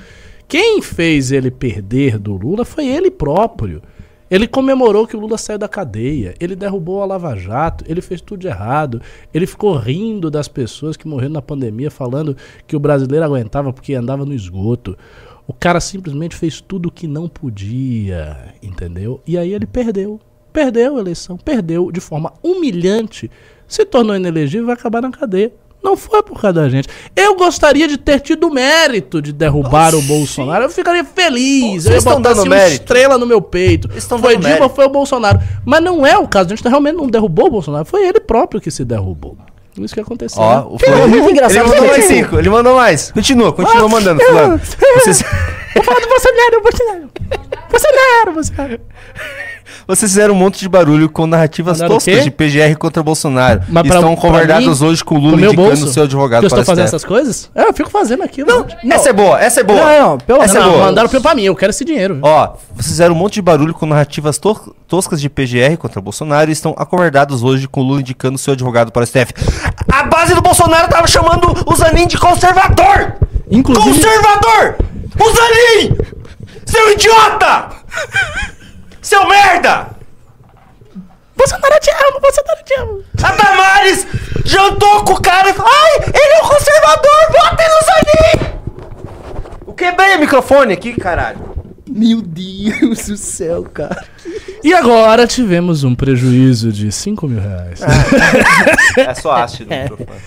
Speaker 2: Quem fez ele perder do Lula foi ele próprio. Ele comemorou que o Lula saiu da cadeia, ele derrubou a Lava Jato, ele fez tudo de errado, ele ficou rindo das pessoas que morreram na pandemia, falando que o brasileiro aguentava porque andava no esgoto. O cara simplesmente fez tudo o que não podia, entendeu? E aí ele perdeu. Perdeu a eleição, perdeu de forma humilhante, se tornou inelegível e vai acabar na cadeia. Não foi por causa da gente. Eu gostaria de ter tido o mérito de derrubar o Bolsonaro. Eu ficaria feliz.
Speaker 1: Pô,
Speaker 2: eu ia
Speaker 1: vocês estão
Speaker 2: botar
Speaker 1: dando
Speaker 2: assim, uma estrela no meu peito.
Speaker 1: Vocês estão
Speaker 2: Foi Dilma,
Speaker 1: mérito.
Speaker 2: foi o Bolsonaro. Mas não é o caso. A gente realmente não derrubou o Bolsonaro. Foi ele próprio que se derrubou. Isso que aconteceu.
Speaker 1: Ó, o
Speaker 3: É
Speaker 1: fulano...
Speaker 3: muito engraçado.
Speaker 1: Ele mandou mais
Speaker 3: tipo,
Speaker 1: cinco, ele mandou mais. Continua, continua mandando, fulano. Vocês, [LAUGHS]
Speaker 2: Vou falar do Bolsonaro, Bolsonaro. Bolsonaro, Bolsonaro.
Speaker 1: vocês fizeram um monte de barulho com narrativas
Speaker 2: Mandaram
Speaker 1: toscas de PGR contra Bolsonaro.
Speaker 2: Mas pra-
Speaker 1: estão
Speaker 2: mim?
Speaker 1: hoje com o Lula indicando
Speaker 2: bolso?
Speaker 1: o seu advogado
Speaker 2: Que eu estou fazendo essas coisas? É, eu fico fazendo aquilo. Não,
Speaker 1: Essa é boa, essa é boa.
Speaker 3: Não, não, pelo
Speaker 1: Essa
Speaker 2: não,
Speaker 1: é boa.
Speaker 2: mandaram pra mim, eu quero esse dinheiro.
Speaker 1: Ó, vocês fizeram um monte de barulho com narrativas to- toscas de PGR contra Bolsonaro e estão acovardados hoje com o Lula indicando o seu advogado para o STF. A base do Bolsonaro tava chamando o Zanin de conservador!
Speaker 3: Inclusive,
Speaker 1: Conservador! O Zanin! Seu idiota! Seu merda!
Speaker 2: Bolsonaro te amo, Bolsonaro te amo.
Speaker 1: A Damares jantou com o cara e falou: Ai, ele é um conservador, bota ele no Zanin! Eu quebrei o microfone aqui, caralho.
Speaker 3: meu Deus do céu, cara.
Speaker 2: E agora tivemos um prejuízo de 5 mil reais.
Speaker 1: É só haste do [LAUGHS] microfone.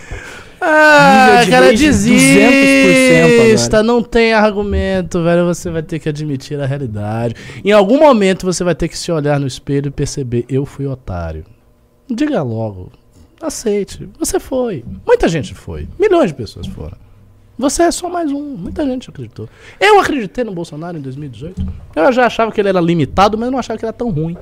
Speaker 2: Ah,
Speaker 3: de
Speaker 2: cara,
Speaker 3: rage 200%
Speaker 2: desista, não tem argumento, velho. Você vai ter que admitir a realidade. Em algum momento você vai ter que se olhar no espelho e perceber: eu fui otário. Diga logo, aceite. Você foi. Muita gente foi. Milhões de pessoas foram. Você é só mais um. Muita gente acreditou. Eu acreditei no Bolsonaro em 2018. Eu já achava que ele era limitado, mas não achava que era tão ruim.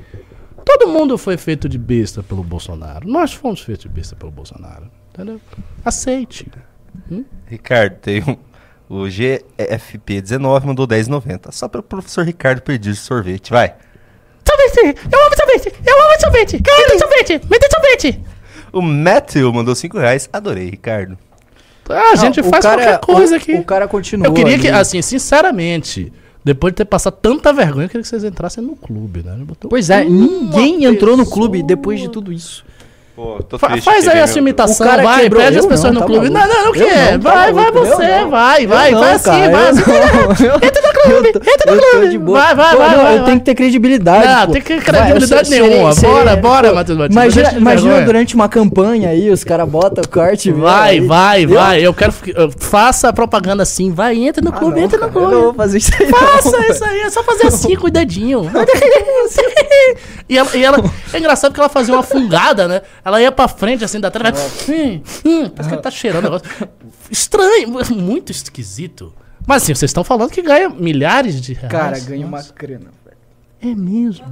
Speaker 2: Todo mundo foi feito de besta pelo Bolsonaro. Nós fomos feitos de besta pelo Bolsonaro. Entendeu? Aceite.
Speaker 1: Ricardo, tem um. O GFP19 mandou 10,90. Só para o professor Ricardo pedir sorvete. Vai.
Speaker 2: Sorvete! Eu amo sorvete! Eu amo sorvete! Me dê sorvete! Me dê sorvete!
Speaker 1: O Matthew mandou 5 reais. Adorei, Ricardo.
Speaker 2: Ah, a gente
Speaker 3: Não,
Speaker 2: faz
Speaker 3: cara-
Speaker 2: qualquer coisa
Speaker 3: o-
Speaker 2: aqui.
Speaker 3: O cara continua.
Speaker 2: eu queria que,
Speaker 3: ali.
Speaker 2: assim, sinceramente, depois de ter passado tanta vergonha, eu queria que vocês entrassem no clube, né?
Speaker 3: Pois é, ninguém entrou no clube depois de tudo isso.
Speaker 1: Pô, tô
Speaker 2: Fa-
Speaker 1: triste
Speaker 2: faz
Speaker 1: que
Speaker 2: aí
Speaker 1: ele
Speaker 2: a sua
Speaker 1: ganhou.
Speaker 2: imitação,
Speaker 3: O cara
Speaker 2: vai,
Speaker 3: quebrou.
Speaker 2: pede as pessoas
Speaker 3: não,
Speaker 2: no
Speaker 3: tá
Speaker 2: clube. Não,
Speaker 3: maluco.
Speaker 2: não, não
Speaker 3: não, tá
Speaker 2: vai, vai
Speaker 3: eu
Speaker 2: você,
Speaker 3: não.
Speaker 2: vai, vai, vai assim, vai assim.
Speaker 3: não.
Speaker 2: Entra no clube, entra no clube.
Speaker 3: de boa.
Speaker 2: Vai, vai,
Speaker 3: Pô,
Speaker 2: vai,
Speaker 3: não,
Speaker 2: vai,
Speaker 3: eu
Speaker 2: vai.
Speaker 3: tenho que ter credibilidade.
Speaker 2: Não,
Speaker 3: pô.
Speaker 2: tem que ter
Speaker 3: Vai,
Speaker 2: credibilidade nenhuma.
Speaker 3: serei-
Speaker 2: Bora, bora,
Speaker 3: pô,
Speaker 2: Matheus Batista.
Speaker 3: Imagina, durante uma campanha aí, os caras botam o corte.
Speaker 2: Vai, vai, vai. Eu quero. que- Faça a propaganda assim. Vai, entra no
Speaker 3: Ah,
Speaker 2: clube, entra no
Speaker 3: eu
Speaker 2: clube.
Speaker 3: não vou fazer isso aí.
Speaker 2: Faça isso aí, é só fazer [LAUGHS] assim com o dedinho. [LAUGHS] ela, e ela. É engraçado que ela fazia uma fungada, né? Ela ia pra frente assim da tela. vai, Hum, hum, parece que ele tá cheirando o negócio. Estranho, muito esquisito. Mas assim, vocês estão falando que ganha milhares de reais.
Speaker 3: Cara, ganha uma grana. velho.
Speaker 2: É mesmo.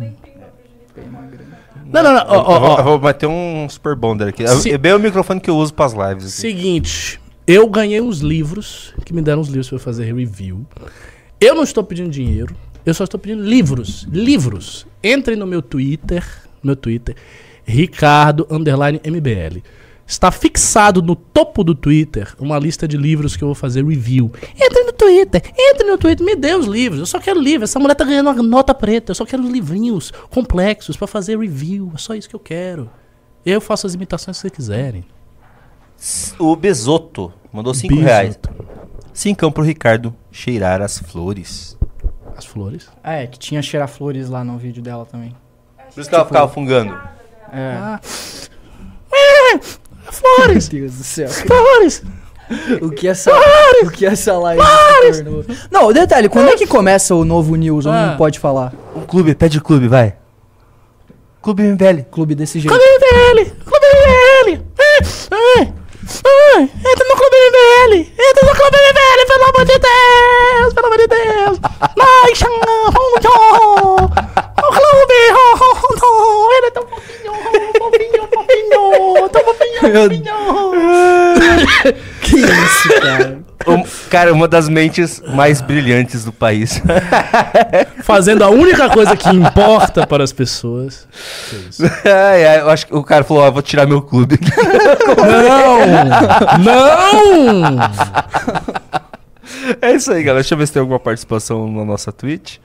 Speaker 2: Não, não, não. ó, ó,
Speaker 1: Eu vou- eu vou bater um super bonder aqui.
Speaker 2: Se-
Speaker 1: É bem o microfone que eu uso pras lives. Aqui.
Speaker 2: Seguinte, eu ganhei uns livros, que me deram uns livros pra eu fazer review. Eu não estou pedindo dinheiro, eu só estou pedindo livros. Livros. Entrem no meu Twitter, meu Twitter, Ricardo underline MBL. Está fixado no topo do Twitter uma lista de livros que eu vou fazer review. Entre no Twitter, entre no Twitter, me dê os livros. Eu só quero livros. Essa mulher tá ganhando uma nota preta. Eu só quero livrinhos complexos pra fazer review. É só isso que eu quero. Eu faço as imitações que vocês quiserem.
Speaker 1: O Besoto mandou 5
Speaker 2: Besoto.
Speaker 1: reais. Cincão pro Ricardo cheirar as flores.
Speaker 2: As flores.
Speaker 3: Ah, é, que tinha cheira flores lá no vídeo dela também.
Speaker 1: Por isso que ela ficava fungando.
Speaker 3: É.
Speaker 2: Ah. Flores!
Speaker 3: Meu Deus do céu.
Speaker 2: Flores!
Speaker 3: O que essa, o que essa live se tornou. Não, o detalhe, quando é que começa o novo news? Ou
Speaker 2: Ah.
Speaker 3: não pode falar?
Speaker 1: Um clube, pede o clube, vai. Clube MBL.
Speaker 3: Clube desse jeito.
Speaker 2: Clube MBL! Clube MBL! É, é, é, entra no Clube MBL! Entra no Clube MBL, pelo amor de Deus! Pelo amor de Deus! Nós chamamos o Clube! oh, oh, oh, Ele é tão fofinho! Fofinho, fofinho! Tão fofinho!
Speaker 3: Que isso, cara?
Speaker 1: Um- cara, uma das mentes mais brilhantes do país.
Speaker 2: Fazendo a única coisa que importa para as pessoas.
Speaker 1: Ai, ai, eu acho que o cara falou, ó, vou tirar meu clube.
Speaker 2: Não! Não!
Speaker 1: é isso aí, galera. Deixa eu ver se tem alguma participação na nossa Twitch.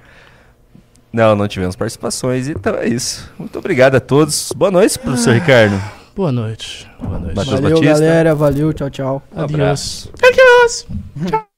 Speaker 1: Não, não tivemos participações, então é isso. Muito obrigado a todos. Boa noite, professor Ricardo.
Speaker 2: Boa noite. Boa noite.
Speaker 1: Matheus
Speaker 3: Valeu,
Speaker 1: Batista.
Speaker 3: galera. Valeu, tchau, tchau.
Speaker 1: Um
Speaker 2: Adiós.
Speaker 1: abraço.
Speaker 2: Adiós. Tchau.